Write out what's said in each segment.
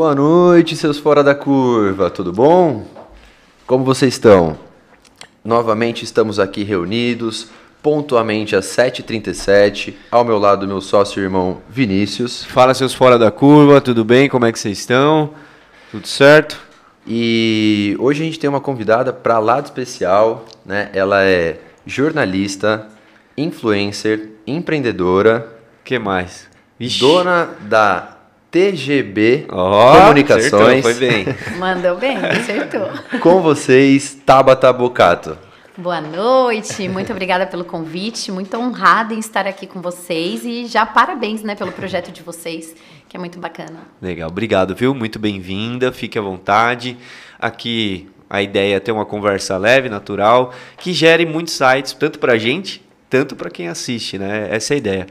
Boa noite, seus fora da curva, tudo bom? Como vocês estão? Novamente estamos aqui reunidos, pontualmente às 7h37, ao meu lado meu sócio e irmão Vinícius. Fala seus fora da curva, tudo bem? Como é que vocês estão? Tudo certo? E hoje a gente tem uma convidada para lá de especial, né? Ela é jornalista, influencer, empreendedora, que mais? Ixi. dona da TGB oh, Comunicações. Acertou, foi bem. Mandou bem, acertou. Com vocês, Tabata Bocato. Boa noite, muito obrigada pelo convite, muito honrada em estar aqui com vocês e já parabéns, né, pelo projeto de vocês, que é muito bacana. Legal, obrigado, viu? Muito bem-vinda, fique à vontade. Aqui a ideia é ter uma conversa leve, natural, que gere muitos sites, tanto para a gente, tanto para quem assiste, né? Essa é a ideia.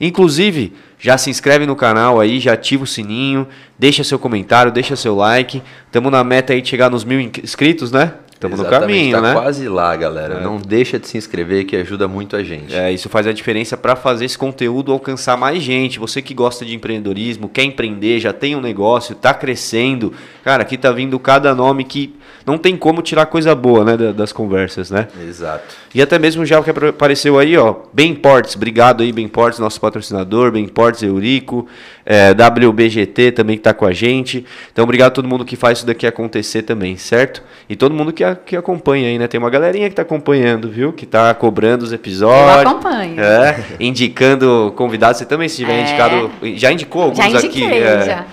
Inclusive, já se inscreve no canal aí, já ativa o sininho, deixa seu comentário, deixa seu like. Estamos na meta aí de chegar nos mil inscritos, né? Estamos no caminho, tá né? quase lá, galera. É. Não deixa de se inscrever que ajuda muito a gente. É, isso faz a diferença para fazer esse conteúdo alcançar mais gente. Você que gosta de empreendedorismo, quer empreender, já tem um negócio, está crescendo. Cara, aqui tá vindo cada nome que não tem como tirar coisa boa, né, das conversas, né? Exato. E até mesmo já o que apareceu aí, ó, Ports, obrigado aí Ports, nosso patrocinador, Ports Eurico, é, WBGT também que tá com a gente. Então, obrigado a todo mundo que faz isso daqui acontecer também, certo? E todo mundo que, a, que acompanha aí, né? Tem uma galerinha que tá acompanhando, viu? Que tá cobrando os episódios. Eu acompanho. É, indicando convidados. Você também, se tiver é. indicado, já indicou alguns já indiquei, aqui. É. Já.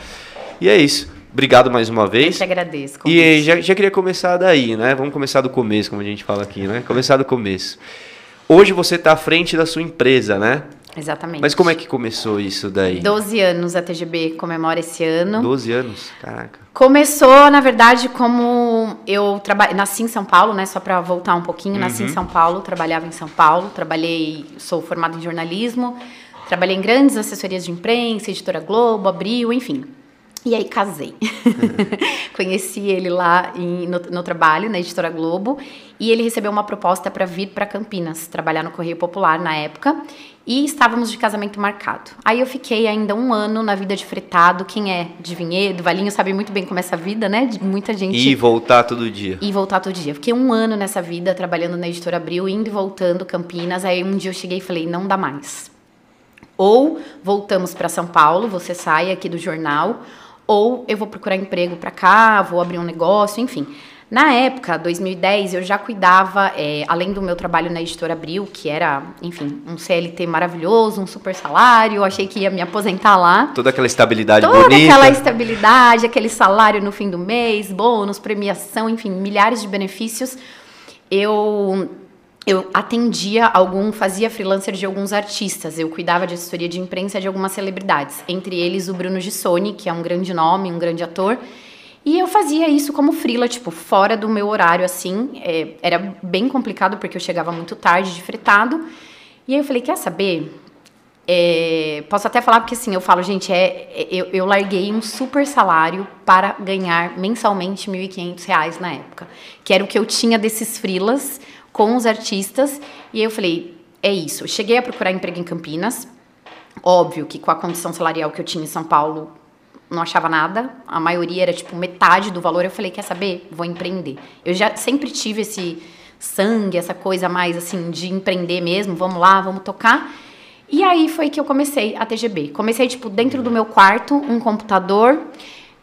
E é isso. Obrigado mais uma vez. Eu te agradeço. E já, já queria começar daí, né? Vamos começar do começo, como a gente fala aqui, né? Começar do começo. Hoje você está à frente da sua empresa, né? Exatamente. Mas como é que começou isso daí? 12 anos a TGB comemora esse ano. 12 anos? Caraca. Começou, na verdade, como eu trabalhei, nasci em São Paulo, né? Só para voltar um pouquinho, uhum. nasci em uhum. São Paulo, trabalhava em São Paulo, trabalhei, sou formada em jornalismo, trabalhei em grandes assessorias de imprensa, editora Globo, Abril, enfim. E aí casei. Conheci ele lá em, no, no, trabalho, na editora Globo, e ele recebeu uma proposta para vir para Campinas, trabalhar no Correio Popular na época, e estávamos de casamento marcado. Aí eu fiquei ainda um ano na vida de fretado. Quem é de Vinhedo, Valinho, sabe muito bem como é essa vida, né? De muita gente. E voltar todo dia. E voltar todo dia. Fiquei um ano nessa vida, trabalhando na editora Abril, indo e voltando Campinas. Aí um dia eu cheguei e falei: não dá mais. Ou voltamos para São Paulo, você sai aqui do jornal ou eu vou procurar emprego para cá, vou abrir um negócio, enfim. Na época, 2010, eu já cuidava, é, além do meu trabalho na editora Abril, que era, enfim, um CLT maravilhoso, um super salário, achei que ia me aposentar lá. Toda aquela estabilidade Toda bonita. Toda aquela estabilidade, aquele salário no fim do mês, bônus, premiação, enfim, milhares de benefícios. Eu eu atendia algum, fazia freelancer de alguns artistas. Eu cuidava de assessoria de imprensa de algumas celebridades, entre eles o Bruno Gissoni, que é um grande nome, um grande ator. E eu fazia isso como frila, tipo, fora do meu horário, assim. É, era bem complicado porque eu chegava muito tarde de fretado. E aí eu falei, quer saber? É, posso até falar porque assim, eu falo, gente, é, é eu, eu larguei um super salário para ganhar mensalmente R$ 1.500 na época. Que era o que eu tinha desses frilas com os artistas. E eu falei, é isso. Cheguei a procurar emprego em Campinas. Óbvio que com a condição salarial que eu tinha em São Paulo, não achava nada. A maioria era tipo metade do valor. Eu falei, quer saber? Vou empreender. Eu já sempre tive esse sangue, essa coisa mais assim de empreender mesmo. Vamos lá, vamos tocar. E aí foi que eu comecei a TGB. Comecei tipo dentro do meu quarto, um computador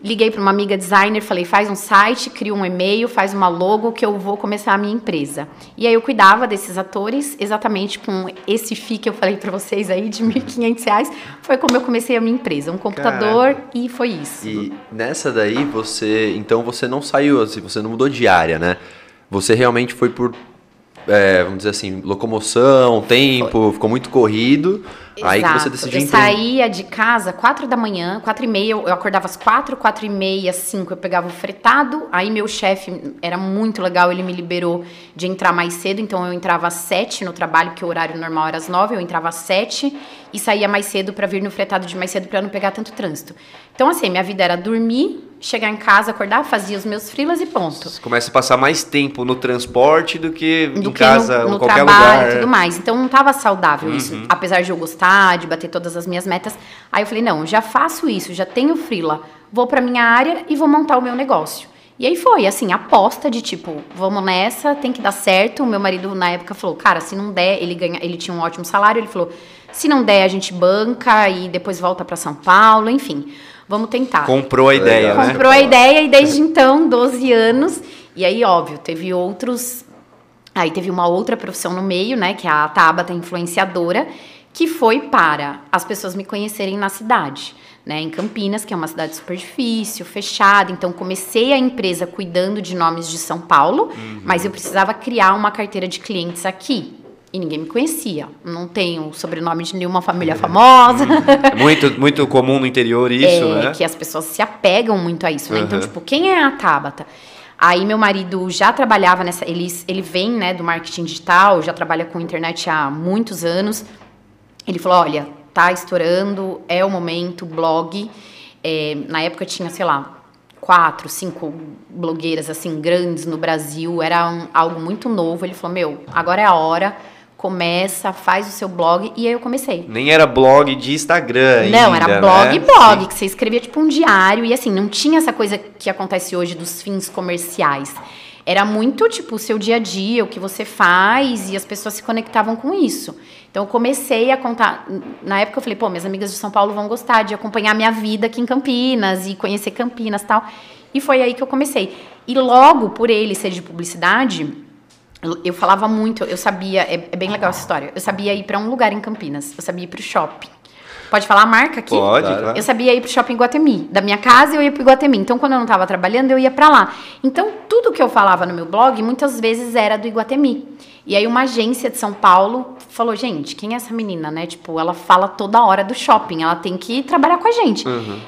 liguei para uma amiga designer, falei, faz um site, cria um e-mail, faz uma logo que eu vou começar a minha empresa. E aí eu cuidava desses atores exatamente com esse FII que eu falei para vocês aí de R$ 1.500, foi como eu comecei a minha empresa, um computador Caraca. e foi isso. E nessa daí você, então você não saiu, assim, você não mudou de área, né? Você realmente foi por é, vamos dizer assim, locomoção, tempo, ficou muito corrido. Exato. Aí que você decidiu Eu saía de casa quatro da manhã, quatro e meia, eu acordava às quatro, quatro e meia, cinco, eu pegava o fretado. Aí meu chefe era muito legal, ele me liberou de entrar mais cedo, então eu entrava às sete no trabalho, que o horário normal era às nove, eu entrava às sete e saía mais cedo para vir no fretado de mais cedo para não pegar tanto trânsito. Então assim, minha vida era dormir, chegar em casa, acordar, fazia os meus frilas e ponto. Você começa a passar mais tempo no transporte do que do em que casa no, no qualquer trabalho lugar. e tudo mais. Então não estava saudável Uhum. isso, apesar de eu gostar, de bater todas as minhas metas. Aí eu falei, não, já faço isso, já tenho frila, vou para minha área e vou montar o meu negócio. E aí foi, assim, aposta de tipo, vamos nessa, tem que dar certo. O meu marido na época falou, cara, se não der, ele ganha, ele tinha um ótimo salário, ele falou, se não der, a gente banca e depois volta para São Paulo, enfim. Vamos tentar. Comprou a ideia, Legal. né? Comprou a ideia e desde então, 12 anos. E aí, óbvio, teve outros. Aí teve uma outra profissão no meio, né? Que é a Tabata influenciadora, que foi para as pessoas me conhecerem na cidade. Né, em Campinas, que é uma cidade super difícil, fechada. Então, comecei a empresa cuidando de nomes de São Paulo, mas eu precisava criar uma carteira de clientes aqui. E ninguém me conhecia. Não tenho o sobrenome de nenhuma família famosa. É muito, muito comum no interior isso, É, né? que as pessoas se apegam muito a isso, né? Então, Uhum. tipo, quem é a Tabata? Aí meu marido já trabalhava nessa, ele, ele vem, né, do marketing digital, já trabalha com internet há muitos anos. Ele falou, olha, tá estourando, é o momento, blog. É, na época tinha, sei lá, quatro, cinco blogueiras assim grandes no Brasil, era um- algo muito novo. Ele falou, meu, agora é a hora, começa, faz o seu blog. E aí eu comecei. Nem era blog de Instagram Não, ainda, era blog, né? blog, Sim. que você escrevia tipo um diário e assim, não tinha essa coisa que acontece hoje dos fins comerciais. Era muito tipo o seu dia a dia, o que você faz e as pessoas se conectavam com isso. Então eu comecei a contar, na época eu falei, pô, minhas amigas de São Paulo vão gostar de acompanhar minha vida aqui em Campinas e conhecer Campinas, e tal. E foi aí que eu comecei. E logo por ele ser de publicidade, eu- falava muito, eu sabia, é, é bem legal essa história. Eu sabia ir pra um lugar em Campinas, eu sabia ir pro shopping. Pode falar a marca aqui? Pode, Claro. Eu sabia ir pro shopping Guatemi. Da minha casa eu ia pro Iguatemi. Então, quando eu não tava trabalhando, eu ia pra lá. Então, tudo que eu falava no meu blog, muitas vezes era do Iguatemi. E aí, uma agência de São Paulo falou: gente, quem é essa menina, né? Tipo, ela fala toda hora do shopping, ela tem que trabalhar com a gente.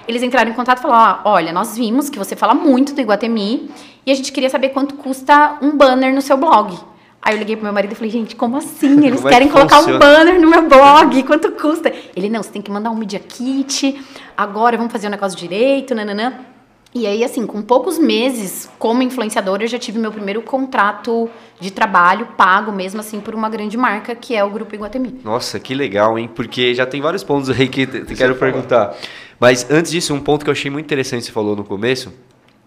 Eles entraram em contato e falaram: "Ah, olha, nós vimos que você fala muito do Iguatemi e a gente queria saber quanto custa um banner no seu blog. Aí eu liguei pro meu marido e falei, gente, como assim? Eles Como é querem que colocar funciona? um banner no meu blog, quanto custa? Ele, não, você tem que mandar um media kit, agora vamos fazer o negócio direito, nananã. E aí, assim, com poucos meses como influenciadora, eu já tive meu primeiro contrato de trabalho pago mesmo assim por uma grande marca, que é o Grupo Iguatemi. Nossa, que legal, hein? Porque já tem vários pontos aí que te- te quero falar. perguntar. Mas antes disso, um ponto que eu achei muito interessante que você falou no começo,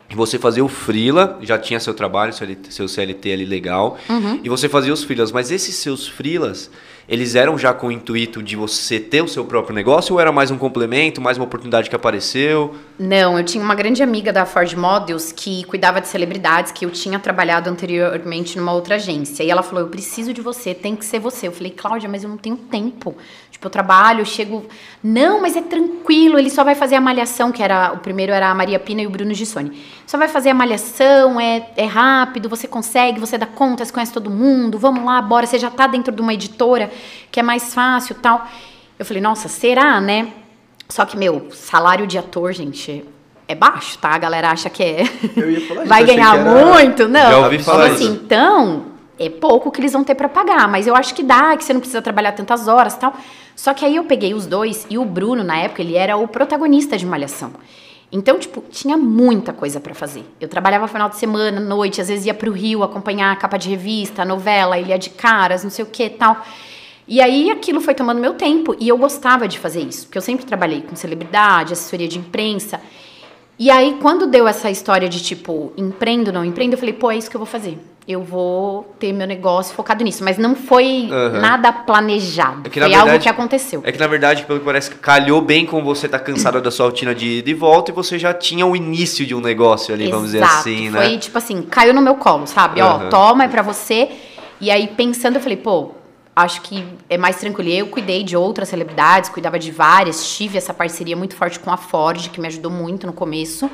que você fazia o freela, já tinha seu trabalho, seu LT seu CLT ali legal, Uhum. e você fazia os freelas, mas esses seus freelas, eles eram já com o intuito de você ter o seu próprio negócio ou era mais um complemento, mais uma oportunidade que apareceu? Não, eu tinha uma grande amiga da Ford Models que cuidava de celebridades, que eu tinha trabalhado anteriormente numa outra agência. E ela falou: Eu preciso de você, tem que ser você. Eu falei: Cláudia, mas eu não tenho tempo. Tipo, eu trabalho, eu chego. Não, mas é tranquilo, ele só vai fazer a malhação, que era. O primeiro era a Maria Pina e o Bruno Gissoni. Só vai fazer a malhação, é, é rápido, você consegue, você dá conta, você conhece todo mundo, vamos lá, bora, você já tá dentro de uma editora que é mais fácil tal. Eu falei, nossa, será, né? Só que, meu, salário de ator, gente, é baixo, tá? A galera acha que é. Eu ia falar isso, Vai ganhar era- muito? Não. Já ouvi falar assim, isso. então, é pouco que eles vão ter pra pagar, mas eu acho que dá, que você não precisa trabalhar tantas horas e tal. Só que aí eu peguei os dois e o Bruno, na época, ele era o protagonista de Malhação. Então, tipo, tinha muita coisa pra fazer. Eu trabalhava final de semana, noite, às vezes ia pro Rio acompanhar a capa de revista, a novela, Ilha de Caras, não sei o que e tal. E aí aquilo foi tomando meu tempo e eu gostava de fazer isso, porque eu sempre trabalhei com celebridade, assessoria de imprensa. E aí, quando deu essa história de tipo, empreendo, não empreendo, eu falei, pô, é isso que eu vou fazer. Eu vou ter meu negócio focado nisso. Mas não foi Aham. nada planejado. É que, na foi algo verdade, que aconteceu. É que na verdade, pelo que parece, calhou bem com você tá cansada da sua rotina de ida e volta e você já tinha o início de um negócio ali, vamos dizer Exato. assim, né? Foi tipo assim, caiu no meu colo, sabe? Aham. Ó, toma, é pra você. E aí, pensando, eu falei, pô, acho que é mais tranquilo. Eu cuidei de outras celebridades, cuidava de várias, tive essa parceria muito forte com a Ford, que me ajudou muito no começo.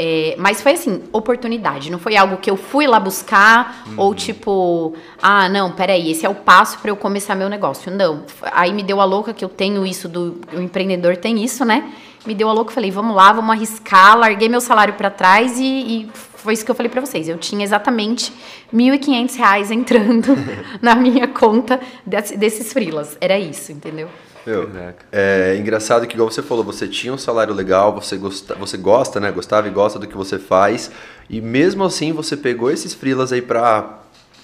É, mas foi assim, oportunidade. Não foi algo que eu fui lá buscar ou tipo, ah, não, peraí, esse é o passo para eu começar meu negócio. Não. Aí me deu a louca que eu tenho isso do. O empreendedor tem isso, né? Me deu a louca, falei, vamos lá, vamos arriscar. Larguei meu salário para trás e, e foi isso que eu falei para vocês. Eu tinha exatamente 1.500 reais entrando na minha conta desse- desses frilas. Era isso, entendeu? Meu, é engraçado que, igual você falou, você tinha um salário legal, você gosta, você gosta, né? Gostava e gosta do que você faz. E mesmo assim, você pegou esses freelas aí pra,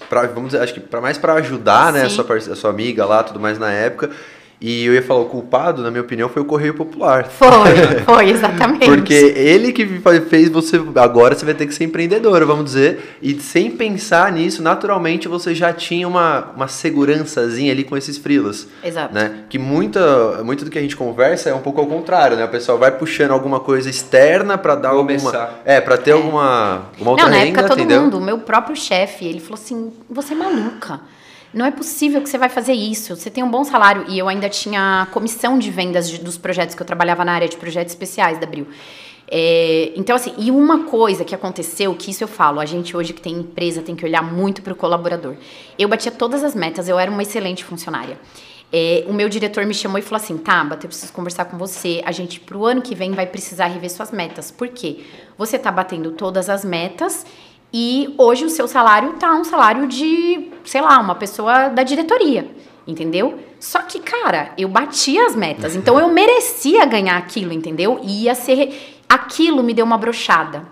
pra vamos dizer, acho que pra, mais para ajudar, né? A sua, a sua amiga lá, tudo mais na época. E eu ia falar, o culpado, na minha opinião, foi o Correio Popular. Foi, foi, exatamente. Porque ele que fez você. Agora você vai ter que ser empreendedora, vamos dizer. E sem pensar nisso, naturalmente você já tinha uma, uma segurançazinha ali com esses frilas. Exato. Né? Que muita, muito do que a gente conversa é um pouco ao contrário, né? O pessoal vai puxando alguma coisa externa para dar Começar. alguma. É, para ter é. alguma, alguma outra Não, na renda, época todo entendeu? mundo, o meu próprio chefe, ele falou assim: você é maluca. Não é possível que você vai fazer isso. Você tem um bom salário. E eu ainda tinha comissão de vendas de, dos projetos que eu trabalhava na área de projetos especiais da Bril. É, então, assim, e uma coisa que aconteceu, que isso eu falo, a gente hoje que tem empresa tem que olhar muito para o colaborador. Eu batia todas as metas, eu era uma excelente funcionária. É, o meu diretor me chamou e falou assim: Tabata, eu preciso conversar com você. A gente, pro ano que vem, vai precisar rever suas metas. Por quê? Você tá batendo todas as metas e hoje o seu salário tá um salário de, sei lá, uma pessoa da diretoria, entendeu? Só que, cara, eu batia as metas, então eu merecia ganhar aquilo, entendeu? E ia ser. Aquilo me deu uma brochada.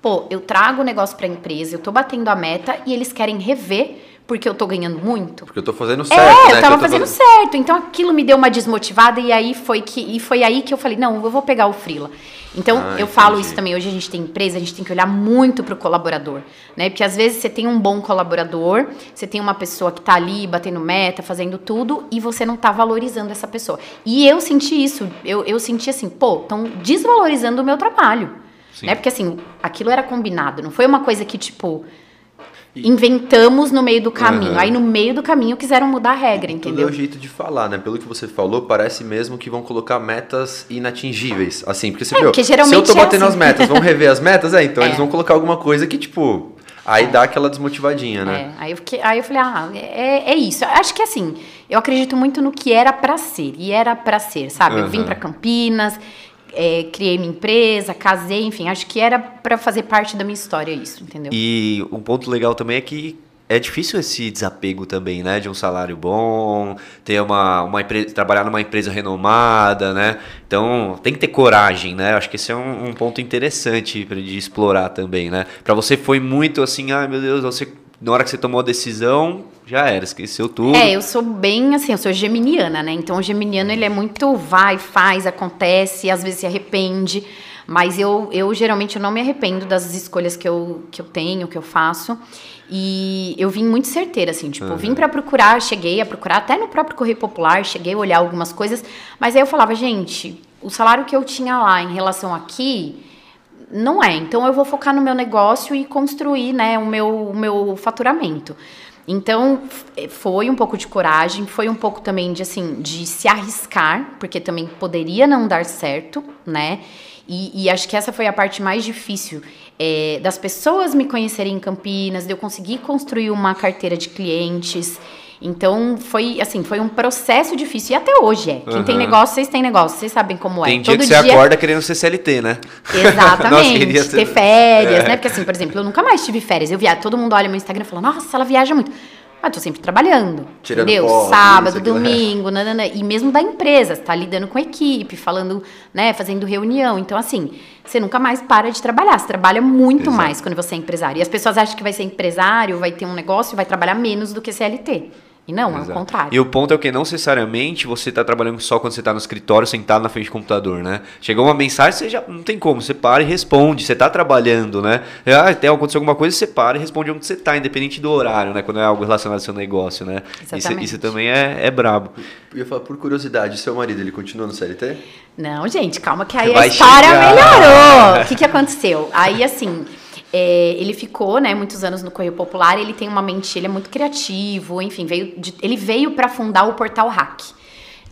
Pô, eu trago o negócio pra empresa, eu tô batendo a meta e eles querem rever porque eu tô ganhando muito. Porque eu tô fazendo certo, é, né? eu tava fazendo certo. Então aquilo me deu uma desmotivada e aí foi que e foi aí que eu falei, não, eu vou pegar o frila. Então, ah, eu entendi. falo isso também. Hoje a gente tem empresa, a gente tem que olhar muito pro colaborador, né? Porque às vezes você tem um bom colaborador, você tem uma pessoa que tá ali batendo meta, fazendo tudo, e você não tá valorizando essa pessoa. E eu senti isso. Eu, eu senti assim, pô, estão desvalorizando o meu trabalho. Sim. Né? Porque assim, aquilo era combinado, não foi uma coisa que, tipo, Inventamos no meio do caminho. Uhum. Aí no meio do caminho quiseram mudar a regra, e entendeu? Tudo é o jeito de falar, né? Pelo que você falou, parece mesmo que vão colocar metas inatingíveis. Assim, porque você é, viu, porque geralmente se eu tô é batendo assim. as metas, vão rever as metas? É, então é. eles vão colocar alguma coisa que, tipo, aí dá aquela desmotivadinha, né? É, aí eu, fiquei, aí eu falei, ah, é, é isso. Acho que assim, eu acredito muito no que era para ser. E era para ser, sabe? Uhum. Eu vim para Campinas, é, criei minha empresa, casei, enfim, acho que era para fazer parte da minha história isso, entendeu? E um ponto legal também é que é difícil esse desapego também, né? De um salário bom, ter uma, uma empresa, trabalhar numa empresa renomada, né? Então tem que ter coragem, né? Acho que esse é um, um ponto interessante de explorar também, né? Para você foi muito assim, ai meu Deus, você na hora que você tomou a decisão, já era, esqueceu tudo. É, eu sou bem assim, eu sou geminiana, né? Então o geminiano ele é muito vai, faz, acontece, às vezes se arrepende. Mas eu, eu geralmente eu não me arrependo das escolhas que eu, que eu tenho, que eu faço. E eu vim muito certeira, assim, tipo, uhum. vim para procurar, cheguei a procurar até no próprio Correio Popular, cheguei a olhar algumas coisas, mas aí eu falava, gente, o salário que eu tinha lá em relação aqui, não é. Então eu vou focar no meu negócio e construir, né, o meu, o meu faturamento. Então foi um pouco de coragem, foi um pouco também de assim de se arriscar, porque também poderia não dar certo, né? E, e acho que essa foi a parte mais difícil é, das pessoas me conhecerem em Campinas, de eu conseguir construir uma carteira de clientes. Então foi assim, foi um processo difícil e até hoje é. Quem uhum. tem negócio, vocês têm negócio, vocês sabem como é. Tem dia Todo que você dia... acorda querendo ser CLT, né? Exatamente. Nossa, ter férias, é. né? Porque assim, por exemplo, eu nunca mais tive férias. Eu via, todo mundo olha meu Instagram e fala: "Nossa, ela viaja muito". Mas tô sempre trabalhando. Tirando entendeu? Foto, Sábado, isso, domingo, nanana, e mesmo da empresa, você tá lidando com a equipe, falando, né, fazendo reunião. Então, assim, você nunca mais para de trabalhar. Você trabalha muito Exato. mais quando você é empresário. E as pessoas acham que vai ser empresário, vai ter um negócio, vai trabalhar menos do que CLT. E não, Exato. é o contrário. E o ponto é que não necessariamente você está trabalhando só quando você está no escritório, sentado na frente do computador, né? Chegou uma mensagem, você já não tem como, você para e responde, você está trabalhando, né? Ah, até aconteceu alguma coisa, você para e responde onde você está, independente do horário, né? Quando é algo relacionado ao seu negócio, né? Isso, isso, também é, é brabo. Eu ia falar, por curiosidade, seu marido, ele continua no CLT? Não, gente, calma que aí Vai a história chegar. melhorou. O que, que aconteceu? Aí, assim... É, ele ficou, né, muitos anos no Correio Popular. Ele tem uma mente, ele é muito criativo, enfim, veio de, ele veio para fundar o portal Hack.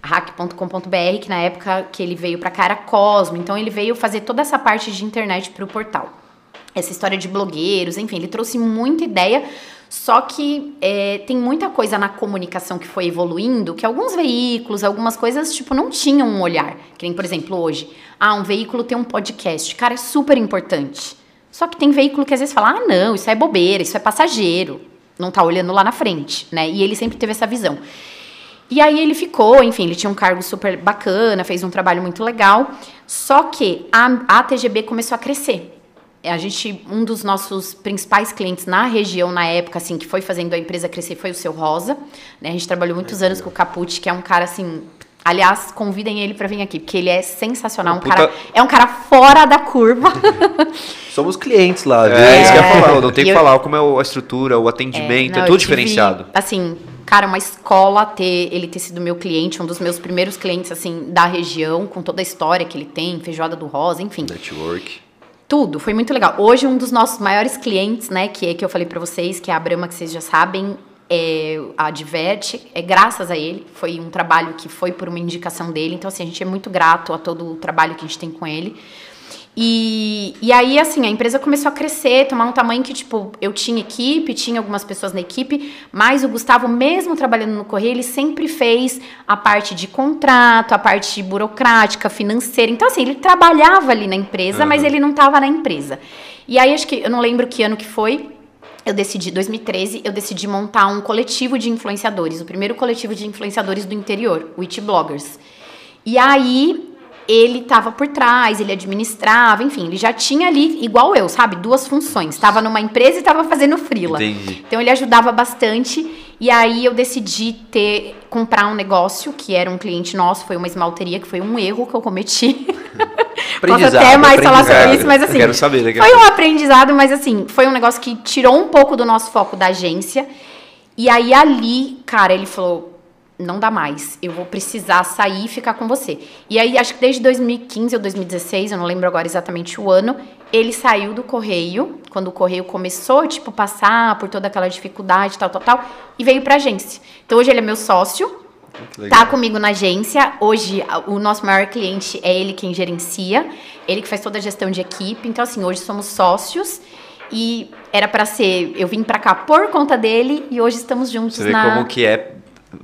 hack.com.br, que na época que ele veio para cá era Cosmo. Então ele veio fazer toda essa parte de internet para o portal. Essa história de blogueiros, enfim, ele trouxe muita ideia. Só que é, tem muita coisa na comunicação que foi evoluindo, que alguns veículos, algumas coisas, tipo, não tinham um olhar. Que nem, por exemplo, hoje. Ah, um veículo tem um podcast. Cara, é super importante. Só que tem veículo que às vezes fala: ah, não, isso é bobeira, isso é passageiro, não tá olhando lá na frente, né? E ele sempre teve essa visão. E aí ele ficou, enfim, ele tinha um cargo super bacana, fez um trabalho muito legal. Só que a, a TGB começou a crescer. A gente, um dos nossos principais clientes na região na época, assim, que foi fazendo a empresa crescer foi o seu Rosa. Né? A gente trabalhou muitos anos com o Capucci, que é um cara assim. Aliás, convidem ele para vir aqui, porque ele é sensacional. Um Puta- cara, é um cara fora da curva. Somos clientes lá, viu? É, isso que eu ia É. falar. Não tem que eu- falar como é a estrutura, o atendimento, Não, é tudo tive, diferenciado. Assim, cara, uma escola ter ele ter sido meu cliente, um dos meus primeiros clientes assim da região, com toda a história que ele tem, feijoada do Rosa, enfim. Network. Tudo, foi muito legal. Hoje, um dos nossos maiores clientes, né, que é que eu falei pra vocês, que é a Brahma, que vocês já sabem, é a Diverte, é graças a ele. Foi um trabalho que foi por uma indicação dele. Então, assim, a gente é muito grato a todo o trabalho que a gente tem com ele. E, e aí, assim, a empresa começou a crescer, tomar um tamanho que, tipo, eu tinha equipe, tinha algumas pessoas na equipe, mas o Gustavo, mesmo trabalhando no Correio, ele sempre fez a parte de contrato, a parte burocrática, financeira. Então, assim, ele trabalhava ali na empresa, mas ele não estava na empresa. E aí, acho que, eu não lembro que ano que foi, eu decidi, 2013, eu decidi montar um coletivo de influenciadores, o primeiro coletivo de influenciadores do interior, o It Bloggers. E aí ele tava por trás, ele administrava, enfim, ele já tinha ali, igual eu, sabe, duas funções. Tava numa empresa e tava fazendo frila. Entendi. Então ele ajudava bastante. E aí eu decidi ter comprar um negócio que era um cliente nosso, foi uma esmalteria, que foi um erro que eu cometi. Posso até mais falar sobre isso, mas assim, Quero saber a foi um aprendizado, mas assim, foi um negócio que tirou um pouco do nosso foco da agência. E aí ali, cara, ele falou: não dá mais, eu vou precisar sair e ficar com você. E aí, acho que desde 2015 ou 2016, eu não lembro agora exatamente o ano, ele saiu do correio, quando o correio começou, tipo, passar por toda aquela dificuldade, tal, tal, tal, e veio pra agência. Então hoje ele é meu sócio, Tá comigo na agência. Hoje, a- o nosso maior cliente é ele quem gerencia, ele que faz toda a gestão de equipe. Então, assim, hoje somos sócios e era pra ser. Eu vim pra cá por conta dele e hoje estamos juntos Você vê na. como que é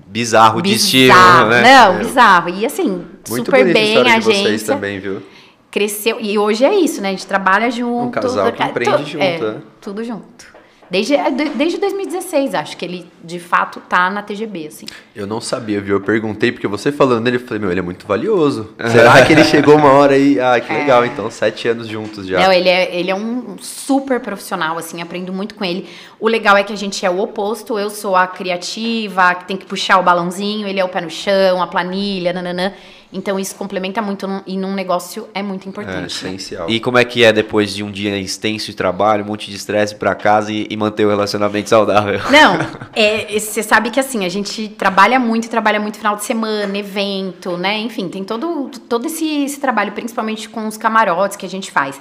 bizarro o destino, Bizarro, né? Não, bizarro. E assim, Muito super a bem história a de vocês agência. também, viu? Cresceu. E hoje é isso, né? A gente trabalha junto. Um casal que tudo- empreende tu- junto, é, né? Tudo junto. Desde, é, de- desde 2016, acho que ele de fato tá na TGB, assim. Eu não sabia, viu? Eu perguntei, porque você falando dele, eu falei, meu, ele é muito valioso. Será que ele chegou uma hora aí? Ah, que legal, então, sete anos juntos já. Não, ele é, ele é um super profissional, assim, aprendo muito com ele. O legal é que a gente é o oposto, eu sou a criativa, a que tem que puxar o balãozinho, ele é o pé no chão, a planilha, nananã. Então isso complementa muito num- e num negócio é muito É importante. né? essencial. E como é que é depois de um dia extenso de trabalho, um monte de estresse pra casa e, e manter o relacionamento saudável? Não, é, você sabe que assim, a gente trabalha muito, trabalha muito final de semana, evento, né? Enfim, tem todo, todo esse, esse trabalho, principalmente com os camarotes que a gente faz.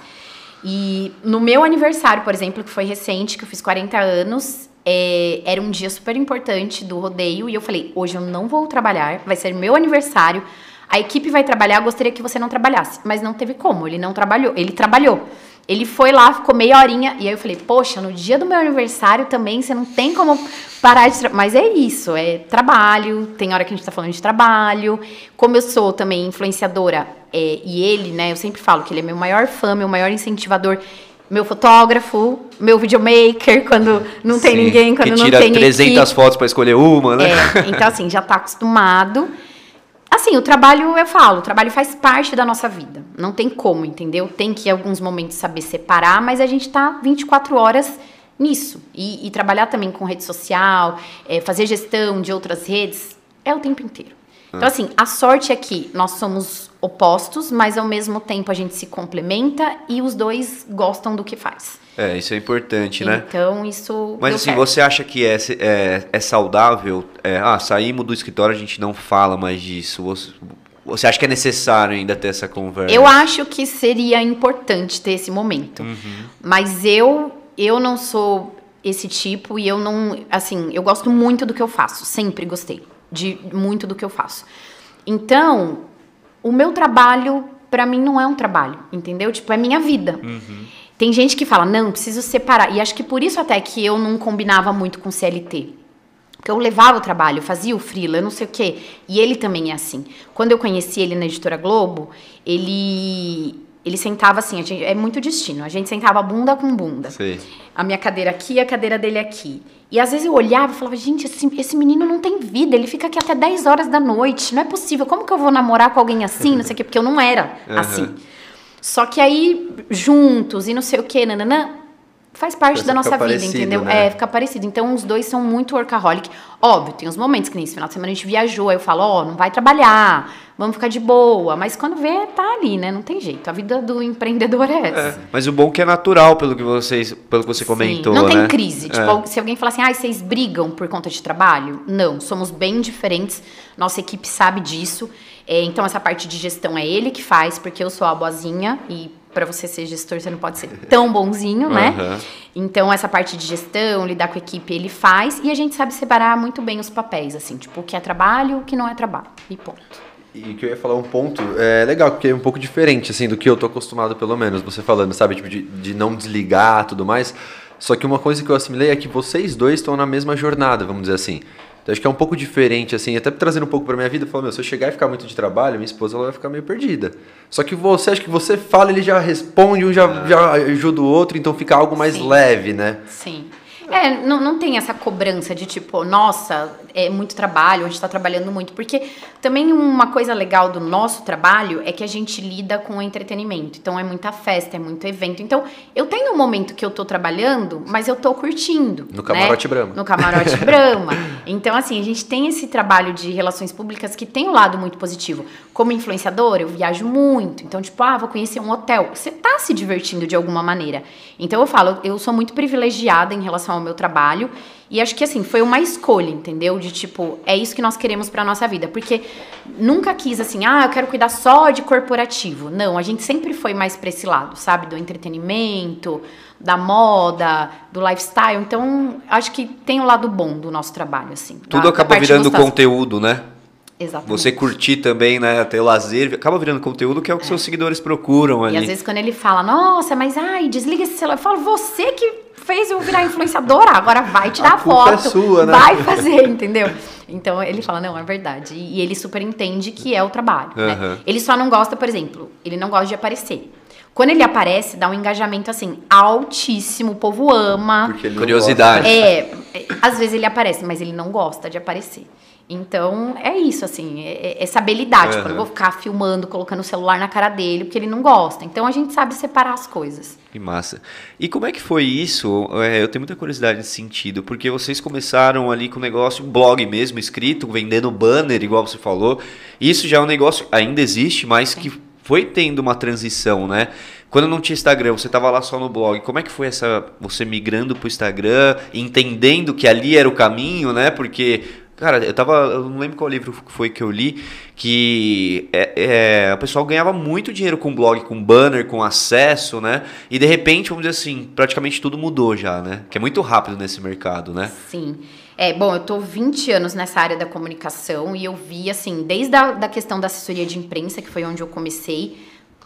E no meu aniversário, por exemplo, que foi recente, que eu fiz 40 anos, é, era um dia super importante do rodeio, e eu falei, hoje eu não vou trabalhar, vai ser meu aniversário, a equipe vai trabalhar, eu gostaria que você não trabalhasse. Mas não teve como, ele não trabalhou, ele trabalhou. Ele foi lá, ficou meia horinha, e aí eu falei, poxa, no dia do meu aniversário também, você não tem como parar de trabalhar. Mas é isso, é trabalho, tem hora que a gente tá falando de trabalho. Como eu sou também influenciadora, é, e ele, né, eu sempre falo que ele é meu maior fã, meu maior incentivador, meu fotógrafo, meu videomaker, quando não tem Sim, ninguém, quando não tira tem 300 equipe. fotos pra escolher uma, né? É, então assim, já tá acostumado. Assim, o trabalho, eu falo, o trabalho faz parte da nossa vida. Não tem como, entendeu? Tem que, em alguns momentos, saber separar, mas a gente tá 24 horas nisso. E, e trabalhar também com rede social, é, fazer gestão de outras redes, é o tempo inteiro. Então, assim, a sorte é que nós somos opostos, mas ao mesmo tempo a gente se complementa e os dois gostam do que faz. É, isso é importante, né? Então, isso. Mas assim, certo. você acha que é, é, é saudável? É, ah, saímos do escritório, a gente não fala mais disso. Você, você acha que é necessário ainda ter essa conversa? Eu acho que seria importante ter esse momento. Mas eu eu não sou esse tipo e eu não, assim, eu gosto muito do que eu faço, sempre gostei de muito do que eu faço. Então, o meu trabalho pra mim não é um trabalho, entendeu? Tipo, é minha vida. Tem gente que fala: "Não, preciso separar". E acho que por isso até que eu não combinava muito com CLT. Porque eu levava o trabalho, fazia o freela, eu não sei o quê. E ele também é assim. Quando eu conheci ele na Editora Globo, ele ele sentava assim, gente, é muito destino. A gente sentava bunda com bunda. Sim. A minha cadeira aqui, a cadeira dele aqui. E às vezes eu olhava e falava, gente, esse, esse menino não tem vida, ele fica aqui até 10 horas da noite. Não é possível. Como que eu vou namorar com alguém assim? Não sei o quê, porque eu não era Uhum. assim. Só que aí, juntos e não sei o quê, nananã, faz parte Fica da nossa vida, parecido, entendeu? né? É, fica parecido. Então, os dois são muito workaholic. Óbvio, tem uns momentos que nem esse final de semana a gente viajou, aí eu falo, ó, não vai trabalhar, vamos ficar de boa. Mas quando vê, tá ali, né? Não tem jeito. A vida do empreendedor é essa. É, mas o bom é que é natural, pelo que, vocês, pelo que você Sim, comentou, Não né? tem crise. É. Tipo, se alguém falar assim, ah, vocês brigam por conta de trabalho? Não, somos bem diferentes. Nossa equipe sabe disso. É, então, essa parte de gestão é ele que faz, porque eu sou a boazinha e para você ser gestor, você não pode ser tão bonzinho, né? Aham. Então, essa parte de gestão, lidar com a equipe, ele faz. E a gente sabe separar muito bem os papéis, assim. Tipo, o que é trabalho, o que não é trabalho. E ponto. E que eu ia falar um ponto, é legal, porque é um pouco diferente, assim, do que eu tô acostumado, pelo menos, você falando, sabe, tipo, de, de não desligar tudo mais. Só que uma coisa que eu assimilei é que vocês dois estão na mesma jornada, vamos dizer assim. Então acho que é um pouco diferente, assim, até trazendo um pouco pra minha vida, falo, meu, se eu chegar e ficar muito de trabalho, minha esposa ela vai ficar meio perdida. Só que você, acho que você fala, ele já responde, um já, já ajuda o outro, então fica algo mais Sim. leve, né? Sim. É, não, não tem essa cobrança de tipo, nossa, é muito trabalho, a gente tá trabalhando muito. Porque também uma coisa legal do nosso trabalho é que a gente lida com o entretenimento. Então é muita festa, é muito evento. Então eu tenho um momento que eu tô trabalhando, mas eu tô curtindo. No Camarote né? Brahma. No Camarote Brahma. Então, assim, a gente tem esse trabalho de relações públicas que tem um lado muito positivo. Como influenciadora, eu viajo muito. Então, tipo, ah, vou conhecer um hotel. Você tá se divertindo de alguma maneira. Então, eu falo, eu sou muito privilegiada em relação ao meu trabalho. E acho que, assim, foi uma escolha, entendeu? De, tipo, é isso que nós queremos pra nossa vida. Porque nunca quis, assim, ah, eu quero cuidar só de corporativo. Não, a gente sempre foi mais pra esse lado, sabe? Do entretenimento, da moda, do lifestyle. Então, acho que tem o lado bom do nosso trabalho, assim. da- Tudo da acaba parte virando gostosa. conteúdo, né? Exatamente. Você curtir também, né? Ter lazer, acaba virando conteúdo que é o que seus seguidores procuram ali. E às vezes quando ele fala, nossa, mas ai, desliga esse celular. Eu falo, você que fez eu virar influenciadora, agora vai tirar A culpa é foto. sua, né? Vai fazer, entendeu? Então ele fala, não, é verdade. E ele super entende que é o trabalho. Aham. Né? Ele só não gosta, por exemplo, ele não gosta de aparecer. Quando ele aparece, dá um engajamento assim, altíssimo, o povo ama. Porque ele não Curiosidade. gosta. É, é, às vezes ele aparece, mas ele não gosta de aparecer. Então, é isso, assim, é, é essa habilidade. Tipo, eu não vou ficar filmando, colocando o celular na cara dele, porque ele não gosta. Então, a gente sabe separar as coisas. Que massa. E como é que foi isso? É, eu tenho muita curiosidade nesse sentido, porque vocês começaram ali com o negócio, um blog mesmo, escrito, vendendo banner, igual você falou. Isso já é um negócio, ainda existe, mas que foi tendo uma transição, né? Quando não tinha Instagram, você tava lá só no blog. Como é que foi essa você migrando pro Instagram, entendendo que ali era o caminho, né? Porque Cara, eu tava. Eu não lembro qual livro foi que eu li, que é, é, o pessoal ganhava muito dinheiro com blog, com banner, com acesso, né? E de repente, vamos dizer assim, praticamente tudo mudou já, né? Que é muito rápido nesse mercado, né? Sim. É, bom, eu tô 20 anos nessa área da comunicação e eu vi, assim, desde a da questão da assessoria de imprensa, que foi onde eu comecei,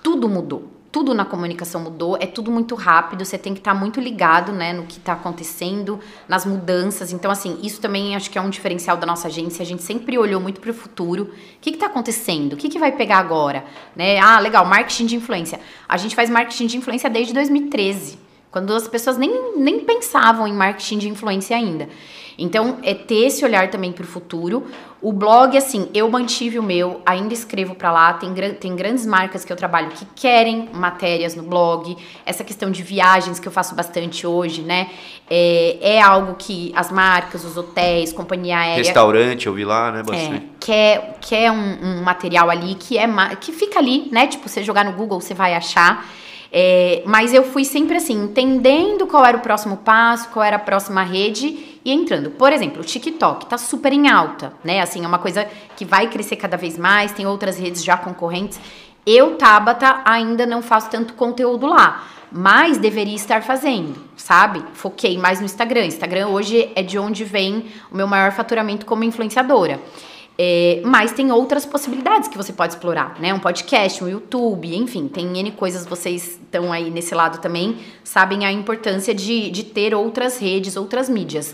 tudo mudou. Tudo na comunicação mudou, é tudo muito rápido, você tem que estar muito ligado, né, no que está acontecendo, nas mudanças. Então, assim, isso também acho que é um diferencial da nossa agência. A gente sempre olhou muito para o futuro. O que está acontecendo? O que, que vai pegar agora? Né? Ah, legal, marketing de influência. A gente faz marketing de influência desde 2013, quando as pessoas nem, nem pensavam em marketing de influência ainda. Então, é ter esse olhar também para o futuro. O blog, assim, eu mantive o meu, ainda escrevo para lá. Tem, tem grandes marcas que eu trabalho que querem matérias no blog. Essa questão de viagens que eu faço bastante hoje, né? É, é algo que as marcas, os hotéis, companhia aérea Restaurante, eu vi lá, né? é, Bastante. quer, quer um, um material ali que é que fica ali, né? Tipo, você jogar no Google, você vai achar. É, mas eu fui sempre assim, entendendo qual era o próximo passo, qual era a próxima rede e entrando. Por exemplo, o TikTok tá super em alta, né? Assim, é uma coisa que vai crescer cada vez mais, tem outras redes já concorrentes. Eu, Tabata, ainda não faço tanto conteúdo lá, mas deveria estar fazendo, sabe? Foquei mais no Instagram. Instagram hoje é de onde vem o meu maior faturamento como influenciadora. É, mas tem outras possibilidades que você pode explorar, né? Um podcast, um YouTube, enfim, tem N coisas, vocês estão aí nesse lado também, sabem a importância de, de ter outras redes, outras mídias.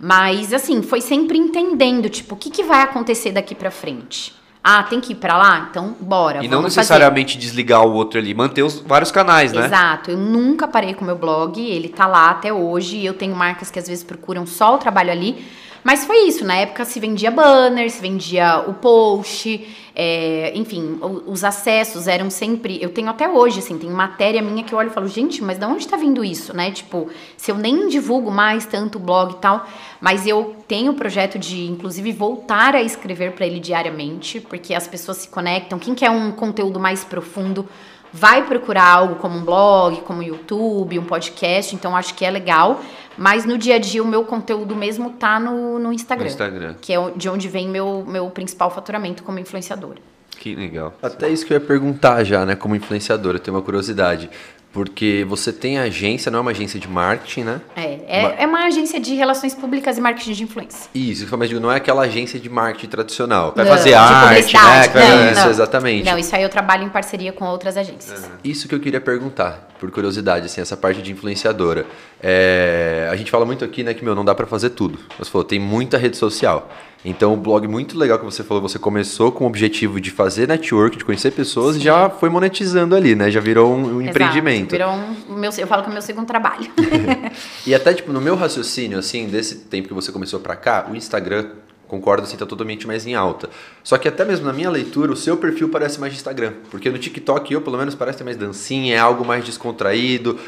Mas, assim, foi sempre entendendo, tipo, o que, que vai acontecer daqui pra frente? Ah, tem que ir para lá? Então, bora. E não necessariamente fazer. desligar o outro ali, manter os vários canais, né? Exato. Eu nunca parei com o meu blog, ele tá lá até hoje. Eu tenho marcas que às vezes procuram só o trabalho ali. Mas foi isso, na época se vendia banner, se vendia o post, é, enfim, os acessos eram sempre. Eu tenho até hoje, assim, tem matéria minha que eu olho e falo, gente, mas de onde tá vindo isso, né? Tipo, se eu nem divulgo mais tanto o blog e tal, mas eu tenho o projeto de, inclusive, voltar a escrever para ele diariamente, porque as pessoas se conectam. Quem quer um conteúdo mais profundo vai procurar algo como um blog, como um YouTube, um podcast, então acho que é legal. Mas no dia a dia o meu conteúdo mesmo tá no, no Instagram. No Instagram. Que é de onde vem meu, meu principal faturamento como influenciadora. Que legal. Até isso que eu ia perguntar já, né, como influenciadora, eu tenho uma curiosidade. Porque você tem agência, não é uma agência de marketing, né? É, é uma, é uma agência de relações públicas e marketing de influência. Isso, mas não é aquela agência de marketing tradicional. Vai não, fazer arte, né? Não, isso, não. exatamente. Não, isso aí eu trabalho em parceria com outras agências. Isso que eu queria perguntar, por curiosidade, assim, essa parte de influenciadora. É, a gente fala muito aqui, né, que, meu, não dá para fazer tudo. Você falou, tem muita rede social. Então, o blog muito legal que você falou, você começou com o objetivo de fazer network, de conhecer pessoas, Sim. e já foi monetizando ali, né? Já virou um, um empreendimento. Virou um, meu, eu falo que é o meu segundo trabalho. e até, tipo, no meu raciocínio, assim, desse tempo que você começou para cá, o Instagram, concordo, assim, tá totalmente mais em alta. Só que até mesmo na minha leitura, o seu perfil parece mais de Instagram. Porque no TikTok, eu, pelo menos, parece ter mais dancinha, é algo mais descontraído.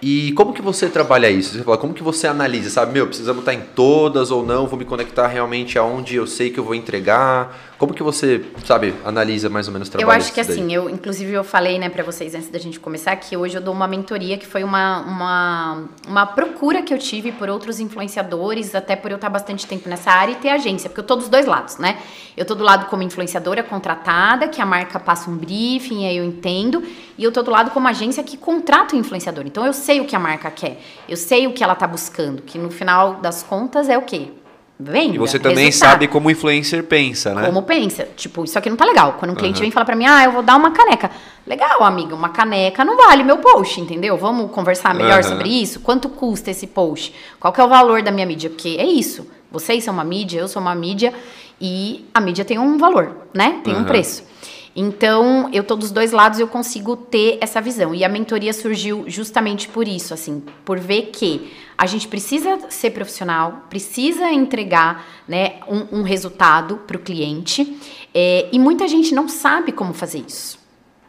E como que você trabalha isso? Você fala, como que você analisa, sabe? Meu, precisamos estar em todas ou não? Vou me conectar realmente aonde eu sei que eu vou entregar? Como que você, sabe, analisa mais ou menos o trabalho? Eu acho que assim, eu, inclusive eu falei, né, para vocês antes da gente começar que hoje eu dou uma mentoria que foi uma, uma, uma procura que eu tive por outros influenciadores, até por eu estar bastante tempo nessa área e ter agência, porque eu tô dos dois lados, né? Eu tô do lado como influenciadora contratada, que a marca passa um briefing, aí eu entendo, e eu tô do lado como agência que contrata o influenciador. Então eu sei o que a marca quer, eu sei o que ela tá buscando, que no final das contas é o quê? Venda, e você também resultado. sabe como o influencer pensa, né? Como pensa. Tipo, isso aqui não tá legal. Quando um cliente uhum. vem falar pra mim, ah, eu vou dar uma caneca. Legal, amiga, uma caneca não vale meu post, entendeu? Vamos conversar melhor uhum. sobre isso? Quanto custa esse post? Qual que é o valor da minha mídia? Porque é isso. Vocês são uma mídia, eu sou uma mídia e a mídia tem um valor, né? Tem uhum. um preço. Então, eu tô dos dois lados eu consigo ter essa visão. E a mentoria surgiu justamente por isso, assim, por ver que a gente precisa ser profissional, precisa entregar né, um, um resultado para o cliente, é, e muita gente não sabe como fazer isso.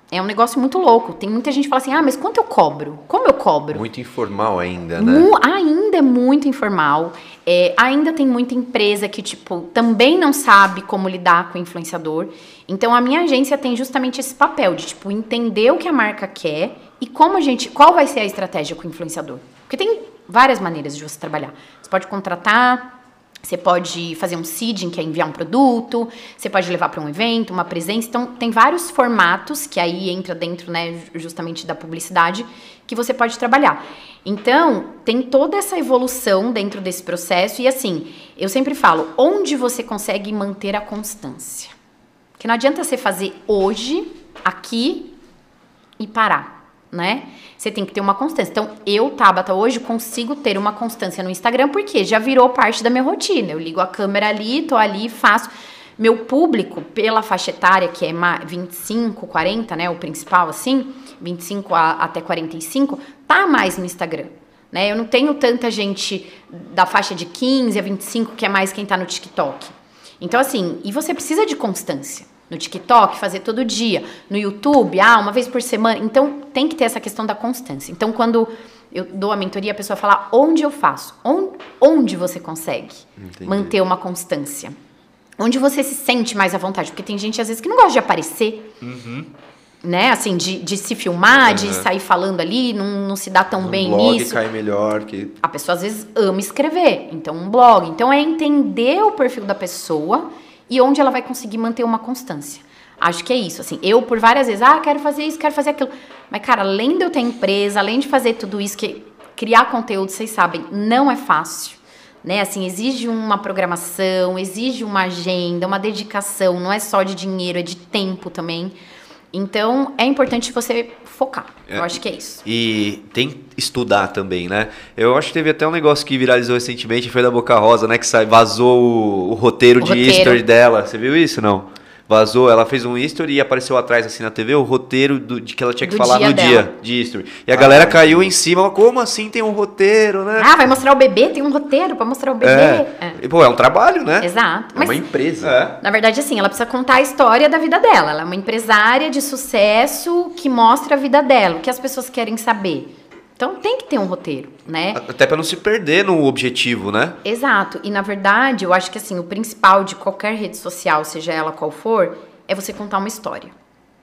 É um negócio muito louco. Tem muita gente que fala assim: ah, mas quanto eu cobro? Como eu cobro? Muito informal ainda, né? Mu ainda é muito informal. É, ainda tem muita empresa que, tipo, também não sabe como lidar com o influenciador. Então, a minha agência tem justamente esse papel de, tipo, entender o que a marca quer e como a gente. Qual vai ser a estratégia com o influenciador. Porque tem várias maneiras de você trabalhar. Você pode contratar você pode fazer um seeding, que é enviar um produto, você pode levar para um evento, uma presença. Então, tem vários formatos que aí entra dentro, né, justamente da publicidade, que você pode trabalhar. Então, tem toda essa evolução dentro desse processo e assim, eu sempre falo, onde você consegue manter a constância? Que não adianta você fazer hoje, aqui e parar né? Você tem que ter uma constância. Então, eu, Tabata, hoje consigo ter uma constância no Instagram porque já virou parte da minha rotina. Eu ligo a câmera ali, tô ali, faço. Meu público, pela faixa etária, que é 25, 40, né? O principal, assim, 25 a, até 45, tá mais no Instagram. Né? Eu não tenho tanta gente da faixa de 15 a 25, que é mais quem tá no TikTok. Então, assim, e você precisa de constância no TikTok, fazer todo dia, no YouTube, ah, uma vez por semana. Então, tem que ter essa questão da constância. Então, quando eu dou a mentoria, a pessoa fala onde eu faço, onde, você consegue Entendi. manter uma constância. Onde você se sente mais à vontade. Porque tem gente, às vezes, que não gosta de aparecer. Uhum. Né, assim, de, de se filmar, uhum. de sair falando ali, não, não se dá tão um bem blog nisso. cai melhor que... A pessoa, às vezes, ama escrever. Então, um blog. Então, é entender o perfil da pessoa e onde ela vai conseguir manter uma constância. Acho que é isso, assim. Eu, por várias vezes, ah, quero fazer isso, quero fazer aquilo. Mas, cara, além de eu ter empresa, além de fazer tudo isso, que criar conteúdo, vocês sabem, não é fácil. Né? Assim, exige uma programação, exige uma agenda, uma dedicação, não é só de dinheiro, é de tempo também. Então, é importante você focar. É, eu acho que é isso. E tem estudar também, né? Eu acho que teve até um negócio que viralizou recentemente, foi da Boca Rosa, né? Que vazou o, o roteiro o de roteiro. history dela. Você viu isso, não? Vazou, ela fez um history e apareceu atrás assim na TV o roteiro do, de que ela tinha que Do falar dia no dela. dia de history. E a Ah, galera caiu em cima, como assim tem um roteiro, né? Ah, vai mostrar o bebê? Tem um roteiro pra mostrar o bebê? é. É. E, pô, é um trabalho, né? Exato. É Mas uma empresa. É. Na verdade, assim, ela precisa contar a história da vida dela. Ela é uma empresária de sucesso que mostra a vida dela, o que as pessoas querem saber. Então tem que ter um roteiro, né? Até pra não se perder no objetivo, né? Exato. E na verdade, eu acho que assim, o principal de qualquer rede social, seja ela qual for, é você contar uma história.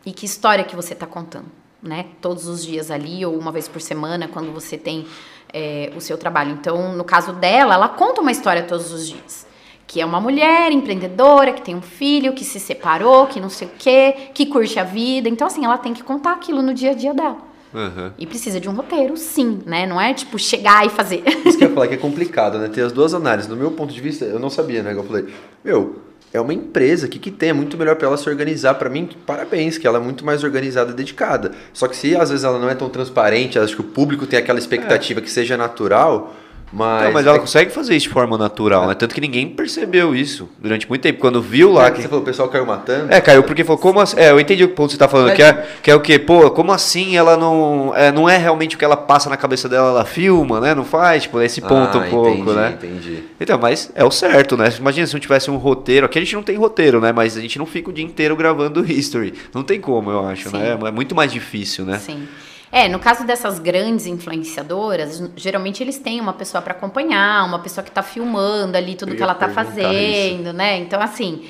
E que história que você está contando, né? Todos os dias ali ou uma vez por semana, quando você tem é, o seu trabalho. Então, no caso dela, ela conta uma história todos os dias. Que é uma mulher empreendedora, que tem um filho, que se separou, que não sei o quê, que curte a vida. Então, assim, ela tem que contar aquilo no dia a dia dela. Uhum. E precisa de um roteiro, sim, né? Não é tipo chegar e fazer. Isso que eu ia falar que é complicado, né? Ter as duas análises. Do meu ponto de vista, eu não sabia, né? Eu falei, meu, é uma empresa, o que, que tem? É muito melhor pra ela se organizar. Pra mim, parabéns, que ela é muito mais organizada e dedicada. Só que se às vezes ela não é tão transparente, acho que o público tem aquela expectativa que seja natural, mas. Então, mas ela é consegue fazer isso de forma natural, né? Tanto que ninguém percebeu isso durante muito tempo. Quando viu lá É que que você falou, o pessoal caiu matando. É, caiu porque falou, como assim? É, eu entendi o ponto que você tá falando, Mas- que, é, que é o quê? Pô, como assim ela não. É, não é realmente o que ela passa na cabeça dela, ela filma, né? Não faz, tipo, esse ponto Ah, um pouco, entendi, né? Entendi. Então, mas é o certo, né? Imagina se não tivesse um roteiro. Aqui a gente não tem roteiro, né? Mas a gente não fica o dia inteiro gravando history. Não tem como, eu acho, Sim. né? É muito mais difícil, né? Sim. É, no caso dessas grandes influenciadoras, geralmente eles têm uma pessoa para acompanhar, uma pessoa que tá filmando ali tudo Eu que ela tá perguntar fazendo, né? Então, assim,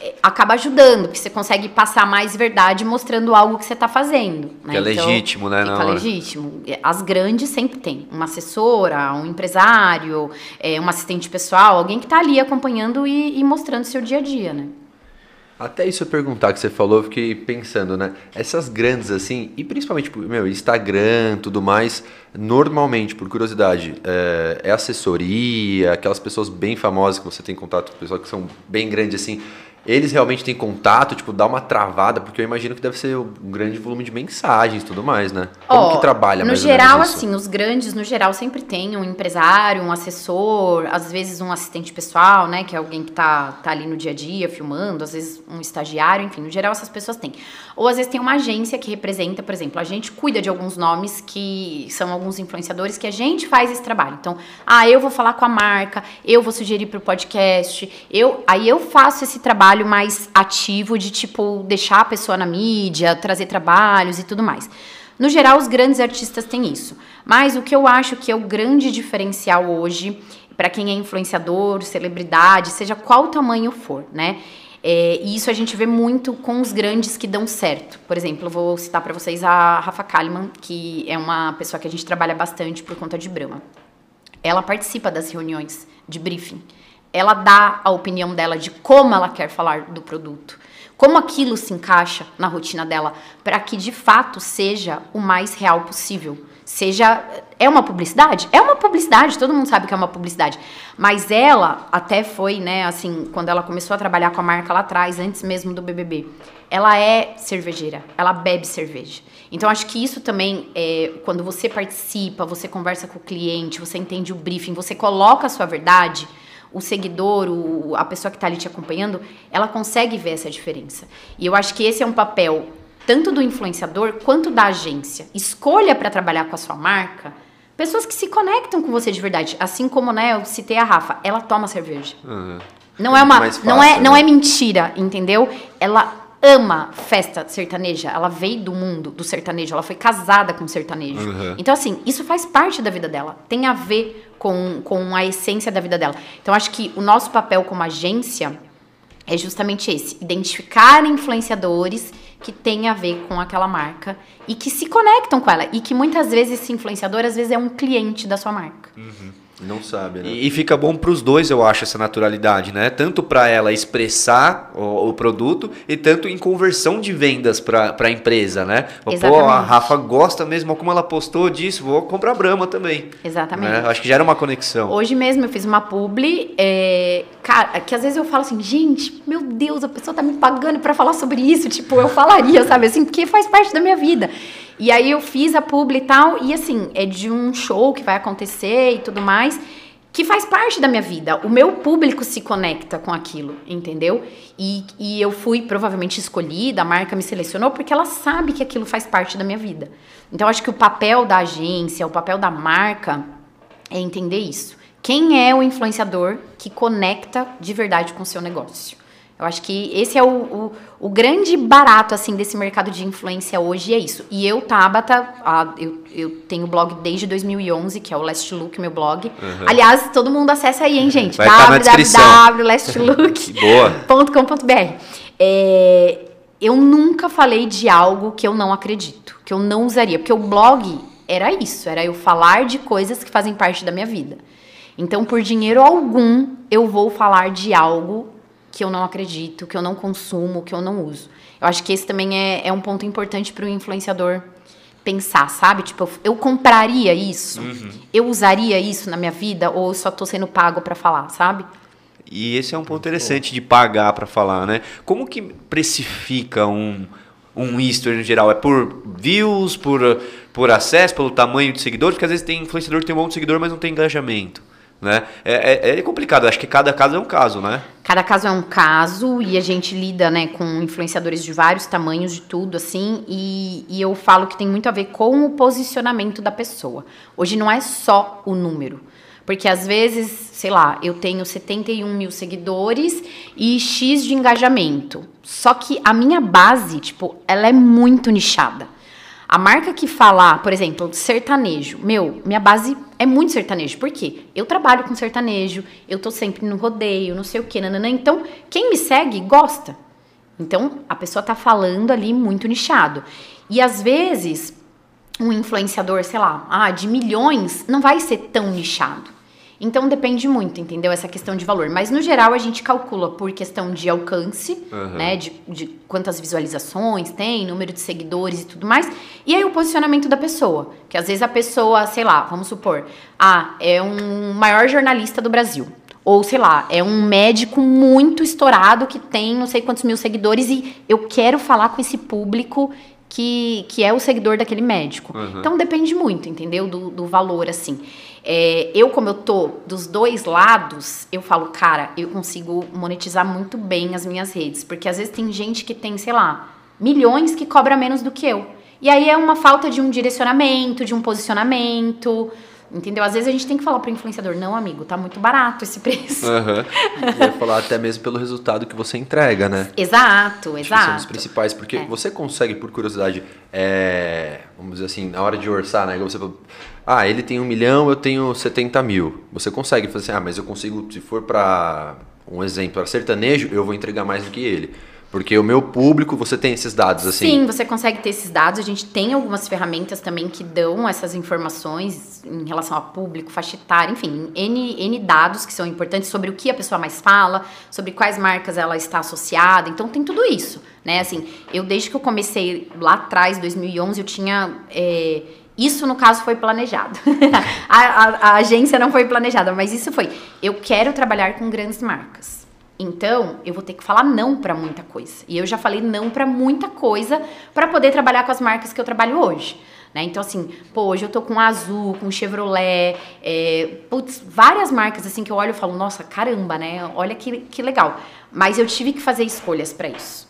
é, acaba ajudando, porque você consegue passar mais verdade mostrando algo que você tá fazendo. Né? Que é legítimo, né, Fica hora. legítimo. As grandes sempre tem uma assessora, um empresário, é, um assistente pessoal, alguém que tá ali acompanhando e, e mostrando seu dia a dia, né? Até isso eu perguntar que você falou, eu fiquei pensando, né? Essas grandes assim, e principalmente, tipo, meu, Instagram, tudo mais, normalmente, por curiosidade, é, é assessoria, aquelas pessoas bem famosas que você tem contato com pessoas que são bem grandes assim, eles realmente têm contato, tipo, dá uma travada, porque eu imagino que deve ser um grande volume de mensagens e tudo mais, né? Como Ó, que trabalha No geral, assim, os grandes, no geral, sempre tem um empresário, um assessor, às vezes um assistente pessoal, né? Que é alguém que tá, tá ali no dia a dia filmando, às vezes um estagiário, enfim, no geral essas pessoas têm. Ou às vezes tem uma agência que representa, por exemplo, a gente cuida de alguns nomes que são alguns influenciadores que a gente faz esse trabalho. Então, ah, eu vou falar com a marca, eu vou sugerir pro podcast, eu, aí eu faço esse trabalho mais ativo de tipo deixar a pessoa na mídia, trazer trabalhos e tudo mais. No geral, os grandes artistas têm isso. Mas o que eu acho que é o grande diferencial hoje, para quem é influenciador, celebridade, seja qual tamanho for, né? É, e isso a gente vê muito com os grandes que dão certo. Por exemplo, eu vou citar para vocês a Rafa Kalimann, que é uma pessoa que a gente trabalha bastante por conta de Brahma. Ela participa das reuniões de briefing. Ela dá a opinião dela de como ela quer falar do produto. Como aquilo se encaixa na rotina dela para que de fato seja o mais real possível. Seja. É uma publicidade? É uma publicidade, todo mundo sabe que é uma publicidade. Mas ela até foi, né, assim, quando ela começou a trabalhar com a marca lá atrás, antes mesmo do BBB, ela é cervejeira, ela bebe cerveja. Então acho que isso também, é, quando você participa, você conversa com o cliente, você entende o briefing, você coloca a sua verdade o seguidor, o, a pessoa que está ali te acompanhando, ela consegue ver essa diferença. E eu acho que esse é um papel tanto do influenciador quanto da agência. Escolha para trabalhar com a sua marca pessoas que se conectam com você de verdade. Assim como, né, eu citei a Rafa, ela toma cerveja. Uhum. Não é uma, Mais fácil, não é, não né? é mentira, entendeu? Ela ama festa sertaneja. Ela veio do mundo do sertanejo, ela foi casada com sertanejo. Uhum. Então, assim, isso faz parte da vida dela. Tem a ver com, com a essência da vida dela. Então, acho que o nosso papel como agência é justamente esse: identificar influenciadores que têm a ver com aquela marca e que se conectam com ela. E que muitas vezes esse influenciador, às vezes, é um cliente da sua marca. Não sabe, né? E, e fica bom pros dois, eu acho, essa naturalidade, né? Tanto para ela expressar o, o produto e tanto em conversão de vendas para a empresa, né? Pô, a Exatamente. Rafa gosta mesmo, como ela postou disso, vou comprar Brahma também. Exatamente. né? Acho que gera uma conexão. Hoje mesmo eu fiz uma publi, é, cara, que às vezes eu falo assim, gente, meu Deus, a pessoa tá me pagando pra falar sobre isso, tipo, eu falaria, sabe, assim, porque faz parte da minha vida. E aí eu fiz a publi e tal, e assim, é de um show que vai acontecer e tudo mais, que faz parte da minha vida. O meu público se conecta com aquilo, entendeu? E, e eu fui provavelmente escolhida, a marca me selecionou porque ela sabe que aquilo faz parte da minha vida. Então, acho que o papel da agência, o papel da marca é entender isso. Quem é o influenciador que conecta de verdade com o seu negócio? Eu acho que esse é o, o, o, grande barato, assim, desse mercado de influência hoje, é isso. E eu, Tabata, a, eu, eu tenho blog desde 2011, que é o Last Look, meu blog. Uhum. Aliás, todo mundo acessa aí, hein, gente? www.lastlook.com.br é, Eu nunca falei de algo que eu não acredito, que eu não usaria. Porque o blog era isso, era eu falar de coisas que fazem parte da minha vida. Então, por dinheiro algum, eu vou falar de algo que eu não acredito, que eu não consumo, que eu não uso. Eu acho que esse também é, é um ponto importante para o influenciador pensar, sabe? Tipo, eu, eu compraria isso? Uhum. Eu usaria isso na minha vida? Ou eu só tô sendo pago para falar, sabe? E esse é um ponto interessante de pagar para falar, né? Como que precifica um, um history no geral? É por views, por, por acesso, pelo tamanho de seguidores? Porque às vezes tem influenciador que tem um monte de seguidor, mas não tem engajamento. Né? É, é, é, complicado, acho que cada caso é um caso, né? Cada caso é um caso e a gente lida né, com influenciadores de vários tamanhos, de tudo, assim, e, e eu falo que tem muito a ver com o posicionamento da pessoa. Hoje não é só o número. Porque às vezes, sei lá, eu tenho 71 mil seguidores e X de engajamento. Só que a minha base, tipo, ela é muito nichada. A marca que falar, por exemplo, sertanejo, meu, minha base é muito sertanejo. Por quê? Eu trabalho com sertanejo, eu tô sempre no rodeio, não sei o quê, nananã. Então, quem me segue gosta. Então, a pessoa tá falando ali muito nichado. E às vezes, um influenciador, sei lá, ah, de milhões, não vai ser tão nichado. Então depende muito, entendeu? Essa questão de valor. Mas no geral a gente calcula por questão de alcance, uhum. né? De, de quantas visualizações tem, número de seguidores e tudo mais. E aí o posicionamento da pessoa. Que às vezes a pessoa, sei lá, vamos supor, ah, é um maior jornalista do Brasil. Ou, sei lá, é um médico muito estourado que tem não sei quantos mil seguidores e eu quero falar com esse público que, que é o seguidor daquele médico. Uhum. Então depende muito, entendeu? Do, do valor, assim. É, eu, como eu tô dos dois lados, eu falo, cara, eu consigo monetizar muito bem as minhas redes. Porque às vezes tem gente que tem, sei lá, milhões que cobra menos do que eu. E aí é uma falta de um direcionamento, de um posicionamento. Entendeu? Às vezes a gente tem que falar para o influenciador, não, amigo, tá muito barato esse preço. Uhum. e falar até mesmo pelo resultado que você entrega, né? Exato, Acho exato. são os principais, porque é. você consegue, por curiosidade, é, vamos dizer assim, na hora de orçar, né? Você fala, ah, ele tem um milhão, eu tenho 70 mil. Você consegue fazer assim, ah, mas eu consigo, se for para um exemplo, para sertanejo, eu vou entregar mais do que ele. Porque o meu público, você tem esses dados assim? Sim, você consegue ter esses dados. A gente tem algumas ferramentas também que dão essas informações em relação a público, faixa etária, enfim, N, N dados que são importantes sobre o que a pessoa mais fala, sobre quais marcas ela está associada. Então tem tudo isso, né? Assim, eu desde que eu comecei lá atrás, 2011, eu tinha. É, isso, no caso, foi planejado. a, a, a agência não foi planejada, mas isso foi. Eu quero trabalhar com grandes marcas. Então, eu vou ter que falar não para muita coisa. E eu já falei não para muita coisa para poder trabalhar com as marcas que eu trabalho hoje. Né? Então, assim, pô, hoje eu tô com Azul, com Chevrolet, é, putz, várias marcas assim que eu olho e falo, nossa, caramba, né? Olha que, que legal. Mas eu tive que fazer escolhas para isso.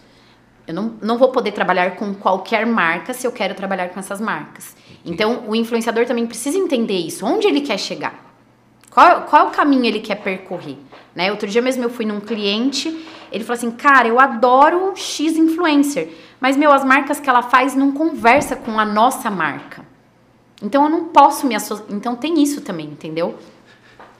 Eu não, não vou poder trabalhar com qualquer marca se eu quero trabalhar com essas marcas. Então, o influenciador também precisa entender isso. Onde ele quer chegar? Qual, qual é o caminho ele quer percorrer? Né? Outro dia mesmo eu fui num cliente, ele falou assim, cara, eu adoro X influencer, mas, meu, as marcas que ela faz não conversa com a nossa marca. Então eu não posso me associar. Então tem isso também, entendeu?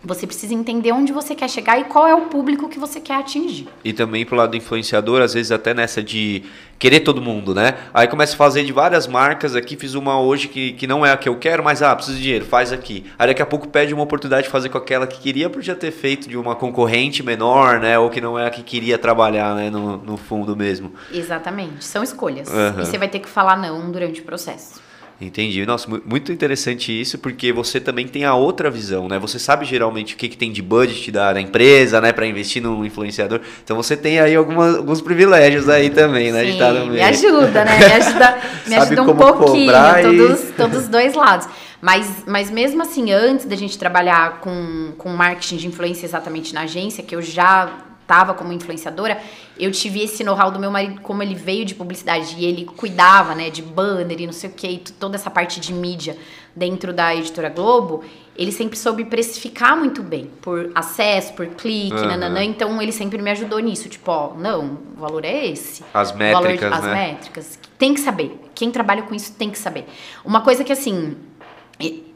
Você precisa entender onde você quer chegar e qual é o público que você quer atingir. E também pro lado do influenciador, às vezes até nessa de querer todo mundo, né? Aí começa a fazer de várias marcas aqui, fiz uma hoje que, que não é a que eu quero, mas ah, preciso de dinheiro, faz aqui. Aí daqui a pouco pede uma oportunidade de fazer com aquela que queria por já ter feito de uma concorrente menor, né? Ou que não é a que queria trabalhar, né? No, no fundo mesmo. Exatamente, são escolhas. Uhum. E você vai ter que falar não durante o processo. Entendi. Nossa, muito interessante isso, porque você também tem a outra visão, né? Você sabe geralmente o que, que tem de budget da, da empresa, né, para investir no influenciador. Então você tem aí algumas, alguns privilégios aí também, né? Sim. Me ajuda, né? Me ajuda, me ajuda um pouquinho, todos, e... todos os dois lados. Mas, mas mesmo assim, antes da gente trabalhar com, com marketing de influência exatamente na agência, que eu já estava como influenciadora, eu tive esse know-how do meu marido, como ele veio de publicidade e ele cuidava, né, de banner e não sei o que, toda essa parte de mídia dentro da editora Globo, ele sempre soube precificar muito bem, por acesso, por clique, uhum. nananã, então ele sempre me ajudou nisso, tipo, ó, não, o valor é esse. As métricas, valor, né? As métricas. Tem que saber. Quem trabalha com isso tem que saber. Uma coisa que, assim,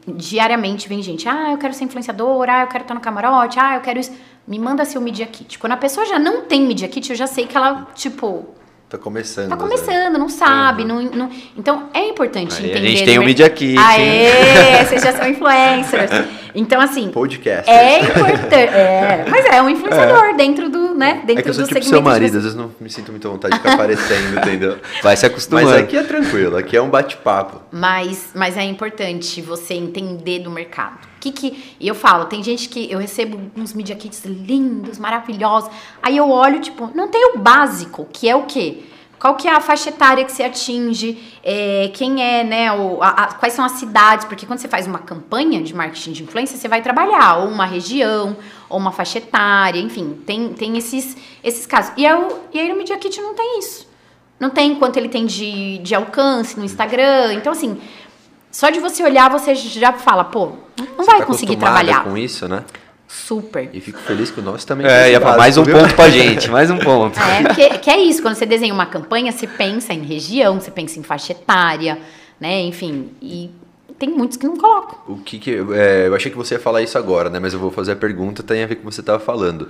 diariamente vem gente, ah, eu quero ser influenciadora, ah, eu quero estar no camarote, ah, eu quero isso me manda seu Media Kit. Quando a pessoa já não tem Media Kit, eu já sei que ela, tipo. Tá começando. Tá começando, não sabe. Uhum. Não, não, então é importante Aí, entender. A gente tem o um Media Kit. Aê, vocês já são influencers. Então, assim. Podcast. É importante. É, mas é um influenciador é. dentro do, né? Dentro é que eu sou do tipo seu marido, às vezes não me sinto muita vontade de ficar aparecendo, entendeu? Vai se acostumando. Mas aqui é tranquilo, aqui é um bate-papo. Mas, mas é importante você entender do mercado. Que que e eu falo, tem gente que eu recebo uns media kits lindos, maravilhosos. Aí eu olho, tipo, não tem o básico, que é o quê? Qual que é a faixa etária que você atinge? É, quem é, né? O, a, a, quais são as cidades? Porque quando você faz uma campanha de marketing de influência, você vai trabalhar ou uma região, ou uma faixa etária, enfim, tem, tem esses, esses casos. E, eu, e aí no Media Kit não tem isso. Não tem quanto ele tem de, de alcance no Instagram. Então, assim, só de você olhar, você já fala, pô, não você vai tá conseguir trabalhar. com isso, né? Super. E fico feliz que o nosso também É, ia falar, mais um viu? ponto pra gente, mais um ponto. É, porque, que é isso, quando você desenha uma campanha, você pensa em região, você pensa em faixa etária, né? Enfim, e tem muitos que não colocam. O que, que é, eu achei que você ia falar isso agora, né? Mas eu vou fazer a pergunta, tem a ver com o que você estava falando.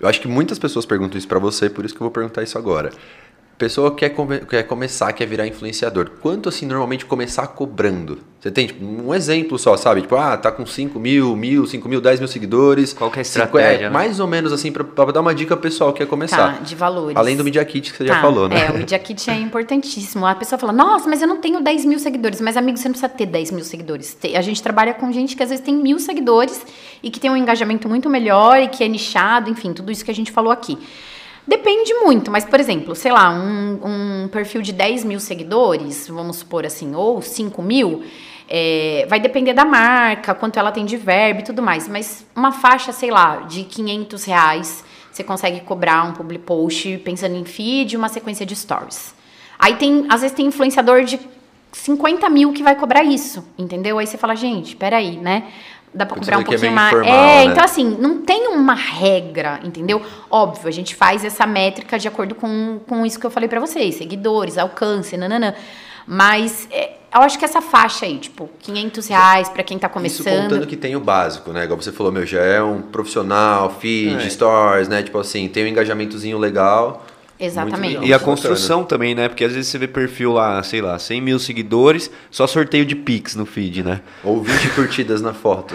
Eu acho que muitas pessoas perguntam isso para você, por isso que eu vou perguntar isso agora pessoa quer, come, quer começar, quer virar influenciador. Quanto assim normalmente começar cobrando? Você tem tipo, um exemplo só, sabe? Tipo, ah, tá com 5 mil, mil, 5 mil, 10 mil seguidores. Qual que é a estratégia? é, né? Mais ou menos assim, pra, pra, dar uma dica pessoal que quer começar. Tá, de valores. Além do Media Kit que você tá, já falou, né? É, o Media Kit é importantíssimo. A pessoa fala, nossa, mas eu não tenho 10 mil seguidores. Mas, amigo, você não precisa ter 10 mil seguidores. A gente trabalha com gente que às vezes tem mil seguidores e que tem um engajamento muito melhor e que é nichado, enfim, tudo isso que a gente falou aqui. Depende muito, mas, por exemplo, sei lá, um, um perfil de 10 mil seguidores, vamos supor assim, ou 5 mil, é, vai depender da marca, quanto ela tem de verbo e tudo mais. Mas uma faixa, sei lá, de 500 reais, você consegue cobrar um public post pensando em feed uma sequência de stories. Aí tem, às vezes tem influenciador de 50 mil que vai cobrar isso, entendeu? Aí você fala, gente, peraí, né? Dá para cobrar um pouquinho é mais. Informal, é, né? então assim, não tem uma regra, entendeu? Óbvio, a gente faz essa métrica de acordo com, com isso que eu falei para vocês, seguidores, alcance, nananã. Mas é, eu acho que essa faixa aí, tipo, 500 reais para quem tá começando. Isso contando que tem o básico, né? Igual você falou, meu, já é um profissional, feed, é. stories, né? Tipo assim, tem um engajamentozinho legal. Exatamente. E a construção também, né? Porque às vezes você vê perfil lá, sei lá, 100 mil seguidores, só sorteio de Pix no feed, né? Ou 20 curtidas na foto.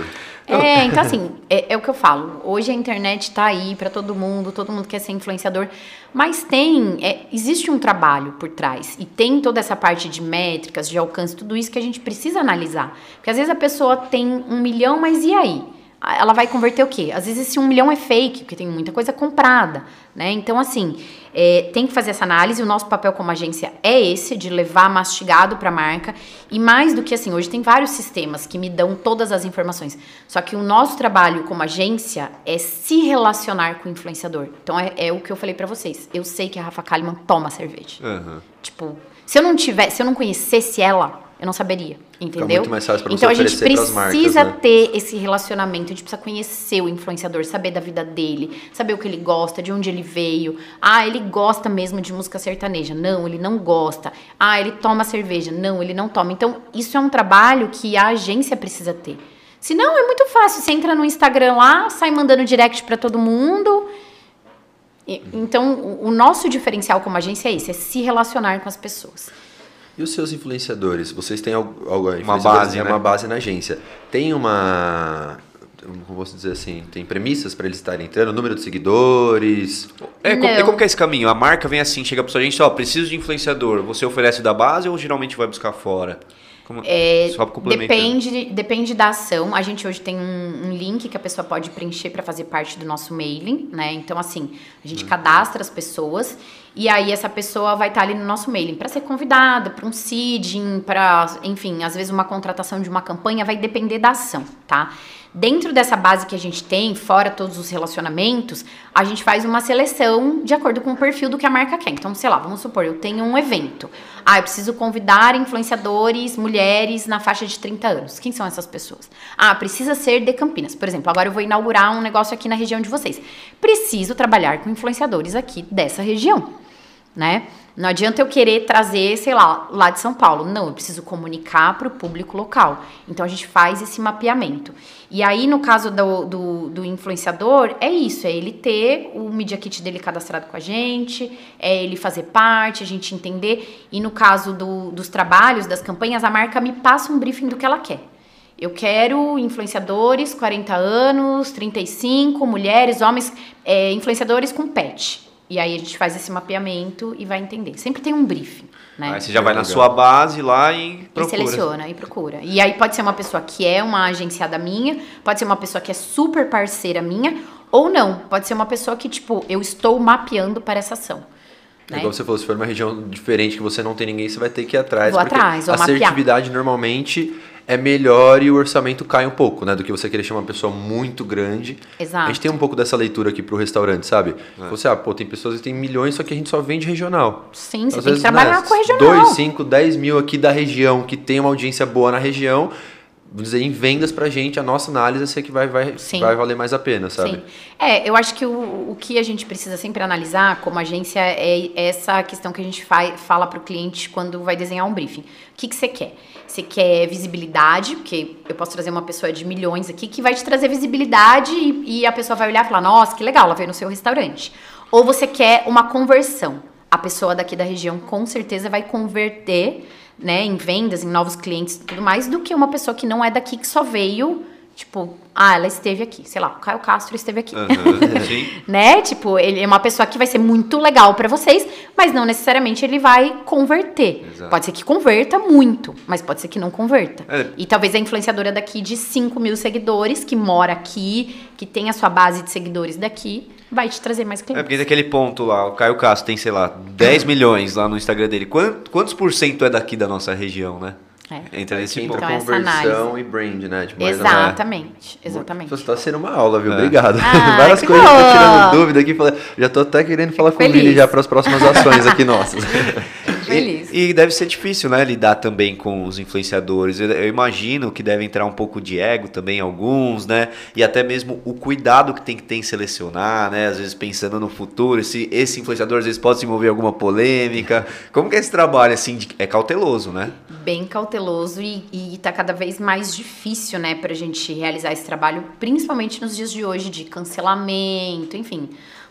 É, então assim, é, é, o que eu falo. Hoje a internet está aí para todo mundo, todo mundo quer ser influenciador, mas tem, é, existe um trabalho por trás e tem toda essa parte de métricas, de alcance, tudo isso que a gente precisa analisar. Porque às vezes a pessoa tem um milhão, mas e aí? Ela vai converter o quê? Às vezes esse um milhão é fake, porque tem muita coisa comprada, né? Então, assim, é, tem que fazer essa análise. O nosso papel como agência é esse, de levar mastigado para a marca. E mais do que assim, hoje tem vários sistemas que me dão todas as informações. Só que o nosso trabalho como agência é se relacionar com o influenciador. Então, é, é o que eu falei para vocês. Eu sei que a Rafa Kalimann toma cerveja. Uhum. Tipo, se eu não tivesse, se eu não conhecesse ela, eu não saberia, entendeu? Fica muito mais fácil pra então a gente precisa marcas, né? ter esse relacionamento, a gente precisa conhecer o influenciador, saber da vida dele, saber o que ele gosta, de onde ele veio. Ah, ele gosta mesmo de música sertaneja. Não, ele não gosta. Ah, ele toma cerveja. Não, ele não toma. Então, isso é um trabalho que a agência precisa ter. Se não, é muito fácil. Você entra no Instagram lá, sai mandando direct para todo mundo. Então, o nosso diferencial como agência é esse, é se relacionar com as pessoas. E os seus influenciadores? Vocês têm algo, algo uma base, é né? uma base na agência. Tem uma como posso dizer assim, tem premissas para eles estarem entrando, número de seguidores? É, como, é como que é esse caminho? A marca vem assim, chega para sua gente, ó, preciso de influenciador. Você oferece da base ou geralmente vai buscar fora? Como, é, depende, depende da ação. A gente hoje tem um, um link que a pessoa pode preencher para fazer parte do nosso mailing, né? Então, assim, a gente uhum. cadastra as pessoas E aí essa pessoa vai estar ali no nosso mailing para ser convidada, para um seeding, para, enfim, às vezes uma contratação de uma campanha vai depender da ação, tá? Dentro dessa base que a gente tem, fora todos os relacionamentos, a gente faz uma seleção de acordo com o perfil do que a marca quer. Então, sei lá, vamos supor, eu tenho um evento. Ah, eu preciso convidar influenciadores, mulheres na faixa de 30 anos. Quem são essas pessoas? Ah, precisa ser de Campinas. Por exemplo, agora eu vou inaugurar um negócio aqui na região de vocês. Preciso trabalhar com influenciadores aqui dessa região, né? Não adianta eu querer trazer, sei lá, lá de São Paulo. Não, eu preciso comunicar para o público local. Então a gente faz esse mapeamento. E aí, no caso do, do, do, influenciador, é isso: é ele ter o Media Kit dele cadastrado com a gente, é ele fazer parte, a gente entender. E no caso do, dos trabalhos, das campanhas, a marca me passa um briefing do que ela quer. Eu quero influenciadores, 40 anos, 35, mulheres, homens, é, influenciadores com pet. E aí a gente faz esse mapeamento e vai entender. Sempre tem um briefing. Né? Aí você já vai na sua base lá e procura. E seleciona e procura. E aí pode ser uma pessoa que é uma agenciada minha, pode ser uma pessoa que é super parceira minha, ou não. Pode ser uma pessoa que, tipo, eu estou mapeando para essa ação. É né? Igual você falou, se for uma região diferente que você não tem ninguém, você vai ter que ir atrás. Vou atrás, vou Assertividade mapear. normalmente é melhor e o orçamento cai um pouco, né? Do que você querer chamar uma pessoa muito grande. Exato. A gente tem um pouco dessa leitura aqui pro restaurante, sabe? É. Você, ah, pô, tem pessoas que têm milhões, só que a gente só vende regional. Sim, Às você vezes, tem que trabalhar né, com regional. 2, 5, 10 mil aqui da região, que tem uma audiência boa na região, dizer, em vendas pra gente, a nossa análise é que vai, vai, vai valer mais a pena, sabe? Sim. É, eu acho que o, o que a gente precisa sempre analisar como agência é essa questão que a gente faz, fala para o cliente quando vai desenhar um briefing. O que, que você quer? Você quer visibilidade, porque eu posso trazer uma pessoa de milhões aqui que vai te trazer visibilidade e, e a pessoa vai olhar e falar: nossa, que legal, ela veio no seu restaurante. Ou você quer uma conversão. A pessoa daqui da região com certeza vai converter né, em vendas, em novos clientes e tudo mais, do que uma pessoa que não é daqui, que só veio Tipo, ah, ela esteve aqui, sei lá, o Caio Castro esteve aqui. Uhum, né? Tipo, ele é uma pessoa que vai ser muito legal para vocês, mas não necessariamente ele vai converter. Exato. Pode ser que converta muito, mas pode ser que não converta. É. E talvez a influenciadora daqui de 5 mil seguidores, que mora aqui, que tem a sua base de seguidores daqui, vai te trazer mais clientes. É porque daquele ponto lá, o Caio Castro tem, sei lá, 10 milhões lá no Instagram dele. Quantos, quantos por cento é daqui da nossa região, né? É. Entra nesse então, ponto. conversão e brand, né? Tipo, exatamente, exatamente. Você está sendo uma aula, viu? É. Obrigado. Ah, Várias coisas que eu tô tirando dúvida aqui. Já tô até querendo falar com o Vini já para as próximas ações aqui nossas. Feliz. E, e, deve ser difícil, né? Lidar também com os influenciadores. Eu, eu, imagino que deve entrar um pouco de ego também, alguns, né? E até mesmo o cuidado que tem que ter em selecionar, né? Às vezes pensando no futuro, se esse influenciador às vezes pode se envolver em alguma polêmica. Como que é esse trabalho, assim, de, é cauteloso, né? Bem cauteloso e, e tá cada vez mais difícil, né? Pra gente realizar esse trabalho, principalmente nos dias de hoje, de cancelamento, enfim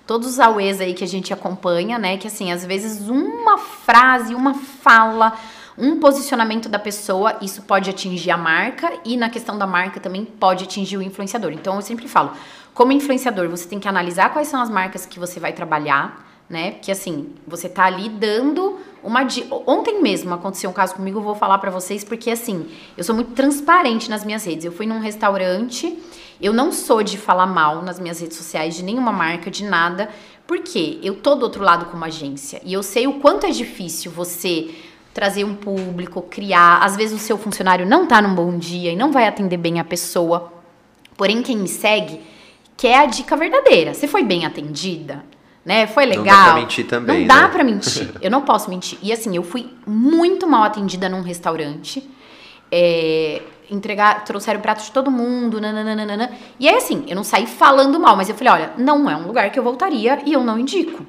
todos os auês aí que a gente acompanha, né? Que assim, às vezes uma frase, uma fala, um posicionamento da pessoa, isso pode atingir a marca e na questão da marca também pode atingir o influenciador. Então eu sempre falo, como influenciador, você tem que analisar quais são as marcas que você vai trabalhar, né? Porque assim, você tá ali dando uma. Ontem mesmo aconteceu um caso comigo, eu vou falar para vocês porque assim, eu sou muito transparente nas minhas redes. Eu fui num restaurante eu não sou de falar mal nas minhas redes sociais de nenhuma marca, de nada, porque eu tô do outro lado como agência e eu sei o quanto é difícil você trazer um público, criar. Às vezes o seu funcionário não tá num bom dia e não vai atender bem a pessoa. Porém, quem me segue quer a dica verdadeira. Você foi bem atendida? Né? Foi legal. Não dá pra mentir também. Não dá né? pra mentir. Eu não posso mentir. E assim, eu fui muito mal atendida num restaurante. É, entregar, trouxeram prato de todo mundo, nananana. E aí, assim, eu não saí falando mal, mas eu falei, olha, não é um lugar que eu voltaria e eu não indico.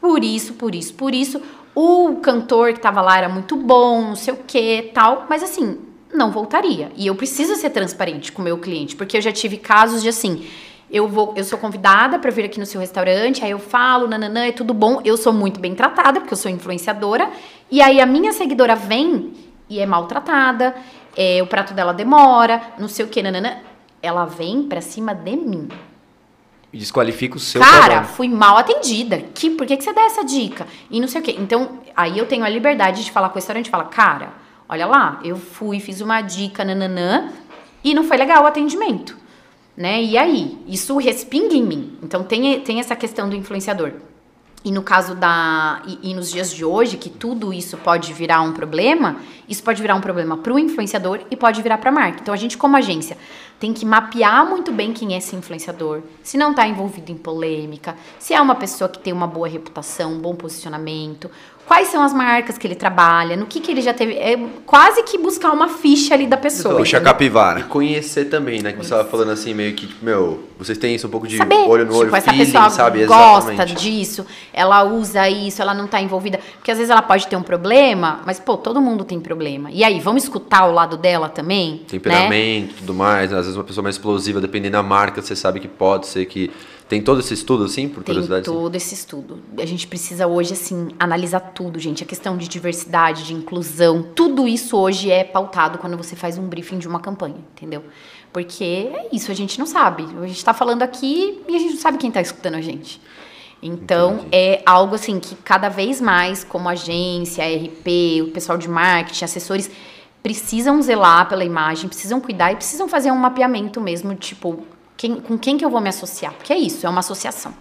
Por isso, por isso, por isso. O cantor que tava lá era muito bom, não sei o que, tal, mas assim, não voltaria. E eu preciso ser transparente com o meu cliente, porque eu já tive casos de assim, eu vou, eu sou convidada para vir aqui no seu restaurante, aí eu falo, nananã, é tudo bom, eu sou muito bem tratada, porque eu sou influenciadora, e aí a minha seguidora vem e é maltratada, é, o prato dela demora, não sei o que, nanana. Ela vem pra cima de mim. E desqualifica o seu Cara, trabalho. fui mal atendida. Que, por que, que você dá essa dica? E não sei o quê. Então, aí eu tenho a liberdade de falar com o restaurante e falar, cara, olha lá, eu fui, fiz uma dica, nananã, e não foi legal o atendimento. Né? E aí? Isso respinga em mim. Então tem, tem essa questão do influenciador. E no caso da. E, e, nos dias de hoje, que tudo isso pode virar um problema, isso pode virar um problema para o influenciador e pode virar para a marca. Então a gente, como agência, tem que mapear muito bem quem é esse influenciador, se não está envolvido em polêmica, se é uma pessoa que tem uma boa reputação, um bom posicionamento, quais são as marcas que ele trabalha, no que, que ele já teve. É quase que buscar uma ficha ali da pessoa. Puxa capivara. E conhecer também, né? Que você estava falando assim, meio que, tipo, meu, vocês têm isso um pouco de Saber, olho no tipo, olho, essa feeling, pessoa sabe? gosta Exatamente. disso, ela usa isso, ela não está envolvida. Porque às vezes ela pode ter um problema, mas, pô, todo mundo tem problema. E aí, vamos escutar o lado dela também? Né? Temperamento e tudo mais. Às vezes uma pessoa mais explosiva, dependendo da marca, você sabe que pode ser que. Tem todo esse estudo, assim, por Tem curiosidade? assim? todo esse estudo. A gente precisa hoje, assim, analisar tudo, gente. A questão de diversidade, de inclusão, tudo isso hoje é pautado quando você faz um briefing de uma campanha, entendeu? Porque é isso, a gente não sabe. A gente está falando aqui e a gente não sabe quem está escutando a gente. Então, Entendi. é algo assim que cada vez mais, como agência, RP, o pessoal de marketing, assessores, precisam zelar pela imagem, precisam cuidar e precisam fazer um mapeamento mesmo, tipo, quem- com quem que eu vou me associar? Porque é isso, é uma associação.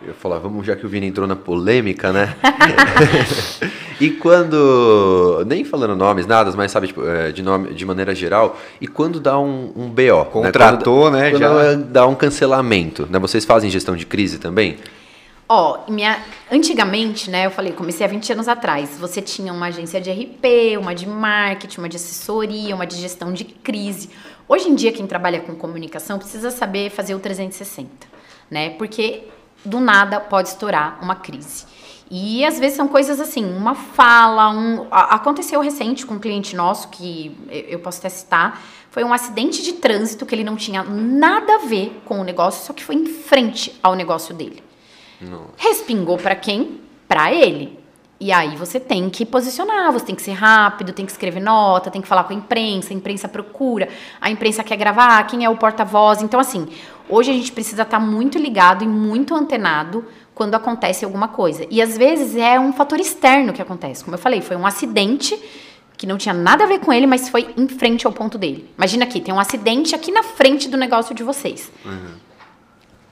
Eu ia falar, vamos, já que o Vini entrou na polêmica, né? e quando. Nem falando nomes, nada, mas sabe, tipo, é, de, nome, de maneira geral, e quando dá um, um BO? Contratou, né? né, Quando, já. quando dá um cancelamento, né? Vocês fazem gestão de crise também? Ó, minha, antigamente, né, eu falei, comecei há 20 anos atrás. Você tinha uma agência de RP, uma de marketing, uma de assessoria, uma de gestão de crise. Hoje em dia, quem trabalha com comunicação precisa saber fazer o 360, né? Porque do nada pode estourar uma crise. E às vezes são coisas assim, uma fala, um. Aconteceu recente com um cliente nosso, que eu eu posso até citar, foi um acidente de trânsito que ele não tinha nada a ver com o negócio, só que foi em frente ao negócio dele. Respingou pra quem? Pra ele. E aí você tem que posicionar, você tem que ser rápido, tem que escrever nota, tem que falar com a imprensa, a imprensa procura, a imprensa quer gravar, quem é o porta-voz. Então, assim, hoje a gente precisa estar muito ligado e muito antenado quando acontece alguma coisa. E às vezes é um fator externo que acontece. Como eu falei, foi um acidente que não tinha nada a ver com ele, mas foi em frente ao ponto dele. Imagina aqui, tem um acidente aqui na frente do negócio de vocês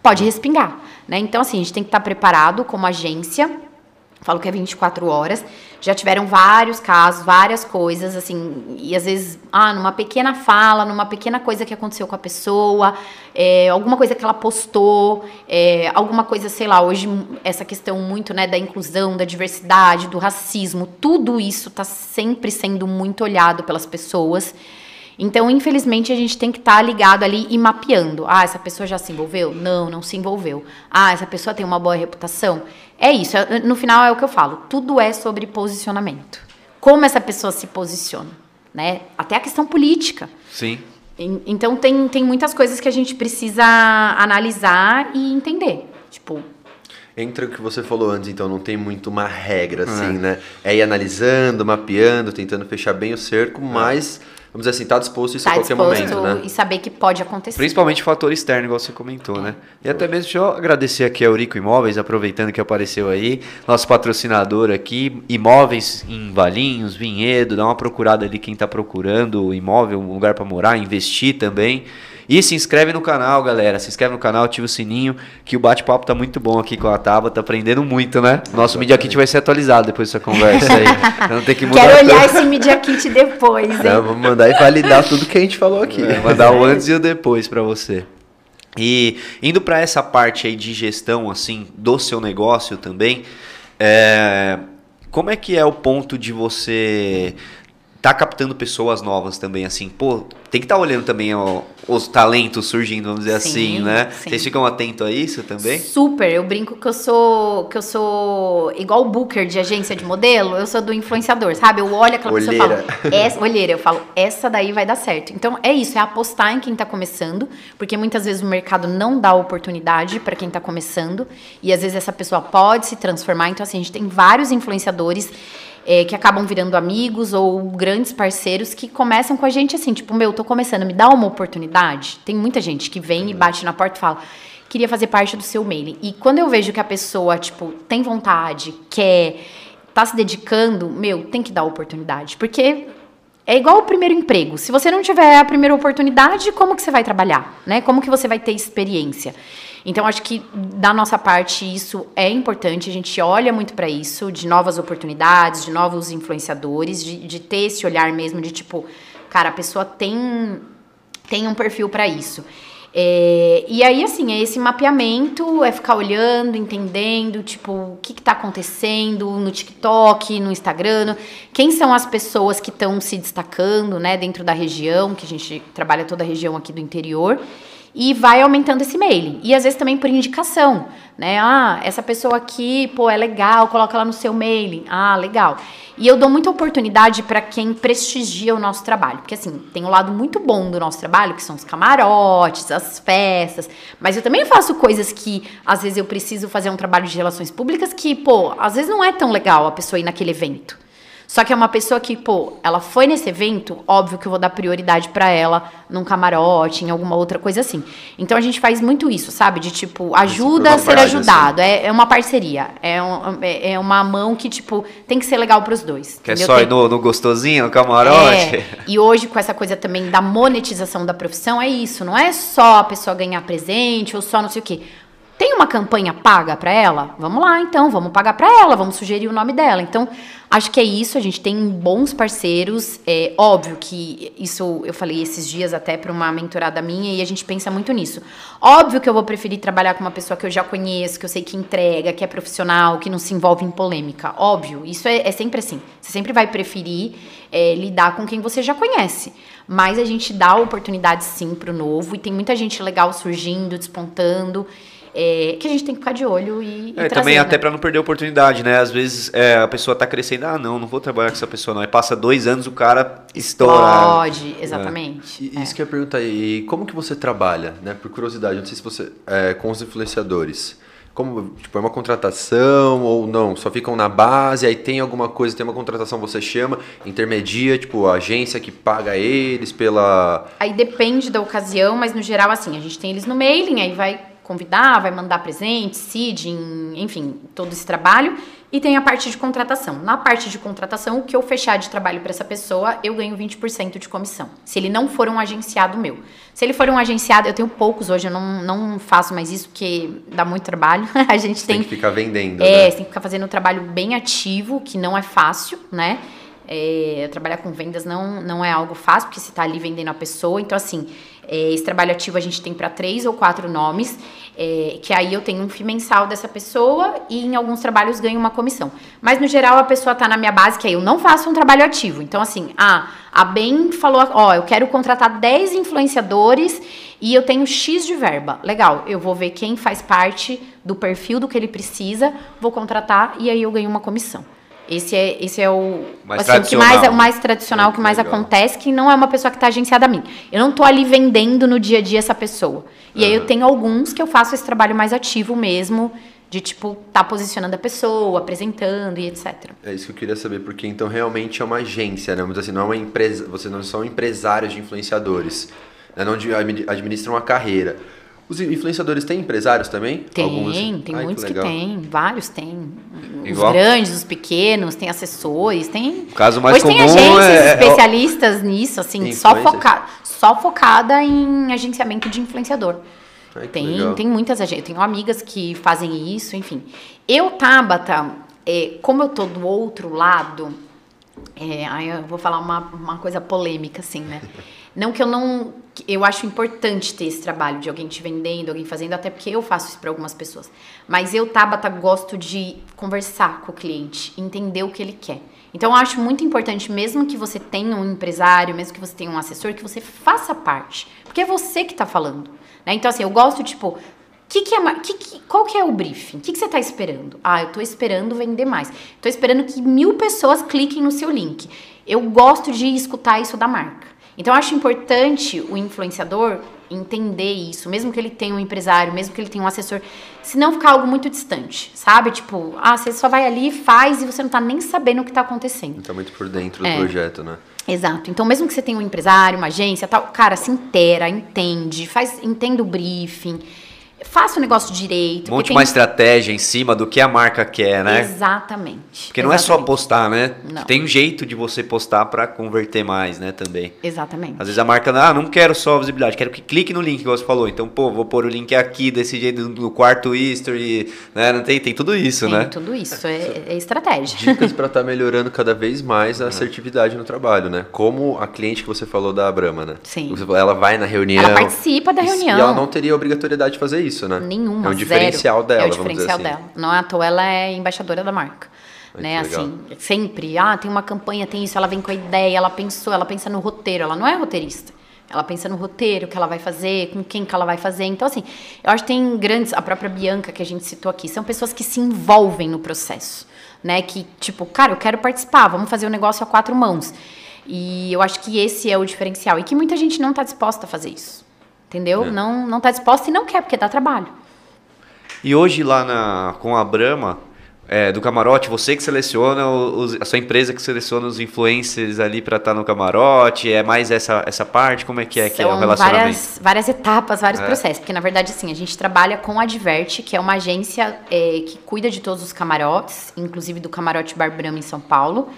pode respingar, né? Então, assim, a gente tem que estar preparado como agência. Falo que é 24 horas. Já tiveram vários casos, várias coisas, assim, e às vezes, ah, numa pequena fala, numa pequena coisa que aconteceu com a pessoa, é, alguma coisa que ela postou, é, alguma coisa, sei lá, hoje essa questão muito, né, da inclusão, da diversidade, do racismo, tudo isso tá sempre sendo muito olhado pelas pessoas. Então, infelizmente, a gente tem que estar ligado ali e mapeando. Ah, essa pessoa já se envolveu? Não, não se envolveu. Ah, essa pessoa tem uma boa reputação? É isso. é- No final é o que eu falo. Tudo é sobre posicionamento. Como essa pessoa se posiciona, né? Até a questão política. Sim. En- Então tem, tem muitas coisas que a gente precisa analisar e entender. Tipo, Entra o que você falou antes, então não tem muito uma regra, assim, né? É ir analisando, mapeando, tentando fechar bem o cerco, mas, vamos dizer assim, tá disposto a isso tá a qualquer disposto momento, né? e saber que pode acontecer. Principalmente fator externo, igual você comentou, né? E até mesmo, deixa eu agradecer aqui a Eurico Imóveis, aproveitando que apareceu aí, nosso patrocinador aqui, imóveis em Valinhos, Vinhedo, dá uma procurada ali quem tá procurando imóvel, um lugar para morar, investir também. E se inscreve no canal, galera. Se inscreve no canal, ativa o sininho, que o bate-papo tá muito bom aqui com a Taba, tá aprendendo muito, né? Nosso Media Kit vai ser atualizado depois dessa conversa aí. Não tem que mudar Quero olhar esse Media Kit depois, hein? Não, vamos mandar e validar tudo que a gente falou aqui. É, mandar o antes e o depois para você. E indo para essa parte aí de gestão assim do seu negócio também, é, como é que é o ponto de você tá captando pessoas novas também assim, pô, tem que estar olhando também ó, os talentos surgindo, vamos dizer Sim, assim, né? sim. Vocês ficam atentos a isso também? Super, eu brinco que eu sou que eu sou igual o booker de agência de modelo, eu sou do influenciador, sabe? Eu olho aquela pessoa e Olheira. falo, essa, olheira, eu falo, essa daí vai dar certo. Então é isso, é apostar em quem tá começando, porque muitas vezes o mercado não dá oportunidade para quem tá começando, e às vezes essa pessoa pode se transformar. Então, assim, a gente tem vários influenciadores é, que acabam virando amigos ou grandes parceiros que começam com a gente assim, tipo, meu, tô começando, me dá uma oportunidade. Tem muita gente que vem e bate na porta e fala, queria fazer parte do seu mailing. E quando eu vejo que a pessoa, tipo, tem vontade, quer, tá se dedicando, meu, tem que dar oportunidade. Porque é igual o primeiro emprego. Se você não tiver a primeira oportunidade, como que você vai trabalhar, né? Como que você vai ter experiência? Então acho que da nossa parte isso é importante. A gente olha muito para isso, de novas oportunidades, de novos influenciadores, de, de ter esse olhar mesmo de tipo, cara, a pessoa tem tem um perfil para isso. É, e aí, assim, é esse mapeamento, é ficar olhando, entendendo, tipo, o que está acontecendo no TikTok, no Instagram, quem são as pessoas que estão se destacando, né, dentro da região, que a gente trabalha toda a região aqui do interior e vai aumentando esse mailing. E às vezes também por indicação, né? Ah, essa pessoa aqui, pô, é legal, coloca lá no seu mailing. Ah, legal. E eu dou muita oportunidade para quem prestigia o nosso trabalho, porque assim, tem um lado muito bom do nosso trabalho, que são os camarotes, as festas, mas eu também faço coisas que às vezes eu preciso fazer um trabalho de relações públicas que, pô, às vezes não é tão legal a pessoa ir naquele evento. Só que é uma pessoa que, pô, ela foi nesse evento, óbvio que eu vou dar prioridade para ela num camarote, em alguma outra coisa assim. Então a gente faz muito isso, sabe? De tipo, ajuda a ser ajudado. Assim. É, é uma parceria. É, um, é, é uma mão que, tipo, tem que ser legal pros dois. Que é só ir no, no, gostosinho, no camarote. É. E hoje, com essa coisa também da monetização da profissão, é isso. Não é só a pessoa ganhar presente ou só não sei o quê. Tem uma campanha paga para ela? Vamos lá, então, vamos pagar para ela, vamos sugerir o nome dela. Então, acho que é isso. A gente tem bons parceiros. É óbvio que isso eu falei esses dias até para uma mentorada minha e a gente pensa muito nisso. Óbvio que eu vou preferir trabalhar com uma pessoa que eu já conheço, que eu sei que entrega, que é profissional, que não se envolve em polêmica. Óbvio, isso é, é sempre assim. Você sempre vai preferir é, lidar com quem você já conhece. Mas a gente dá oportunidade sim para o novo e tem muita gente legal surgindo, despontando é, que a gente tem que ficar de olho e, e é, também até para não perder a oportunidade, né? Às vezes é, a pessoa está crescendo, ah, não, não vou trabalhar com essa pessoa, não. Aí passa dois anos, o cara estoura. Pode, exatamente. É. E, isso que eu ia perguntar aí, como que você trabalha, né? Por curiosidade, não sei se você, é, com os influenciadores, como, tipo, é uma contratação ou não? Só ficam na base, aí tem alguma coisa, tem uma contratação, você chama, intermedia, tipo, a agência que paga eles pela... Aí depende da ocasião, mas no geral, assim, a gente tem eles no mailing, aí vai convidar, vai mandar presente, seeding, enfim, todo esse trabalho. E tem a parte de contratação. Na parte de contratação, o que eu fechar de trabalho para essa pessoa, eu ganho 20% de comissão. Se ele não for um agenciado meu. Se ele for um agenciado, eu tenho poucos hoje, eu não, não faço mais isso porque dá muito trabalho. a gente tem, tem que ficar vendendo. É, né? tem que ficar fazendo um trabalho bem ativo, que não é fácil, né? É, trabalhar com vendas não, não é algo fácil, porque você está ali vendendo a pessoa. Então, assim, esse trabalho ativo a gente tem para três ou quatro nomes, é, que aí eu tenho um FII mensal dessa pessoa e em alguns trabalhos ganho uma comissão. Mas no geral a pessoa está na minha base, que aí eu não faço um trabalho ativo. Então, assim, ah, a Ben falou: ó, eu quero contratar 10 influenciadores e eu tenho X de verba. Legal, eu vou ver quem faz parte do perfil do que ele precisa, vou contratar e aí eu ganho uma comissão. Esse é, esse é o, mais assim, que mais, é o mais tradicional, é, o que mais legal. acontece, que não é uma pessoa que está agenciada a mim. Eu não estou ali vendendo no dia a dia essa pessoa. E uhum. aí eu tenho alguns que eu faço esse trabalho mais ativo mesmo, de tipo, tá posicionando a pessoa, apresentando e etc. É isso que eu queria saber, porque então realmente é uma agência, né? Mas assim, não é uma empresa, vocês não são empresários de influenciadores, né? não administram uma carreira. Os influenciadores têm empresários também? Tem, Alguns? tem Ai, muitos que, que tem, vários tem. Igual. Os grandes, os pequenos, tem assessores, tem. O caso mais Hoje comum tem agências é, é especialistas nisso, assim, só, foca, só focada em agenciamento de influenciador. Ai, tem, tem muitas agências, tenho amigas que fazem isso, enfim. Eu, Tabata, é, como eu tô do outro lado, é, aí eu vou falar uma, uma coisa polêmica, assim, né? Não que eu não. Eu acho importante ter esse trabalho de alguém te vendendo, alguém fazendo, até porque eu faço isso para algumas pessoas. Mas eu, Tabata, gosto de conversar com o cliente, entender o que ele quer. Então, eu acho muito importante, mesmo que você tenha um empresário, mesmo que você tenha um assessor, que você faça parte. Porque é você que está falando. Né? Então, assim, eu gosto, tipo, que que é, que que, qual que é o briefing? O que, que você está esperando? Ah, eu estou esperando vender mais. Estou esperando que mil pessoas cliquem no seu link. Eu gosto de escutar isso da marca. Então, eu acho importante o influenciador entender isso, mesmo que ele tenha um empresário, mesmo que ele tenha um assessor, se não ficar algo muito distante, sabe? Tipo, ah, você só vai ali, faz e você não tá nem sabendo o que tá acontecendo. Tá muito por dentro do é. projeto, né? Exato. Então, mesmo que você tenha um empresário, uma agência, tal, cara, se inteira, entende, faz, entenda o briefing, faça o negócio direito. Monte tem... uma estratégia em cima do que a marca quer, né? Exatamente. Porque não é só postar, né? Não. Tem um jeito de você postar para converter mais, né, também. Exatamente. Às vezes a marca, ah, não quero só visibilidade, quero que clique no link, igual você falou. Então, pô, vou pôr o link aqui, desse jeito, no quarto history, né? Não tem, tem tudo isso, tem né? tudo isso, é, é estratégia. Dicas para estar melhorando cada vez mais a assertividade no trabalho, né? Como a cliente que você falou da Brahma, né? Sim. Falou, Ela vai na reunião. Ela participa da reunião. E ela não teria obrigatoriedade de fazer isso, né? Nenhuma, É um zero. diferencial dela, É o diferencial assim. dela. Não é à toa, ela é embaixadora da marca. Né, legal. assim, sempre, ah, tem uma campanha, tem isso, ela vem com a ideia, ela pensou, ela pensa no roteiro, ela não é roteirista. Ela pensa no roteiro, o que ela vai fazer, com quem que ela vai fazer. Então, assim, eu acho que tem grandes, a própria Bianca que a gente citou aqui, são pessoas que se envolvem no processo, né? Que, tipo, cara, eu quero participar, vamos fazer o negócio a quatro mãos. E eu acho que esse é o diferencial. E que muita gente não está disposta a fazer isso. Entendeu? É. Não, não tá disposta e não quer, porque dá trabalho. E hoje lá na, com a Brahma, é, do camarote, você que seleciona, os, a sua empresa que seleciona os influencers ali para estar no camarote, é mais essa, essa parte? Como é que é, que é o São relacionamento? várias, várias etapas, vários É. processos. Porque, na verdade, assim, a gente trabalha com a Adverte, que é uma agência é, que cuida de todos os camarotes, inclusive do camarote Bar Brahma em São Paulo.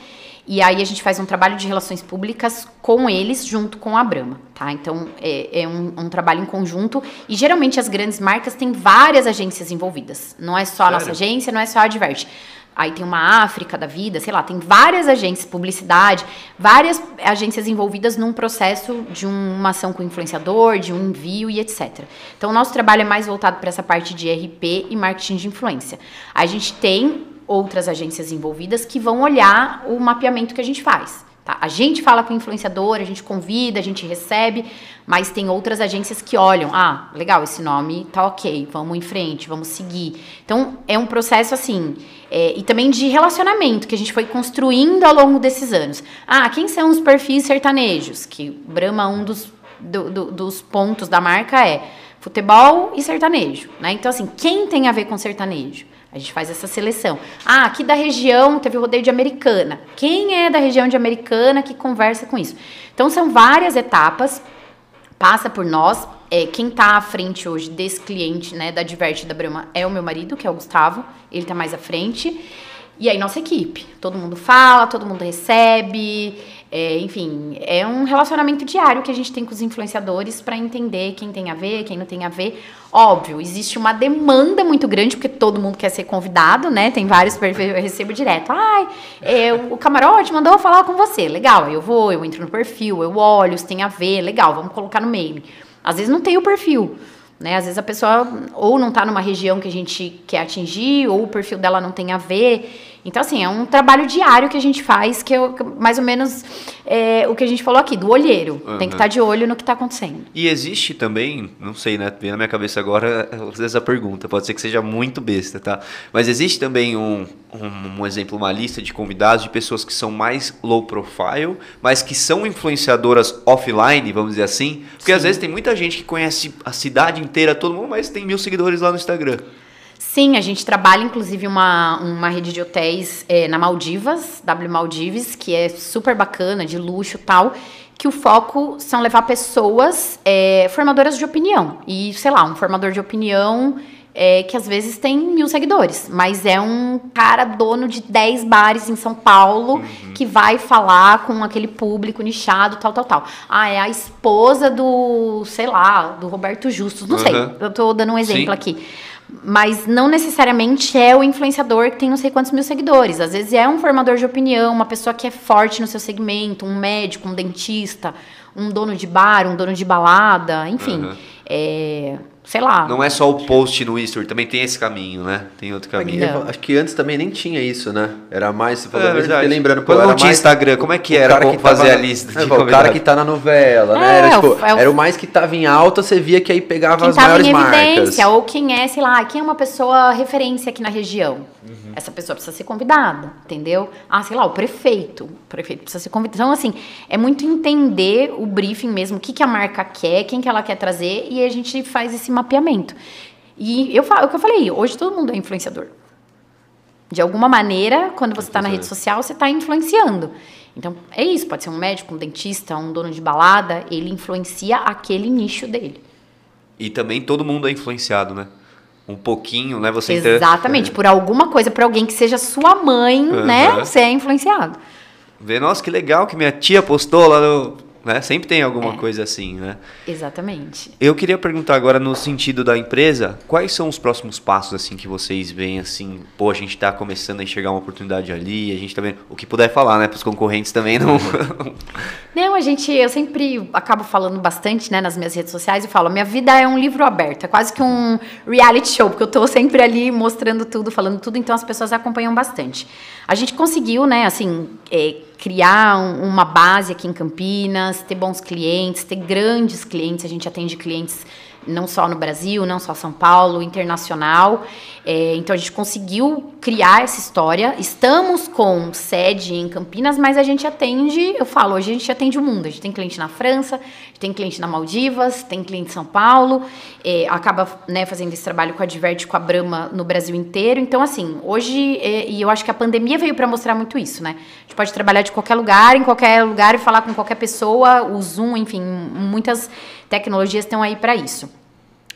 E aí a gente faz um trabalho de relações públicas com eles, junto com a Brahma, tá? Então, é, é um, um trabalho em conjunto. E, geralmente, as grandes marcas têm várias agências envolvidas. Não é só a nossa Sério? agência, não é só a Adverte. Aí tem uma África da vida, sei lá, tem várias agências, publicidade, várias agências envolvidas num processo de um- uma ação com o influenciador, de um envio e etc. Então, o nosso trabalho é mais voltado para essa parte de RP e marketing de influência. A gente tem outras agências envolvidas que vão olhar o mapeamento que a gente faz. Tá? A gente fala com o influenciador, a gente convida, a gente recebe, mas tem outras agências que olham, ah, legal, esse nome tá ok, vamos em frente, vamos seguir. Então, é um processo assim, é, e também de relacionamento que a gente foi construindo ao longo desses anos. Ah, quem são os perfis sertanejos? Que Brahma, um dos, do- do- dos pontos da marca é futebol e sertanejo, né? Então, assim, quem tem a ver com sertanejo? A gente faz essa seleção. Ah, aqui da região teve o rodeio de Americana. Quem é da região de Americana que conversa com isso? Então, são várias etapas, passa por nós. É, quem está à frente hoje desse cliente, né, da Diverte da Brahma, é o meu marido, que é o Gustavo. Ele está mais à frente. E aí, nossa equipe. Todo mundo fala, todo mundo recebe. É, enfim, é um relacionamento diário que a gente tem com os influenciadores para entender quem tem a ver, quem não tem a ver. Óbvio, existe uma demanda muito grande, porque todo mundo quer ser convidado, né? Tem vários perfis, eu recebo direto. Ai, é, o camarote mandou falar com você. Legal, eu vou, eu entro no perfil, eu olho, se tem a ver, legal, vamos colocar no mail. Às vezes não tem o perfil. Né? Às vezes a pessoa ou não está numa região que a gente quer atingir, ou o perfil dela não tem a ver. Então, assim, é um trabalho diário que a gente faz, que é mais ou menos é, o que a gente falou aqui, do olheiro. Tem que Uhum. estar de olho no que está acontecendo. E existe também, não sei, né? Vem na minha cabeça agora essa pergunta, pode ser que seja muito besta, tá? Mas existe também um, um, um exemplo, uma lista de convidados de pessoas que são mais low profile, mas que são influenciadoras offline, vamos dizer assim. Porque às Sim. vezes tem muita gente que conhece a cidade inteira, todo mundo, mas tem mil seguidores lá no Instagram. Sim, a gente trabalha inclusive uma, uma rede de hotéis é, na Maldivas, W Maldives, que é super bacana, de luxo e tal, que o foco são levar pessoas é, formadoras de opinião. E, sei lá, um formador de opinião é, que às vezes tem mil seguidores, mas é um cara dono de 10 bares em São Paulo que vai falar com aquele público nichado, tal, tal, tal. Ah, é a esposa do, sei lá, do Roberto Justus, não sei, Uhum. eu tô dando um exemplo Sim. aqui. Mas não necessariamente é o influenciador que tem não sei quantos mil seguidores. Às vezes é um formador de opinião, uma pessoa que é forte no seu segmento, um médico, um dentista, um dono de bar, um dono de balada, enfim. Uhum. É, sei lá. Não é só o post no History, também tem esse caminho, né? Tem outro caminho. Não. Acho que antes também nem tinha isso, né? Era mais, você falou, É verdade. lembrando, pô, não tinha mais Instagram, como é que o era cara como fazer tava- a lista de É, o cara que tá na novela, né? É, Era, tipo, o- é o- era o mais que tava em alta, você via que aí pegava quem as estava maiores em marcas. evidência, ou quem é, sei lá, quem é uma pessoa referência aqui na região. Uhum. Essa pessoa precisa ser convidada, entendeu? Ah, sei lá, o prefeito. O prefeito precisa ser convidado. Então, assim, é muito entender o briefing mesmo, o que, que a marca quer, quem que ela quer trazer, e a gente faz esse mapeamento. E eu falo, o que eu falei, hoje todo mundo é influenciador. De alguma maneira, quando você está na rede social, você está influenciando. Então, é isso. Pode ser um médico, um dentista, um dono de balada. Ele influencia aquele nicho dele. E também todo mundo é influenciado, né? Um pouquinho, né? Você Exatamente, por alguma coisa, por alguém que seja sua mãe, né? Você é influenciado. Vê, nossa, que legal que minha tia postou lá no, né? Sempre tem alguma é. coisa assim, né? Exatamente. Eu queria perguntar agora no sentido da empresa, quais são os próximos passos assim que vocês veem assim, pô, a gente está começando a enxergar uma oportunidade ali, a gente tá vendo o que puder falar, né, para os concorrentes também não. não, a gente, eu sempre acabo falando bastante, né, nas minhas redes sociais e falo, minha vida é um livro aberto, é quase que um reality show, porque eu estou sempre ali mostrando tudo, falando tudo, então as pessoas acompanham bastante. A gente conseguiu, né, assim, é, criar um, uma base aqui em Campinas, ter bons clientes, ter grandes clientes. A gente atende clientes não só no Brasil, não só São Paulo, internacional. É, então a gente conseguiu criar essa história. Estamos com sede em Campinas, mas a gente atende, eu falo, hoje a gente atende o mundo. A gente tem cliente na França, tem cliente na Maldivas, tem cliente em São Paulo, é, acaba né, fazendo esse trabalho com a Diverte, com a Brahma no Brasil inteiro. Então, assim, hoje, é, e eu acho que a pandemia veio para mostrar muito isso, né? A gente pode trabalhar de qualquer lugar, em qualquer lugar e falar com qualquer pessoa, o Zoom, enfim, muitas tecnologias estão aí para isso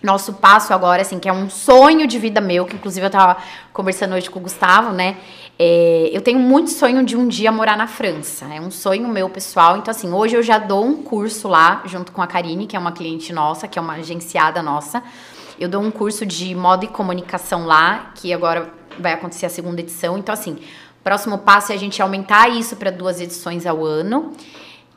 nosso passo agora, assim, que é um sonho de vida meu, que inclusive eu tava conversando hoje com o Gustavo, né? É, eu tenho muito sonho de um dia morar na França. É um sonho meu pessoal. Então, assim, hoje eu já dou um curso lá, junto com a Karine, que é uma cliente nossa, que é uma agenciada nossa. Eu dou um curso de moda e comunicação lá, que agora vai acontecer a segunda edição. Então, assim, próximo passo é a gente aumentar isso para duas edições ao ano.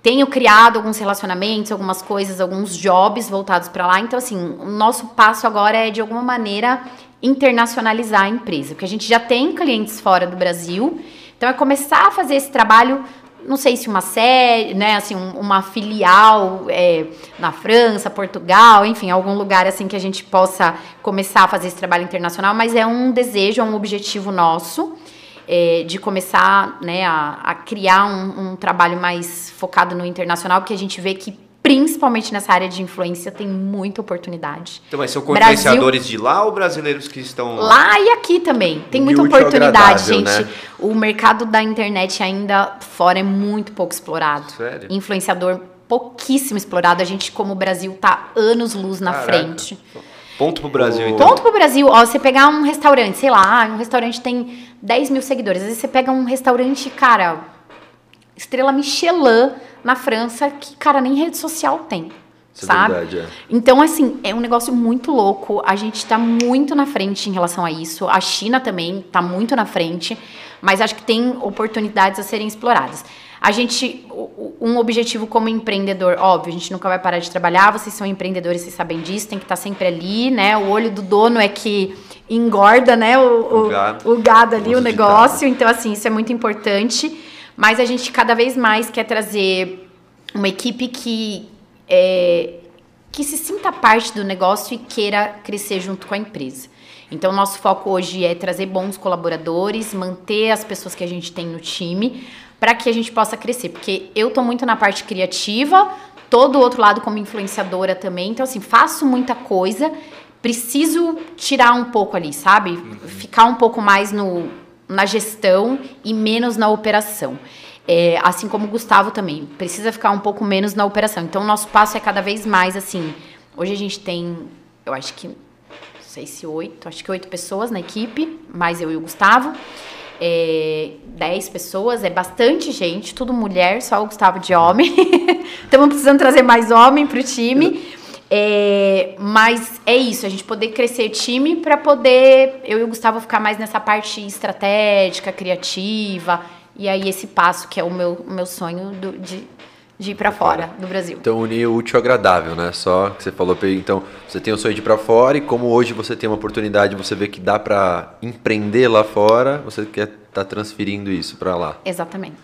Tenho criado alguns relacionamentos, algumas coisas, alguns jobs voltados para lá. Então, assim, o nosso passo agora é, de alguma maneira, internacionalizar a empresa. Porque a gente já tem clientes fora do Brasil. Então, é começar a fazer esse trabalho não sei se uma série, né, assim, uma filial é, na França, Portugal, enfim, algum lugar assim que a gente possa começar a fazer esse trabalho internacional, mas é um desejo, é um objetivo nosso é, de começar né, a, a criar um, um, trabalho mais focado no internacional, porque a gente vê que principalmente nessa área de influência tem muita oportunidade. Então, mas são influenciadores Brasil, de lá ou brasileiros que estão lá e aqui também? Tem muita oportunidade, gente. Né? O mercado da internet ainda fora é muito pouco explorado. Sério? Influenciador pouquíssimo explorado. A gente, como Brasil, tá anos luz na Caraca. frente. Ponto pro Brasil, então. Ponto pro Brasil. Ó, você pegar um restaurante, sei lá, um restaurante tem 10 mil seguidores. Às vezes você pega um restaurante, cara, estrela Michelin na França, que, cara, nem rede social tem. Isso é sabe? É verdade, é. Então, assim, é um negócio muito louco. A gente está muito na frente em relação a isso. A China também está muito na frente, mas acho que tem oportunidades a serem exploradas. A gente, um objetivo como empreendedor, óbvio, a gente nunca vai parar de trabalhar, vocês são empreendedores, vocês sabem disso, tem que estar sempre ali, né? O olho do dono é que engorda, né, o, o, o, gado. o gado. ali, o negócio. Então, assim, isso é muito importante. Mas a gente cada vez mais quer trazer uma equipe que é, que se sinta parte do negócio e queira crescer junto com a empresa. Então, nosso foco hoje é trazer bons colaboradores, manter as pessoas que a gente tem no time, para que a gente possa crescer. Porque eu tô muito na parte criativa, todo o outro lado como influenciadora também. Então, assim, faço muita coisa, preciso tirar um pouco ali, sabe? Uhum. Ficar um pouco mais no, na gestão e menos na operação. É, assim como o Gustavo também, precisa ficar um pouco menos na operação. Então, o nosso passo é cada vez mais assim. Hoje a gente tem, eu acho que, não sei se oito, acho que oito pessoas na equipe, mais eu e o Gustavo é, 10 pessoas, é bastante gente, tudo mulher, só o Gustavo de homem. Estamos precisando trazer mais homem para o time. É, mas é isso, a gente poder crescer time para poder eu e o Gustavo ficar mais nessa parte estratégica, criativa. E aí esse passo que é o meu, meu sonho do, de, de ir para fora do Brasil. Então unir o útil ao agradável, né? Só que você falou, então você tem o sonho de ir para fora e como hoje você tem uma oportunidade, você vê que dá para empreender lá fora, você quer estar tá transferindo isso para lá. Exatamente.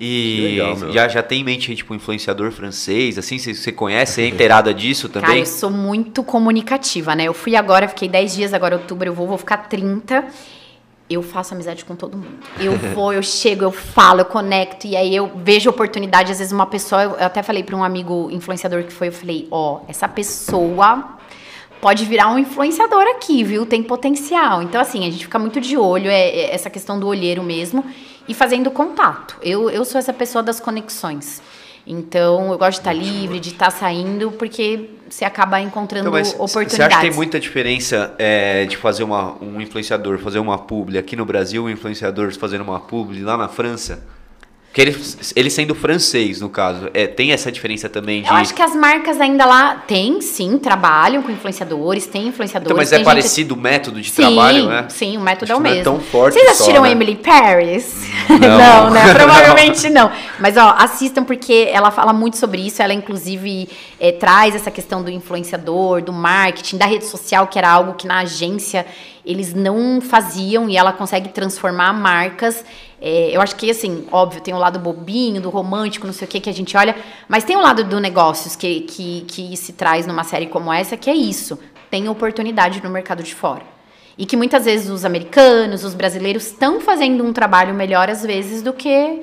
E legal, já, já tem em mente, tipo, um influenciador francês, assim, você, você conhece, é inteirada disso também? Cara, eu sou muito comunicativa, né? Eu fui agora, fiquei 10 dias, agora outubro eu vou, vou ficar 30 eu faço amizade com todo mundo. Eu vou, eu chego, eu falo, eu conecto, e aí eu vejo oportunidade. Às vezes, uma pessoa, eu até falei para um amigo influenciador que foi, eu falei: Ó, oh, essa pessoa pode virar um influenciador aqui, viu? Tem potencial. Então, assim, a gente fica muito de olho, é, é essa questão do olheiro mesmo, e fazendo contato. Eu, eu sou essa pessoa das conexões. Então, eu gosto de estar livre, de estar saindo, porque você acaba encontrando Então, oportunidades. Você acha que tem muita diferença é, de fazer uma, um influenciador fazer uma publi aqui no Brasil, um influenciador fazendo uma publi lá na França? Porque ele, ele sendo francês, no caso, é, tem essa diferença também de. Eu acho que as marcas ainda lá têm, sim, trabalham com influenciadores, tem influenciadores. Então, mas é gente- parecido o método de sim, trabalho, né? Sim, o método Acho é o não é mesmo. tão forte Vocês só, assistiram né? Emily Paris? Não. né? Provavelmente não. Mas ó, assistam porque ela fala muito sobre isso. Ela, inclusive, eh, traz essa questão do influenciador, do marketing, da rede social, que era algo que na agência eles não faziam e ela consegue transformar marcas. Eh, eu acho que, assim, óbvio, tem o lado bobinho, do romântico, não sei o que, que a gente olha, mas tem o lado do negócios que, que, que se traz numa série como essa, que é isso. Tem oportunidade no mercado de fora. E que muitas vezes os americanos, os brasileiros estão fazendo um trabalho melhor às vezes do que,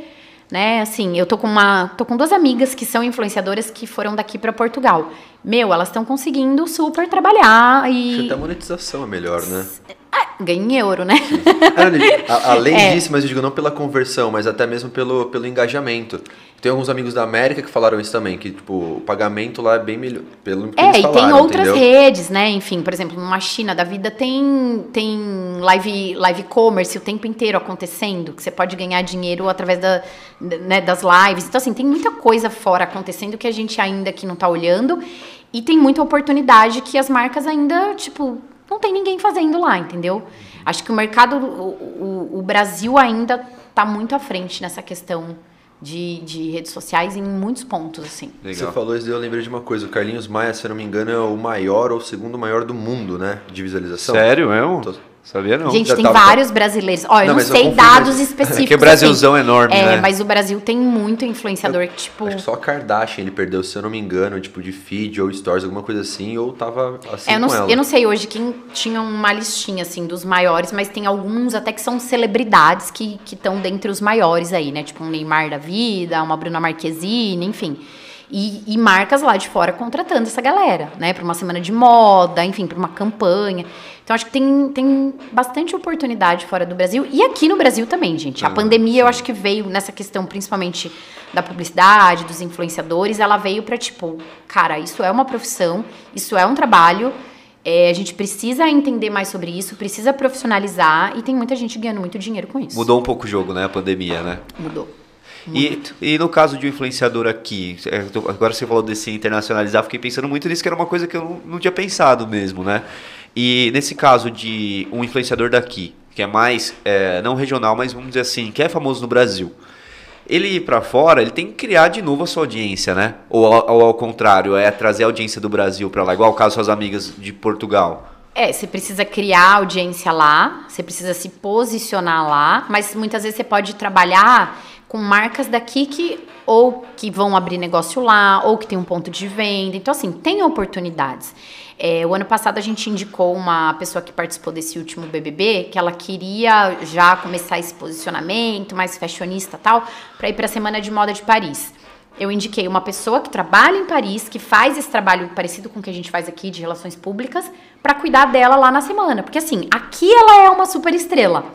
né, assim, eu tô com uma, tô com duas amigas que são influenciadoras que foram daqui para Portugal. Meu, elas estão conseguindo super trabalhar Acho e até a monetização é melhor, né? Ganham em euro, né? A- Além É. disso, mas eu digo não pela conversão, mas até mesmo pelo, pelo engajamento. Tem alguns amigos da América que falaram isso também, que tipo, o pagamento lá é bem melhor. Pelo que É, eles e tem falaram, outras entendeu? redes, né? Enfim, por exemplo, uma China da vida tem, tem live, live commerce o tempo inteiro acontecendo, que você pode ganhar dinheiro através da, né, das lives. Então, assim, tem muita coisa fora acontecendo que a gente ainda aqui não tá olhando. E tem muita oportunidade que as marcas ainda, tipo, não tem ninguém fazendo lá, entendeu? Acho que o mercado, o, o, o Brasil ainda tá muito à frente nessa questão de, de redes sociais em muitos pontos, assim. Você Legal. falou isso, daí eu lembrei de uma coisa. O Carlinhos Maia, se eu não me engano, é o maior ou o segundo maior do mundo, né? De visualização. Sério mesmo? Tô- Sabia não. Gente, já tem tava- vários brasileiros. Ó, eu Não, não, eu sei confundo, dados específicos. É que o Brasilzão assim. é enorme, É, né? mas o Brasil tem muito influenciador que, tipo. Acho que só a Kardashian ele perdeu, se eu não me engano, tipo de feed ou stories, alguma coisa assim, ou tava assim é, eu, não, com ela. eu não sei hoje quem tinha uma listinha, assim, dos maiores, mas tem alguns até que são celebridades que estão dentre os maiores aí, né? Tipo um Neymar da vida, uma Bruna Marquezine, enfim. E, e marcas lá de fora contratando essa galera, né? Para uma semana de moda, enfim, para uma campanha. Então, acho que tem, tem bastante oportunidade fora do Brasil. E aqui no Brasil também, gente. A Ah, pandemia, eu acho que veio nessa questão, principalmente da publicidade, dos influenciadores, ela veio para, tipo, cara, isso é uma profissão, isso é um trabalho. é, a gente precisa entender mais sobre isso, precisa profissionalizar e tem muita gente ganhando muito dinheiro com isso. Mudou um pouco o jogo, né? A pandemia, né? Mudou. E, e no caso de um influenciador aqui, é, agora você falou desse internacionalizar, fiquei pensando muito nisso, que era uma coisa que eu não, não tinha pensado mesmo, né? E nesse caso de um influenciador daqui, que é mais, é, não regional, mas vamos dizer assim, que é famoso no Brasil, ele ir pra fora, ele tem que criar de novo a sua audiência, né? Ou, ao- ou ao contrário, é trazer a audiência do Brasil pra lá, igual o caso suas amigas de Portugal. É, você precisa criar audiência lá, você precisa se posicionar lá, mas muitas vezes você pode trabalhar com marcas daqui que ou que vão abrir negócio lá, ou que tem um ponto de venda. Então, assim, tem oportunidades. É, o ano passado a gente indicou uma pessoa que participou desse último BBB, que ela queria já começar esse posicionamento mais fashionista tal, para ir para a Semana de Moda de Paris. Eu indiquei uma pessoa que trabalha em Paris, que faz esse trabalho parecido com o que a gente faz aqui de relações públicas, para cuidar dela lá na semana. Porque assim, aqui ela é uma super estrela.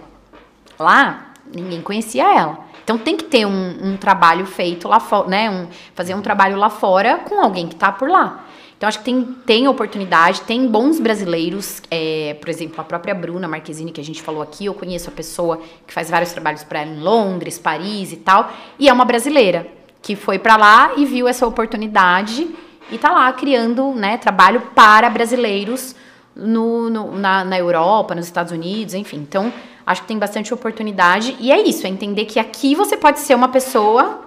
Lá, ninguém conhecia ela. Então tem que ter um, um trabalho feito lá fora, né? Um, fazer um trabalho lá fora com alguém que tá por lá. Então acho que tem, tem oportunidade, tem bons brasileiros, é, por exemplo, a própria Bruna Marquezine, que a gente falou aqui, eu conheço a pessoa que faz vários trabalhos para ela em Londres, Paris e tal, e é uma brasileira que foi para lá e viu essa oportunidade e tá lá criando né, trabalho para brasileiros no, no- na, na Europa, nos Estados Unidos, enfim. Então, acho que tem bastante oportunidade. E é isso, é entender que aqui você pode ser uma pessoa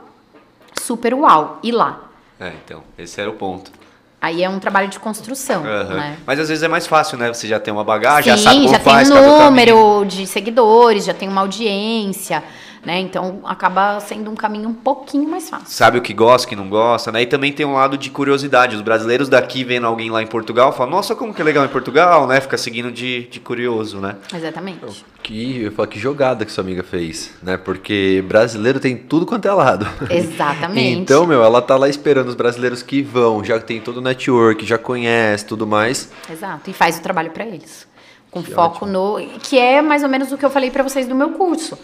super uau. E lá. É, então, esse era o ponto. Aí é um trabalho de construção, Aham. né? Mas às vezes é mais fácil, né? Você já tem uma bagagem, já sabe Sim, como já tem faz, um o caminho. número de seguidores, já tem uma audiência, né? Então acaba sendo um caminho um pouquinho mais fácil. Sabe o que gosta, o que não gosta, né? E também tem um lado de curiosidade. Os brasileiros daqui vendo alguém lá em Portugal falam, nossa, como que é legal em Portugal, né? Fica seguindo de, de curioso, né? Exatamente. Que, eu falo, que jogada que sua amiga fez, né? Porque brasileiro tem tudo quanto é lado. Exatamente. Então, meu, ela tá lá esperando os brasileiros que vão, já tem todo o network, já conhece tudo mais. Exato, e faz o trabalho para eles. Com foco no. Que é mais ou menos o que eu falei para vocês do meu curso.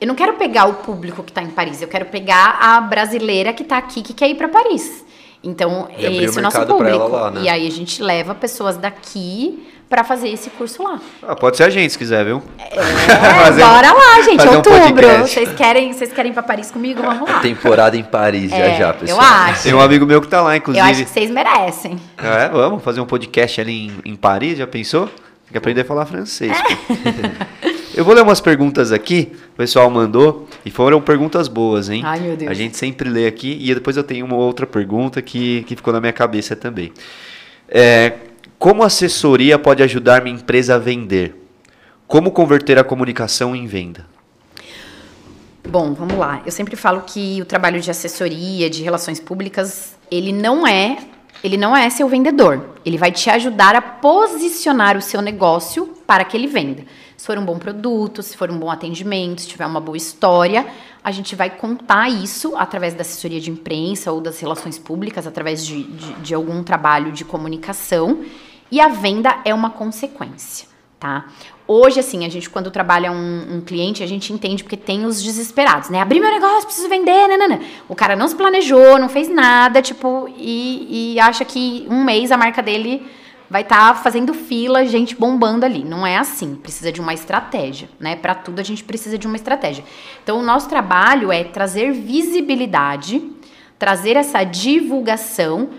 Eu não quero pegar o público que está em Paris, eu quero pegar a brasileira que está aqui que quer ir para Paris. Então, E esse é o nosso público. lá, né? E aí a gente leva pessoas daqui para fazer esse curso lá. Ah, pode ser a gente se quiser, viu? É, Fazer um- bora lá, gente, um outubro. podcast. vocês querem, vocês querem ir para Paris comigo? Vamos lá. Temporada em Paris, já É, já, eu pessoal. acho. Tem um amigo meu que tá lá, Eu inclusive. acho que vocês merecem. É, vamos fazer um podcast ali em, em Paris, já pensou? Tem que aprender a falar francês. pô. Eu vou ler umas perguntas aqui, o pessoal mandou, e foram perguntas boas, hein? Ai, meu Deus. A gente sempre lê aqui, e depois eu tenho uma outra pergunta que, que ficou na minha cabeça também. É, como assessoria pode ajudar minha empresa a vender? Como converter a comunicação em venda? Bom, vamos lá. Eu sempre falo que o trabalho de assessoria, de relações públicas, ele não é, ele não é seu vendedor. Ele vai te ajudar a posicionar o seu negócio para que ele venda. Se for um bom produto, se for um bom atendimento, se tiver uma boa história, a gente vai contar isso através da assessoria de imprensa ou das relações públicas, através de, de, de algum trabalho de comunicação. E a venda é uma consequência, tá? Hoje, assim, a gente, quando trabalha um, um cliente, a gente entende porque tem os desesperados, né? Abrir meu negócio, preciso vender, né. O cara não se planejou, não fez nada, tipo, e, e acha que um mês a marca dele vai estar fazendo fila, gente bombando ali. Não é assim. Precisa de uma estratégia, né? Para tudo a gente precisa de uma estratégia. Então, o nosso trabalho é trazer visibilidade, trazer essa divulgação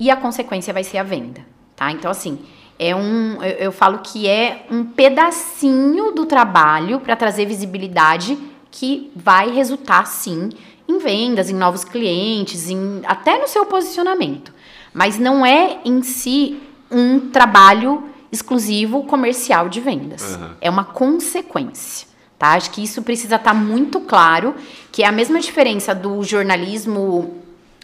e a consequência vai ser a venda, tá? Então, assim, é um, eu, eu falo que é um pedacinho do trabalho para trazer visibilidade que vai resultar, sim, em vendas, em novos clientes, em, até no seu posicionamento. Mas não é em si um trabalho exclusivo comercial de vendas. Uhum. É uma consequência. Tá? Acho que isso precisa estar muito claro, que é a mesma diferença do jornalismo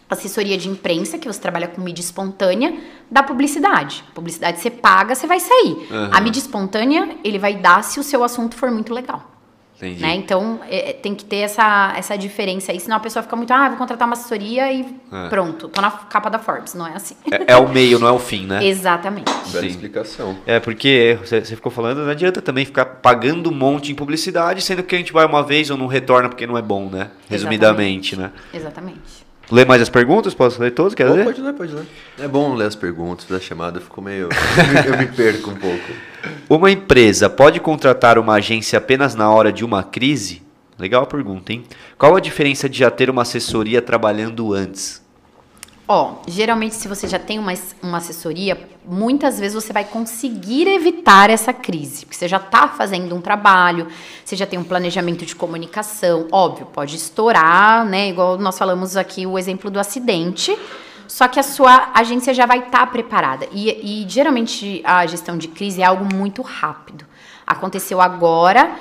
assessoria de imprensa, que você trabalha com mídia espontânea, da publicidade. Publicidade você paga, você vai sair. Uhum. A mídia espontânea, ele vai dar se o seu assunto for muito legal. Entendi. Né? Então, é, tem que ter essa, essa diferença aí, senão a pessoa fica muito, ah, vou contratar uma assessoria e É. pronto, tô na capa da Forbes. Não é assim. É, é o meio, não é o fim, né? Exatamente. Bela Sim. explicação. É, porque você você ficou falando, não adianta também ficar pagando um monte em publicidade, sendo que a gente vai uma vez ou não retorna porque não é bom, né? Resumidamente, né? Exatamente. Lê mais as perguntas? Posso ler todas? Quer Pô, ler? pode ler, pode ler. É bom ler as perguntas da chamada, ficou meio. eu me perco um pouco. Uma empresa pode contratar uma agência apenas na hora de uma crise? Legal a pergunta, hein? Qual a diferença de já ter uma assessoria trabalhando antes? Ó, geralmente se você já tem uma, uma assessoria, muitas vezes você vai conseguir evitar essa crise, porque você já está fazendo um trabalho, você já tem um planejamento de comunicação, óbvio, pode estourar, né? Igual nós falamos aqui o exemplo do acidente, só que a sua agência já vai estar preparada. E, e geralmente a gestão de crise é algo muito rápido. Aconteceu agora,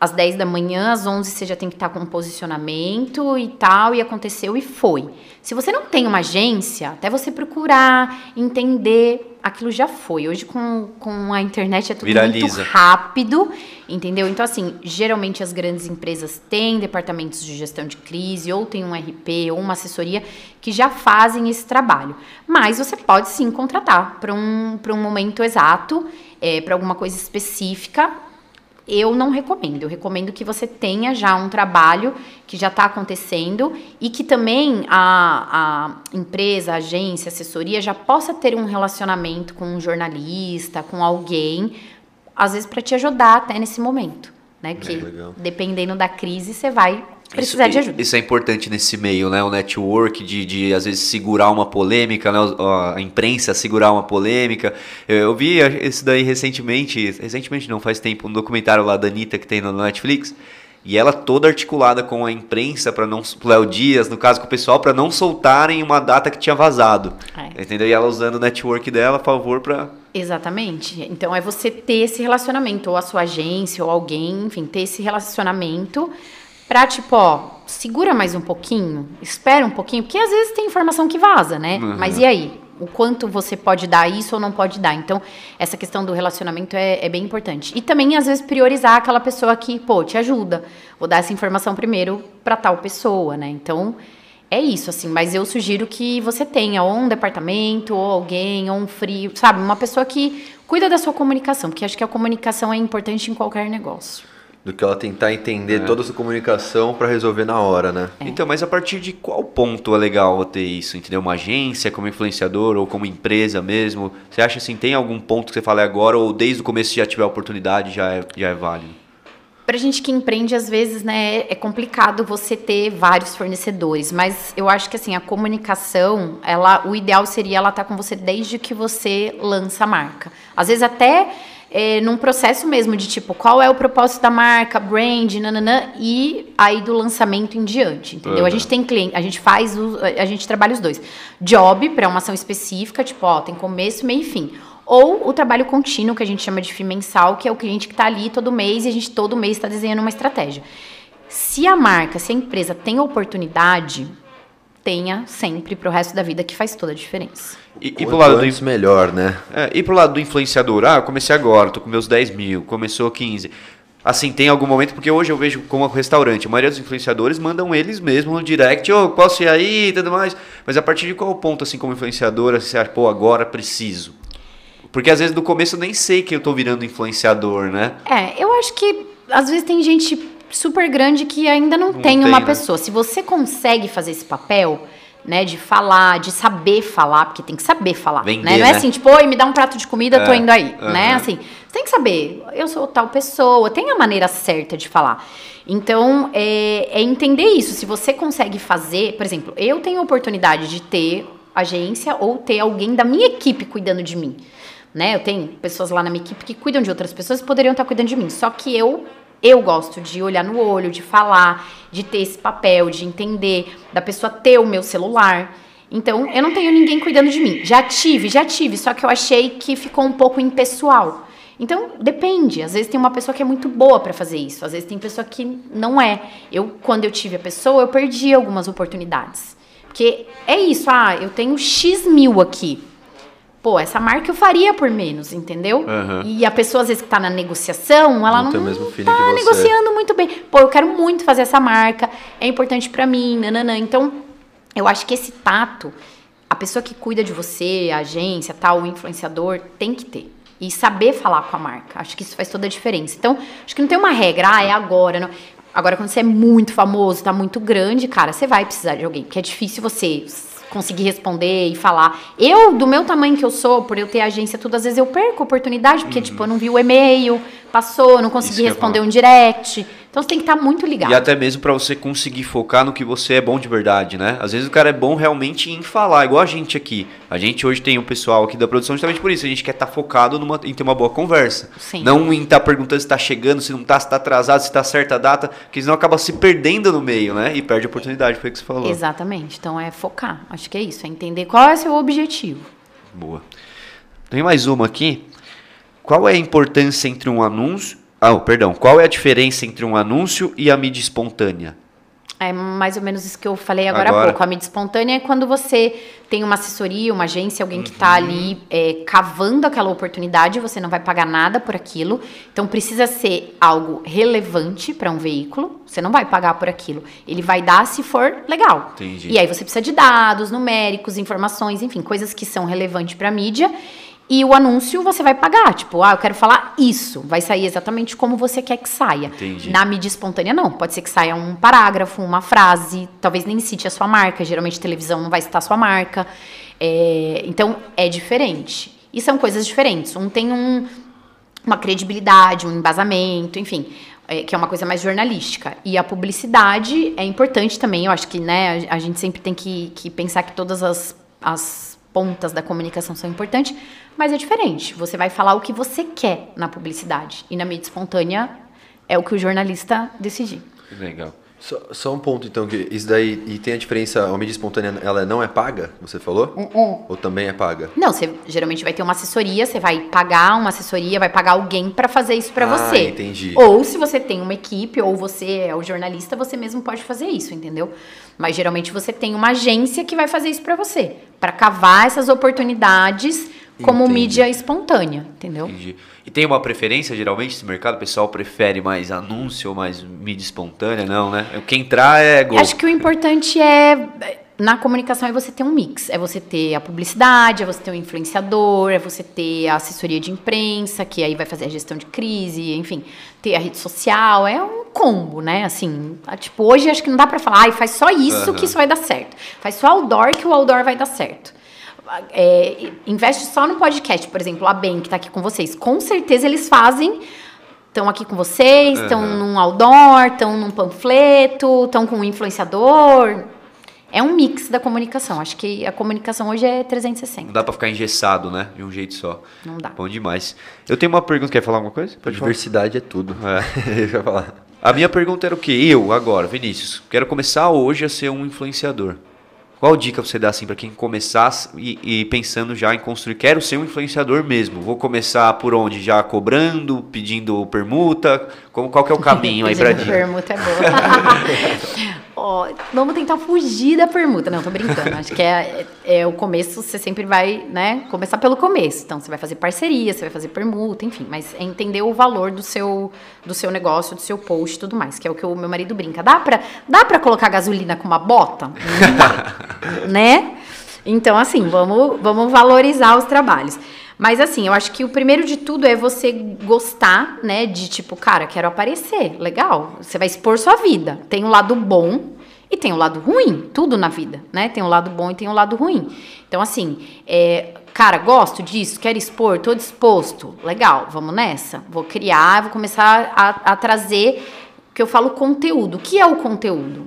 às 10 da manhã, às 11 você já tem que estar com um posicionamento e tal, e aconteceu e foi. Se você não tem uma agência, até você procurar, entender, aquilo já foi. Hoje com, com a internet é tudo Viraliza. muito rápido, entendeu? Então, assim, geralmente as grandes empresas têm departamentos de gestão de crise, ou tem um RP, ou uma assessoria, que já fazem esse trabalho. Mas você pode sim contratar para um, pra um momento exato, é, para alguma coisa específica, eu não recomendo. Eu recomendo que você tenha já um trabalho que já está acontecendo e que também a, a empresa, a agência, a assessoria já possa ter um relacionamento com um jornalista, com alguém, às vezes para te ajudar até nesse momento. Né? Que legal. dependendo da crise, você vai precisar isso, de ajuda. Isso é importante nesse meio, né? O network de, de às vezes segurar uma polêmica, né? A imprensa segurar uma polêmica. Eu, eu vi isso daí recentemente, recentemente não faz tempo, um documentário lá da Anitta que tem no Netflix. E ela toda articulada com a imprensa para não o Léo Dias, no caso com o pessoal, para não soltarem uma data que tinha vazado. É. Entendeu? E ela usando o network dela a favor para Exatamente. Então é você ter esse relacionamento, ou a sua agência, ou alguém, enfim, ter esse relacionamento pra, tipo, ó, segura mais um pouquinho, espera um pouquinho, porque às vezes tem informação que vaza, né? Uhum. Mas e aí? O quanto você pode dar isso ou não pode dar? Então, essa questão do relacionamento é, é bem importante. E também, às vezes, priorizar aquela pessoa que, pô, te ajuda. Vou dar essa informação primeiro pra tal pessoa, né? Então, é isso, assim, mas eu sugiro que você tenha ou um departamento, ou alguém, ou um frio, sabe? Uma pessoa que cuida da sua comunicação, porque acho que a comunicação é importante em qualquer negócio. Do que ela tentar entender toda essa comunicação para resolver na hora, né? Então, mas a partir de qual ponto é legal ter isso? Entendeu? Uma agência como influenciador ou como empresa mesmo? Você acha assim, tem algum ponto que você fala agora ou desde o começo já tiver a oportunidade já é, já é válido? Pra gente que empreende, às vezes, né, é complicado você ter vários fornecedores, mas eu acho que assim, a comunicação, ela, o ideal seria ela estar tá com você desde que você lança a marca. Às vezes até é, num processo mesmo de tipo, qual é o propósito da marca, brand, nananã, e aí do lançamento em diante, entendeu? Uhum. A gente tem cliente, a gente faz, o, a gente trabalha os dois. Job, para uma ação específica, tipo, ó, tem começo, meio e fim. Ou o trabalho contínuo, que a gente chama de FII mensal, que é o cliente que está ali todo mês e a gente todo mês está desenhando uma estratégia. Se a marca, se a empresa tem oportunidade, tenha sempre para o resto da vida que faz toda a diferença. E, e pro lado do melhor, né? É, e pro lado do influenciador, ah, eu comecei agora, tô com meus 10 mil, começou 15. Assim, tem algum momento, porque hoje eu vejo como restaurante, a maioria dos influenciadores mandam eles mesmos no direct, ô, oh, posso ir aí e tudo mais. Mas a partir de qual ponto, assim, como influenciadora, você acha, pô, agora preciso? Porque às vezes no começo eu nem sei que eu tô virando influenciador, né? É, eu acho que às vezes tem gente super grande que ainda não, não tem, tem, uma né? pessoa. Se você consegue fazer esse papel, né, de falar, de saber falar, porque tem que saber falar, Vender, né? Não é né? assim, tipo, oi, me dá um prato de comida, é, tô indo aí, né? Assim, você tem que saber, eu sou tal pessoa, tem a maneira certa de falar. Então, é, é entender isso. Se você consegue fazer, por exemplo, eu tenho a oportunidade de ter agência ou ter alguém da minha equipe cuidando de mim. Né? Eu tenho pessoas lá na minha equipe que cuidam de outras pessoas que poderiam estar cuidando de mim. Só que eu eu gosto de olhar no olho, de falar, de ter esse papel, de entender, da pessoa ter o meu celular. Então, eu não tenho ninguém cuidando de mim. Já tive, já tive, só que eu achei que ficou um pouco impessoal. Então, depende. Às vezes tem uma pessoa que é muito boa para fazer isso, às vezes tem pessoa que não é. Eu, quando eu tive a pessoa, eu perdi algumas oportunidades. Porque é isso, ah, eu tenho X mil aqui pô, essa marca eu faria por menos, entendeu? Uhum. E a pessoa, às vezes, que tá na negociação, ela não, não mesmo tá negociando muito bem. Pô, eu quero muito fazer essa marca, é importante para mim, nananã. Então, eu acho que esse tato, a pessoa que cuida de você, a agência, tal, o influenciador, tem que ter. E saber falar com a marca. Acho que isso faz toda a diferença. Então, acho que não tem uma regra, ah, é agora. Não. Agora, quando você é muito famoso, tá muito grande, cara, você vai precisar de alguém. Porque é difícil você conseguir responder e falar. Eu, do meu tamanho que eu sou, por eu ter agência, tudo, às vezes eu perco a oportunidade, porque, uhum. tipo, eu não vi o e-mail, passou, não consegui responder um direct. Então você tem que estar tá muito ligado. E até mesmo para você conseguir focar no que você é bom de verdade, né? Às vezes o cara é bom realmente em falar, igual a gente aqui. A gente hoje tem o um pessoal aqui da produção justamente por isso. A gente quer estar tá focado numa, em ter uma boa conversa. Sim. Não em estar tá perguntando se está chegando, se não está, se está atrasado, se está certa a data, porque senão acaba se perdendo no meio, né? E perde a oportunidade, foi o que você falou. Exatamente. Então é focar. Acho que é isso, é entender qual é o seu objetivo. Boa. Tem mais uma aqui. Qual é a importância entre um anúncio ah, perdão. Qual é a diferença entre um anúncio e a mídia espontânea? É mais ou menos isso que eu falei agora, agora. há pouco. A mídia espontânea é quando você tem uma assessoria, uma agência, alguém que está ali é, cavando aquela oportunidade, você não vai pagar nada por aquilo. Então precisa ser algo relevante para um veículo. Você não vai pagar por aquilo. Ele vai dar se for legal. Entendi. E aí você precisa de dados, numéricos, informações, enfim, coisas que são relevantes para a mídia. E o anúncio você vai pagar, tipo, ah, eu quero falar isso. Vai sair exatamente como você quer que saia. Entendi. Na mídia espontânea, não. Pode ser que saia um parágrafo, uma frase, talvez nem cite a sua marca. Geralmente televisão não vai citar a sua marca. É, então, é diferente. E são coisas diferentes. Um tem um, uma credibilidade, um embasamento, enfim. É, que é uma coisa mais jornalística. E a publicidade é importante também. Eu acho que né, a, a gente sempre tem que, que pensar que todas as, as pontas da comunicação são importantes, mas é diferente. Você vai falar o que você quer na publicidade. E na mídia espontânea é o que o jornalista decidir. Legal. Só, só, um ponto, então, que isso daí, e tem a diferença, a mídia espontânea, ela não é paga, você falou? Uh -uh. Ou também é paga? Não, você geralmente vai ter uma assessoria, você vai pagar uma assessoria, vai pagar alguém para fazer isso para ah, você. entendi. Ou se você tem uma equipe, ou você é o jornalista, você mesmo pode fazer isso, entendeu? Mas geralmente você tem uma agência que vai fazer isso para você, para cavar essas oportunidades como Entendi. mídia espontânea, entendeu? Entendi. E tem uma preferência, geralmente, esse mercado? O pessoal prefere mais anúncio ou mais mídia espontânea? Não, né? Quem entrar é gol. Acho que o importante é na comunicação é você ter um mix. É você ter a publicidade, é você ter o influenciador, é você ter a assessoria de imprensa, que aí vai fazer a gestão de crise, enfim, ter a rede social. É um combo, né? Assim, tipo, hoje acho que não dá pra falar, ai, faz só isso uhum. que isso vai dar certo. Faz só outdoor que o outdoor vai dar certo. É, investe só no podcast, por exemplo, a Ben, que tá aqui com vocês. Com certeza eles fazem estão aqui com vocês, estão uhum. num outdoor, estão num panfleto, estão com um influenciador é um mix da comunicação. Acho que a comunicação hoje é 360. Não dá para ficar engessado, né? De um jeito só. Não dá. Bom demais. Eu tenho uma pergunta. Quer falar alguma coisa? Pode Diversidade falar. é tudo. É. Eu falar. A minha pergunta era o quê? Eu, agora, Vinícius, quero começar hoje a ser um influenciador. Qual dica você dá assim para quem começar e, e, pensando já em construir? Quero ser um influenciador mesmo. Vou começar por onde? Já cobrando, pedindo permuta? Como, qual que é o caminho aí para dica? Permuta é boa. Ó, vamos tentar fugir da permuta. Não, tô brincando. Acho que é, é, é, o começo, você sempre vai, né? Começar pelo começo. Então, você vai fazer parceria, você vai fazer permuta, enfim. Mas é entender o valor do seu, do seu negócio, do seu post e tudo mais. Que é o que o meu marido brinca. Dá pra, dá pra colocar gasolina com uma bota? Não dá, né? Então, assim, vamos, vamos valorizar os trabalhos. Mas assim, eu acho que o primeiro de tudo é você gostar, né? De tipo, cara, quero aparecer. Legal. Você vai expor sua vida. Tem um lado bom e tem um lado ruim. Tudo na vida, né? Tem um lado bom e tem um lado ruim. Então, assim, é, cara, gosto disso, quero expor, tô disposto. Legal, vamos nessa. Vou criar, vou começar a, a trazer que eu falo conteúdo. O que é o conteúdo?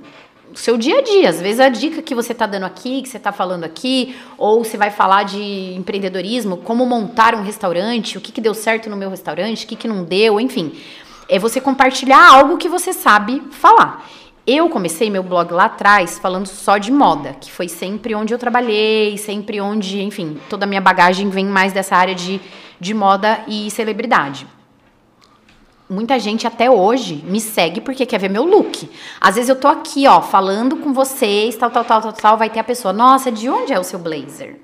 Seu dia a dia. Às vezes a dica que você está dando aqui, que você está falando aqui, ou você vai falar de empreendedorismo, como montar um restaurante, o que, que deu certo no meu restaurante, o que, que não deu, enfim. É você compartilhar algo que você sabe falar. Eu comecei meu blog lá atrás falando só de moda, que foi sempre onde eu trabalhei, sempre onde, enfim, toda a minha bagagem vem mais dessa área de, de moda e celebridade muita gente até hoje me segue porque quer ver meu look. Às vezes eu tô aqui, ó, falando com vocês, tal, tal, tal, tal, tal, vai ter a pessoa, nossa, de onde é o seu blazer?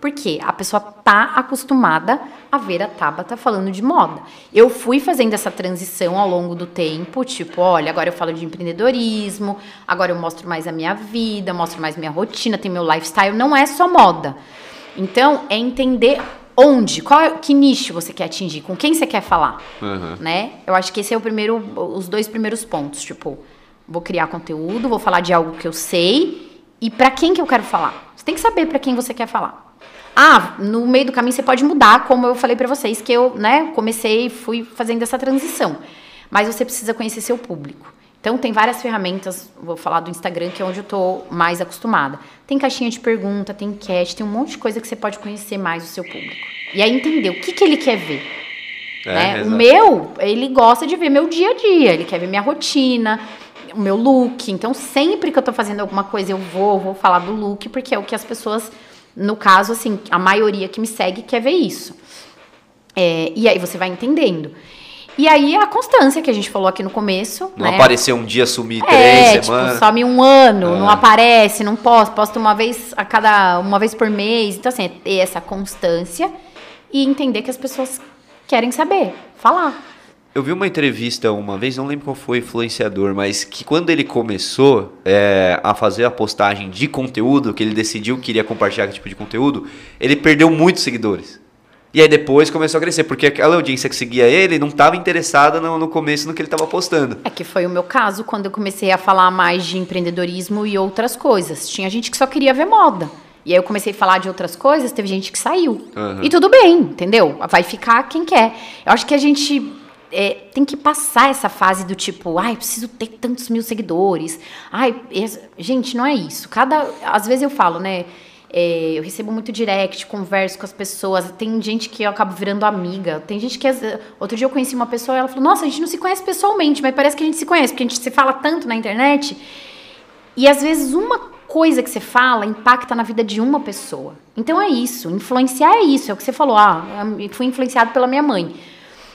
Porque a pessoa tá acostumada a ver a Tabata falando de moda. Eu fui fazendo essa transição ao longo do tempo, tipo, olha, agora eu falo de empreendedorismo, agora eu mostro mais a minha vida, mostro mais minha rotina, tem meu lifestyle, não é só moda. Então, é entender onde, qual, que nicho você quer atingir, com quem você quer falar, uhum. né? Eu acho que esse é o primeiro, os dois primeiros pontos, tipo, vou criar conteúdo, vou falar de algo que eu sei e para quem que eu quero falar. Você tem que saber para quem você quer falar. Ah, no meio do caminho você pode mudar, como eu falei para vocês que eu, né, comecei, fui fazendo essa transição. Mas você precisa conhecer seu público. Então tem várias ferramentas, vou falar do Instagram, que é onde eu estou mais acostumada. Tem caixinha de pergunta, tem enquete, tem um monte de coisa que você pode conhecer mais o seu público. E aí entender o que, que ele quer ver. É, né? O meu, ele gosta de ver meu dia a dia, ele quer ver minha rotina, o meu look. Então sempre que eu estou fazendo alguma coisa, eu vou, vou falar do look, porque é o que as pessoas, no caso, assim, a maioria que me segue quer ver isso. É, e aí você vai entendendo. E aí a constância que a gente falou aqui no começo. Não né? aparecer um dia, sumir é, três tipo, semanas. some um ano, é. não aparece, não posto, posto uma vez a cada. uma vez por mês. Então, assim, é ter essa constância e entender que as pessoas querem saber, falar. Eu vi uma entrevista uma vez, não lembro qual foi o influenciador, mas que quando ele começou é, a fazer a postagem de conteúdo, que ele decidiu que iria compartilhar aquele tipo de conteúdo, ele perdeu muitos seguidores. E aí depois começou a crescer, porque aquela audiência que seguia ele não estava interessada no, no, começo no que ele estava postando. É que foi o meu caso quando eu comecei a falar mais de empreendedorismo e outras coisas. Tinha gente que só queria ver moda. E aí eu comecei a falar de outras coisas, teve gente que saiu. Uhum. E tudo bem, entendeu? Vai ficar quem quer. Eu acho que a gente é, tem que passar essa fase do tipo, ai, preciso ter tantos mil seguidores. Ai, gente, não é isso. Cada. Às vezes eu falo, né? É, eu recebo muito direct, converso com as pessoas. Tem gente que eu acabo virando amiga. Tem gente que. Outro dia eu conheci uma pessoa e ela falou: Nossa, a gente não se conhece pessoalmente, mas parece que a gente se conhece, porque a gente se fala tanto na internet. E às vezes uma coisa que você fala impacta na vida de uma pessoa. Então é isso. Influenciar é isso. É o que você falou. Ah, fui influenciado pela minha mãe.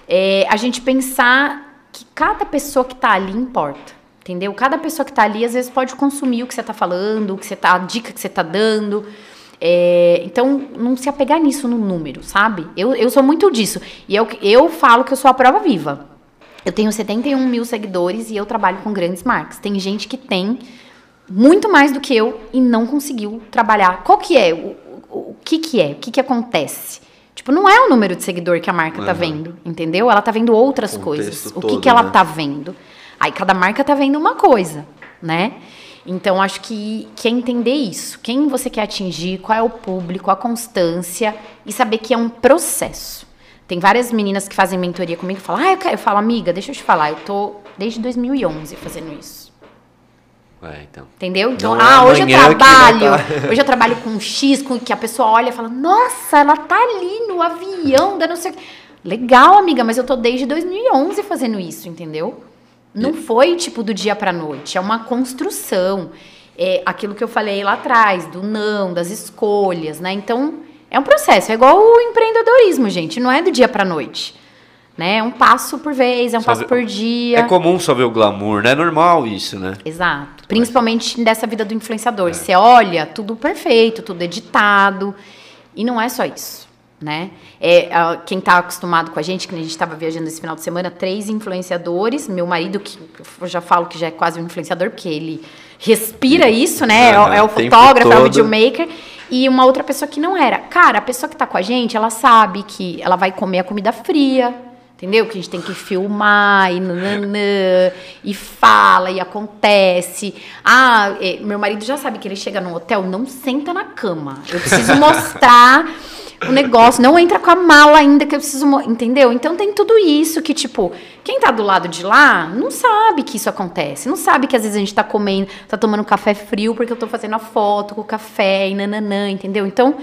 É, a gente pensar que cada pessoa que está ali importa. Entendeu? Cada pessoa que está ali, às vezes, pode consumir o que você está falando, o que você tá, a dica que você está dando. É, então, não se apegar nisso no número, sabe? Eu, eu sou muito disso. E eu, eu falo que eu sou a prova viva. Eu tenho 71 mil seguidores e eu trabalho com grandes marcas. Tem gente que tem muito mais do que eu e não conseguiu trabalhar. Qual que é? O, o, o que que é? O que que acontece? Tipo, não é o número de seguidor que a marca tá Uhum. vendo, entendeu? Ela tá vendo outras coisas. O todo, que que ela né? tá vendo? Aí cada marca tá vendo uma coisa, né? Então acho que, que é entender isso. Quem você quer atingir, qual é o público, a constância e saber que é um processo. Tem várias meninas que fazem mentoria comigo e falam: "Ah, eu quero", eu falo: "Amiga, deixa eu te falar, eu tô desde 2011 fazendo isso". É, então. Entendeu? Então, Não é ah, hoje eu que trabalho. tá. Hoje eu trabalho com um X, com que a pessoa olha e fala: Nossa, ela tá ali no avião, da não sei o quê. Legal, amiga, mas eu tô desde 2011 fazendo isso, entendeu? Não foi tipo do dia pra noite, é uma construção. É aquilo que eu falei lá atrás, do não, das escolhas, né? Então, é um processo, é igual o empreendedorismo, gente, não é do dia pra noite. Né? É um passo por vez, é um Só passo por dia. É comum só ver o glamour, né? É normal isso, né? Exato. Principalmente dessa vida do É. influenciador. Você olha, tudo perfeito, tudo editado. E não é só isso, né? É, quem tá acostumado com a gente, que a gente estava viajando esse final de semana, três influenciadores. Meu marido, que eu já falo que já é quase um influenciador, porque ele respira isso, né? É o- é o fotógrafo, é o todo. videomaker. E uma outra pessoa que não era. Cara, a pessoa que tá com a gente, ela sabe que ela vai comer a comida fria, entendeu? Que a gente tem que filmar e nananã, e fala e acontece. Ah, é, meu marido já sabe que ele chega no hotel, não senta na cama. Eu preciso mostrar o negócio, não entra com a mala ainda que eu preciso, entendeu? Então tem tudo isso que tipo, quem tá do lado de lá não sabe que isso acontece, não sabe que às vezes a gente tá comendo, tá tomando café frio porque eu tô fazendo a foto com o café e nananã, entendeu? Então,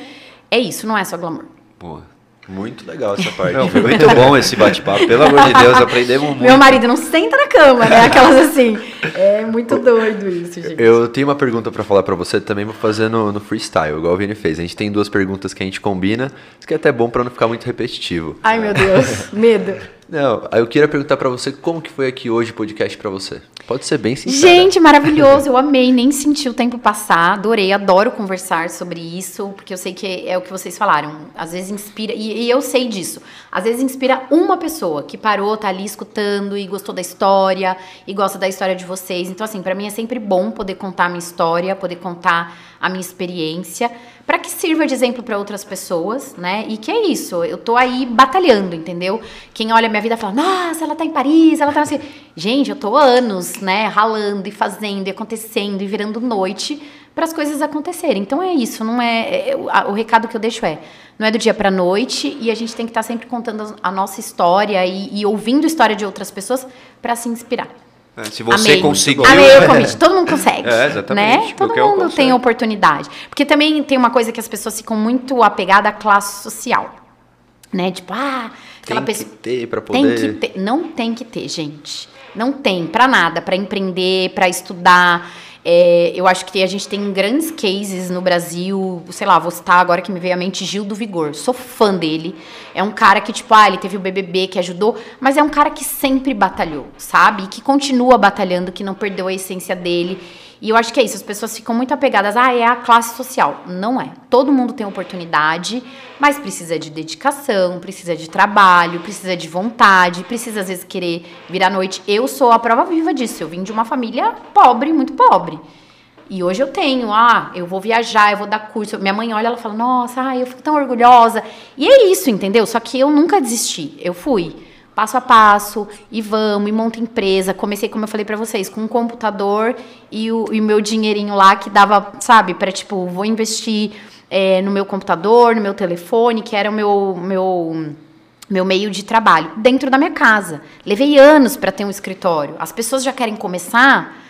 é isso, não é só glamour. Boa. Muito legal essa parte. Não, foi muito bom esse bate-papo. Pelo amor de Deus, aprendemos muito. Meu marido não senta na cama, né? Aquelas assim. É muito doido isso, gente. Eu tenho uma pergunta pra falar pra você, também vou fazer no, no freestyle, igual o Vini fez. A gente tem duas perguntas que a gente combina, isso que é até bom pra não ficar muito repetitivo. Ai, meu Deus, medo. Não, eu queria perguntar pra você como que foi aqui hoje o podcast pra você. Pode ser bem sincero. Gente, maravilhoso. Eu amei, nem senti o tempo passar. Adorei, adoro conversar sobre isso, porque eu sei que é o que vocês falaram. Às vezes inspira, e, e eu sei disso. Às vezes inspira uma pessoa que parou, tá ali escutando e gostou da história e gosta da história de vocês. Então, assim, pra mim é sempre bom poder contar a minha história, poder contar a minha experiência, pra que sirva de exemplo pra outras pessoas, né? E que é isso, eu tô aí batalhando, entendeu? Quem olha minha vida fala, nossa, ela tá em Paris, ela tá assim. Gente, eu tô anos, né, ralando e fazendo e acontecendo e virando noite para as coisas acontecerem. Então é isso, não é, é- o, recado que eu deixo é, não é do dia pra noite e a gente tem que estar sempre contando a nossa história e, e ouvindo a história de outras pessoas pra se inspirar. É, se você Amei. conseguiu. Amei o convite. Todo mundo consegue. É, exatamente, Né? Todo mundo consegue. tem oportunidade. Porque também tem uma coisa que as pessoas ficam muito apegadas à classe social. Né? Tipo, ah, aquela Tem pessoa. que ter Tem poder... que ter, não tem que ter, gente. Não tem pra nada, pra empreender, pra estudar. É, eu acho que a gente tem grandes cases no Brasil. Sei lá, vou citar agora que me veio à mente Gil do Vigor. Sou fã dele. É um cara que, tipo, ah, ele teve o BBB que ajudou, mas é um cara que sempre batalhou, sabe? E que continua batalhando, que não perdeu a essência dele. E eu acho que é isso, as pessoas ficam muito apegadas, ah, é a classe social. Não é. Todo mundo tem oportunidade, mas precisa de dedicação, precisa de trabalho, precisa de vontade, precisa às vezes querer vir à noite. Eu sou a prova viva disso. Eu vim de uma família pobre, muito pobre. E hoje eu tenho, ah, eu vou viajar, eu vou dar curso. Minha mãe olha, ela fala, nossa, ai, eu fico tão orgulhosa. E é isso, entendeu? Só que eu nunca desisti. Eu fui passo a passo e vamos, e monta empresa. Comecei, como eu falei pra vocês, com um computador e o, e meu dinheirinho lá que dava, sabe, para tipo, vou investir é, no meu computador, no meu telefone, que era o meu, meu meu meio de trabalho dentro da minha casa. Levei anos para ter um escritório. As pessoas já querem começar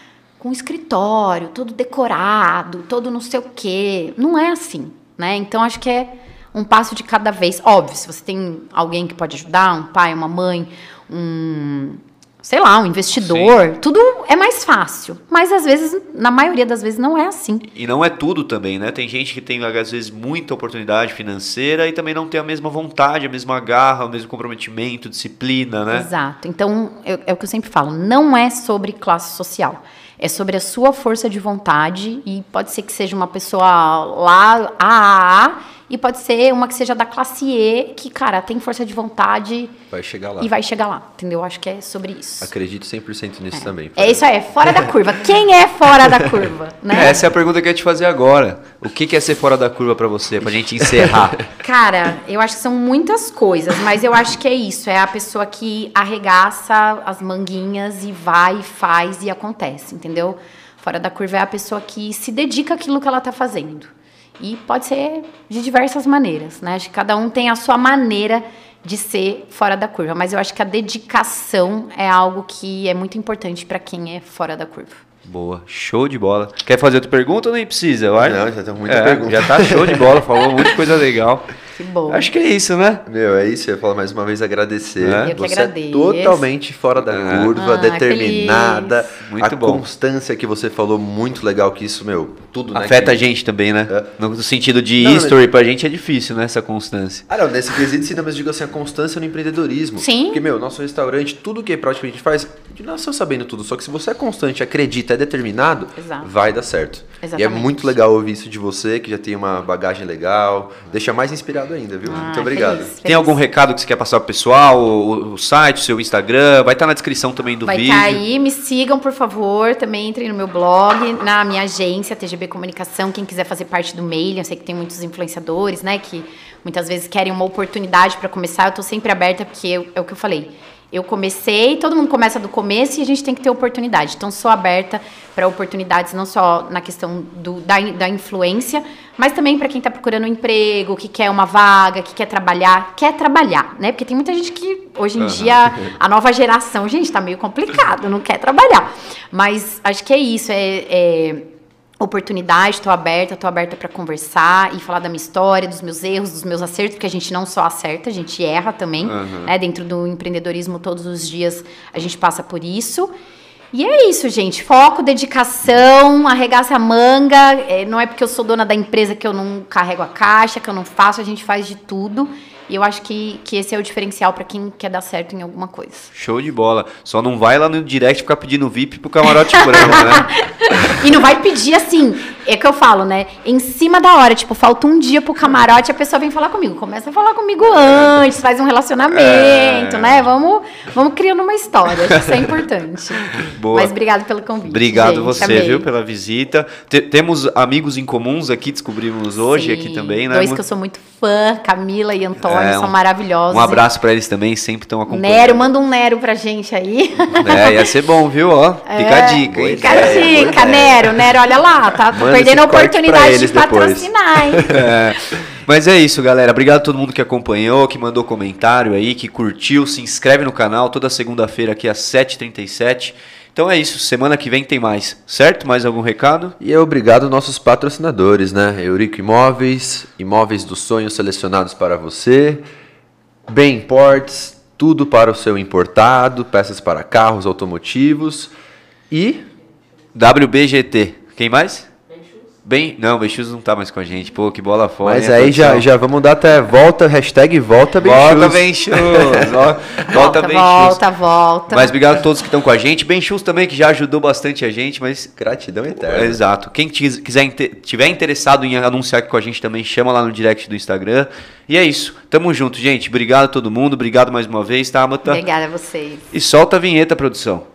com um escritório, todo decorado, todo não sei o quê. Não é assim, né? Então acho que é um passo de cada vez. Óbvio, se você tem alguém que pode ajudar, um pai, uma mãe, um sei lá, um investidor, tudo é mais fácil. Mas às vezes, na maioria das vezes, não é assim. E não é tudo também, né? Tem gente que tem, às vezes, muita oportunidade financeira e também não tem a mesma vontade, a mesma garra, o mesmo comprometimento, disciplina, né? Exato. Então, eu- é o que eu sempre falo, não é sobre classe social. É sobre a sua força de vontade e pode ser que seja uma pessoa lá, AAA, e pode ser uma que seja da classe E, que, cara, tem força de vontade Vai chegar lá. e vai chegar lá, entendeu? Acho que é sobre isso. Acredito 100% nisso também. É isso aí, é fora da curva. Quem é fora da curva, né? Essa é a pergunta que eu ia te fazer agora. O que que é ser fora da curva pra você, pra gente encerrar? Cara, eu acho que são muitas coisas, mas eu acho que é isso. É a pessoa que arregaça as manguinhas e vai, faz e acontece, entendeu? Fora da curva é a pessoa que se dedica àquilo que ela tá fazendo. E pode ser de diversas maneiras, né? Acho que cada um tem a sua maneira de ser fora da curva, mas eu acho que a dedicação é algo que é muito importante para quem é fora da curva. Boa, show de bola. Quer fazer outra pergunta ou nem precisa? Vai? Não, já tem muita É, pergunta. Já tá show de bola, falou de coisa legal. Que bom. Acho que é isso, né? Meu, é isso. Eu ia falar mais uma vez agradecer. É. Eu que Você agradeço. é totalmente fora da É. curva, Ah, determinada. feliz. Muito a bom. constância que você falou, muito legal que isso, meu, tudo, né, Afeta que- a gente também, né? É. No sentido de Não, history, pra gente é difícil, né? Essa constância. Ah, não, nesse quesito sim, não, mas eu digo assim, a constância no empreendedorismo. Sim. Porque, meu, nosso restaurante, tudo que praticamente a gente faz, a gente nasceu sabendo tudo. Só que se você é constante, acredita, é determinado, Exato. vai dar certo. E é Exatamente. muito legal ouvir isso de você, que já tem uma bagagem legal. Deixa mais inspirado ainda, viu? Ah, muito obrigado. feliz, Tem feliz. algum recado que você quer passar pro pessoal? O, o site, o seu Instagram? Vai estar na descrição também do Vai vídeo. estar aí, me sigam, por favor. Também entrem no meu blog, na minha agência, TGB Comunicação. Quem quiser fazer parte do mailing, eu sei que tem muitos influenciadores, né? Que muitas vezes querem uma oportunidade para começar. Eu tô sempre aberta, porque eu- é o que eu falei. Eu comecei, todo mundo começa do começo e a gente tem que ter oportunidade. Então, sou aberta para oportunidades, não só na questão do, da, da influência, mas também para quem está procurando um emprego, que quer uma vaga, que quer trabalhar. Quer trabalhar, né? Porque tem muita gente que, hoje em dia, a nova geração, gente, tá meio complicado, não quer trabalhar. Mas acho que é isso, é- é oportunidade, estou aberta, estou aberta para conversar e falar da minha história, dos meus erros, dos meus acertos, porque a gente não só acerta, a gente erra também, né? Dentro do empreendedorismo, todos os dias a gente passa por isso. E é isso, gente. Foco, dedicação, arregaça a manga. É, não é porque eu sou dona da empresa que eu não carrego a caixa, que eu não faço, a gente faz de tudo. E eu acho que, que esse é o diferencial para quem quer dar certo em alguma coisa. Show de bola. Só não vai lá no direct ficar pedindo VIP pro camarote branco, né? E não vai pedir assim, é que eu falo, né? Em cima da hora, tipo, falta um dia pro camarote, a pessoa vem falar comigo. Começa a falar comigo antes, faz um relacionamento, É. né? Vamos, vamos criando uma história, acho que isso é importante. Boa. Mas obrigado pelo convite. Obrigado gente, você, amei. viu, pela visita. Te- temos amigos em comuns aqui, descobrimos hoje Sim, aqui também, né? Dois que eu sou muito fã, Camila e Antônio, É, são maravilhosos. Um abraço pra eles também, sempre estão acompanhando. Nero, manda um Nero pra gente aí. É, ia ser bom, viu? Ó, fica a É, dica, hein? Fica a É, dica. Nero. Nero, olha lá, tá Manda perdendo a oportunidade de patrocinar, hein? É. Mas é isso, galera. Obrigado a todo mundo que acompanhou, que mandou comentário aí, que curtiu, se inscreve no canal toda segunda-feira aqui às 7h37. Então é isso, semana que vem tem mais, certo? Mais algum recado? E é obrigado aos nossos patrocinadores, né? Eurico Imóveis, imóveis dos sonhos selecionados para você, Bem Imports, tudo para o seu importado, peças para carros automotivos e WBGT. Quem mais? Bem, não, Beixus não tá mais com a gente. Pô, que bola fora. Mas hein, aí já, já vamos dar até volta, hashtag volta bem Volta. Benchus! Volta, Volta, Benchus! volta, volta. Mas obrigado a todos que estão com a gente. Benchus também, que já ajudou bastante a gente, mas Gratidão eterna. Exato. Quem quis- quiser tiver interessado em anunciar aqui com a gente também, chama lá no direct do Instagram. E é isso. Tamo junto, gente. Obrigado a todo mundo. Obrigado mais uma vez, tá, Amata? Obrigada a vocês. E solta a vinheta, produção.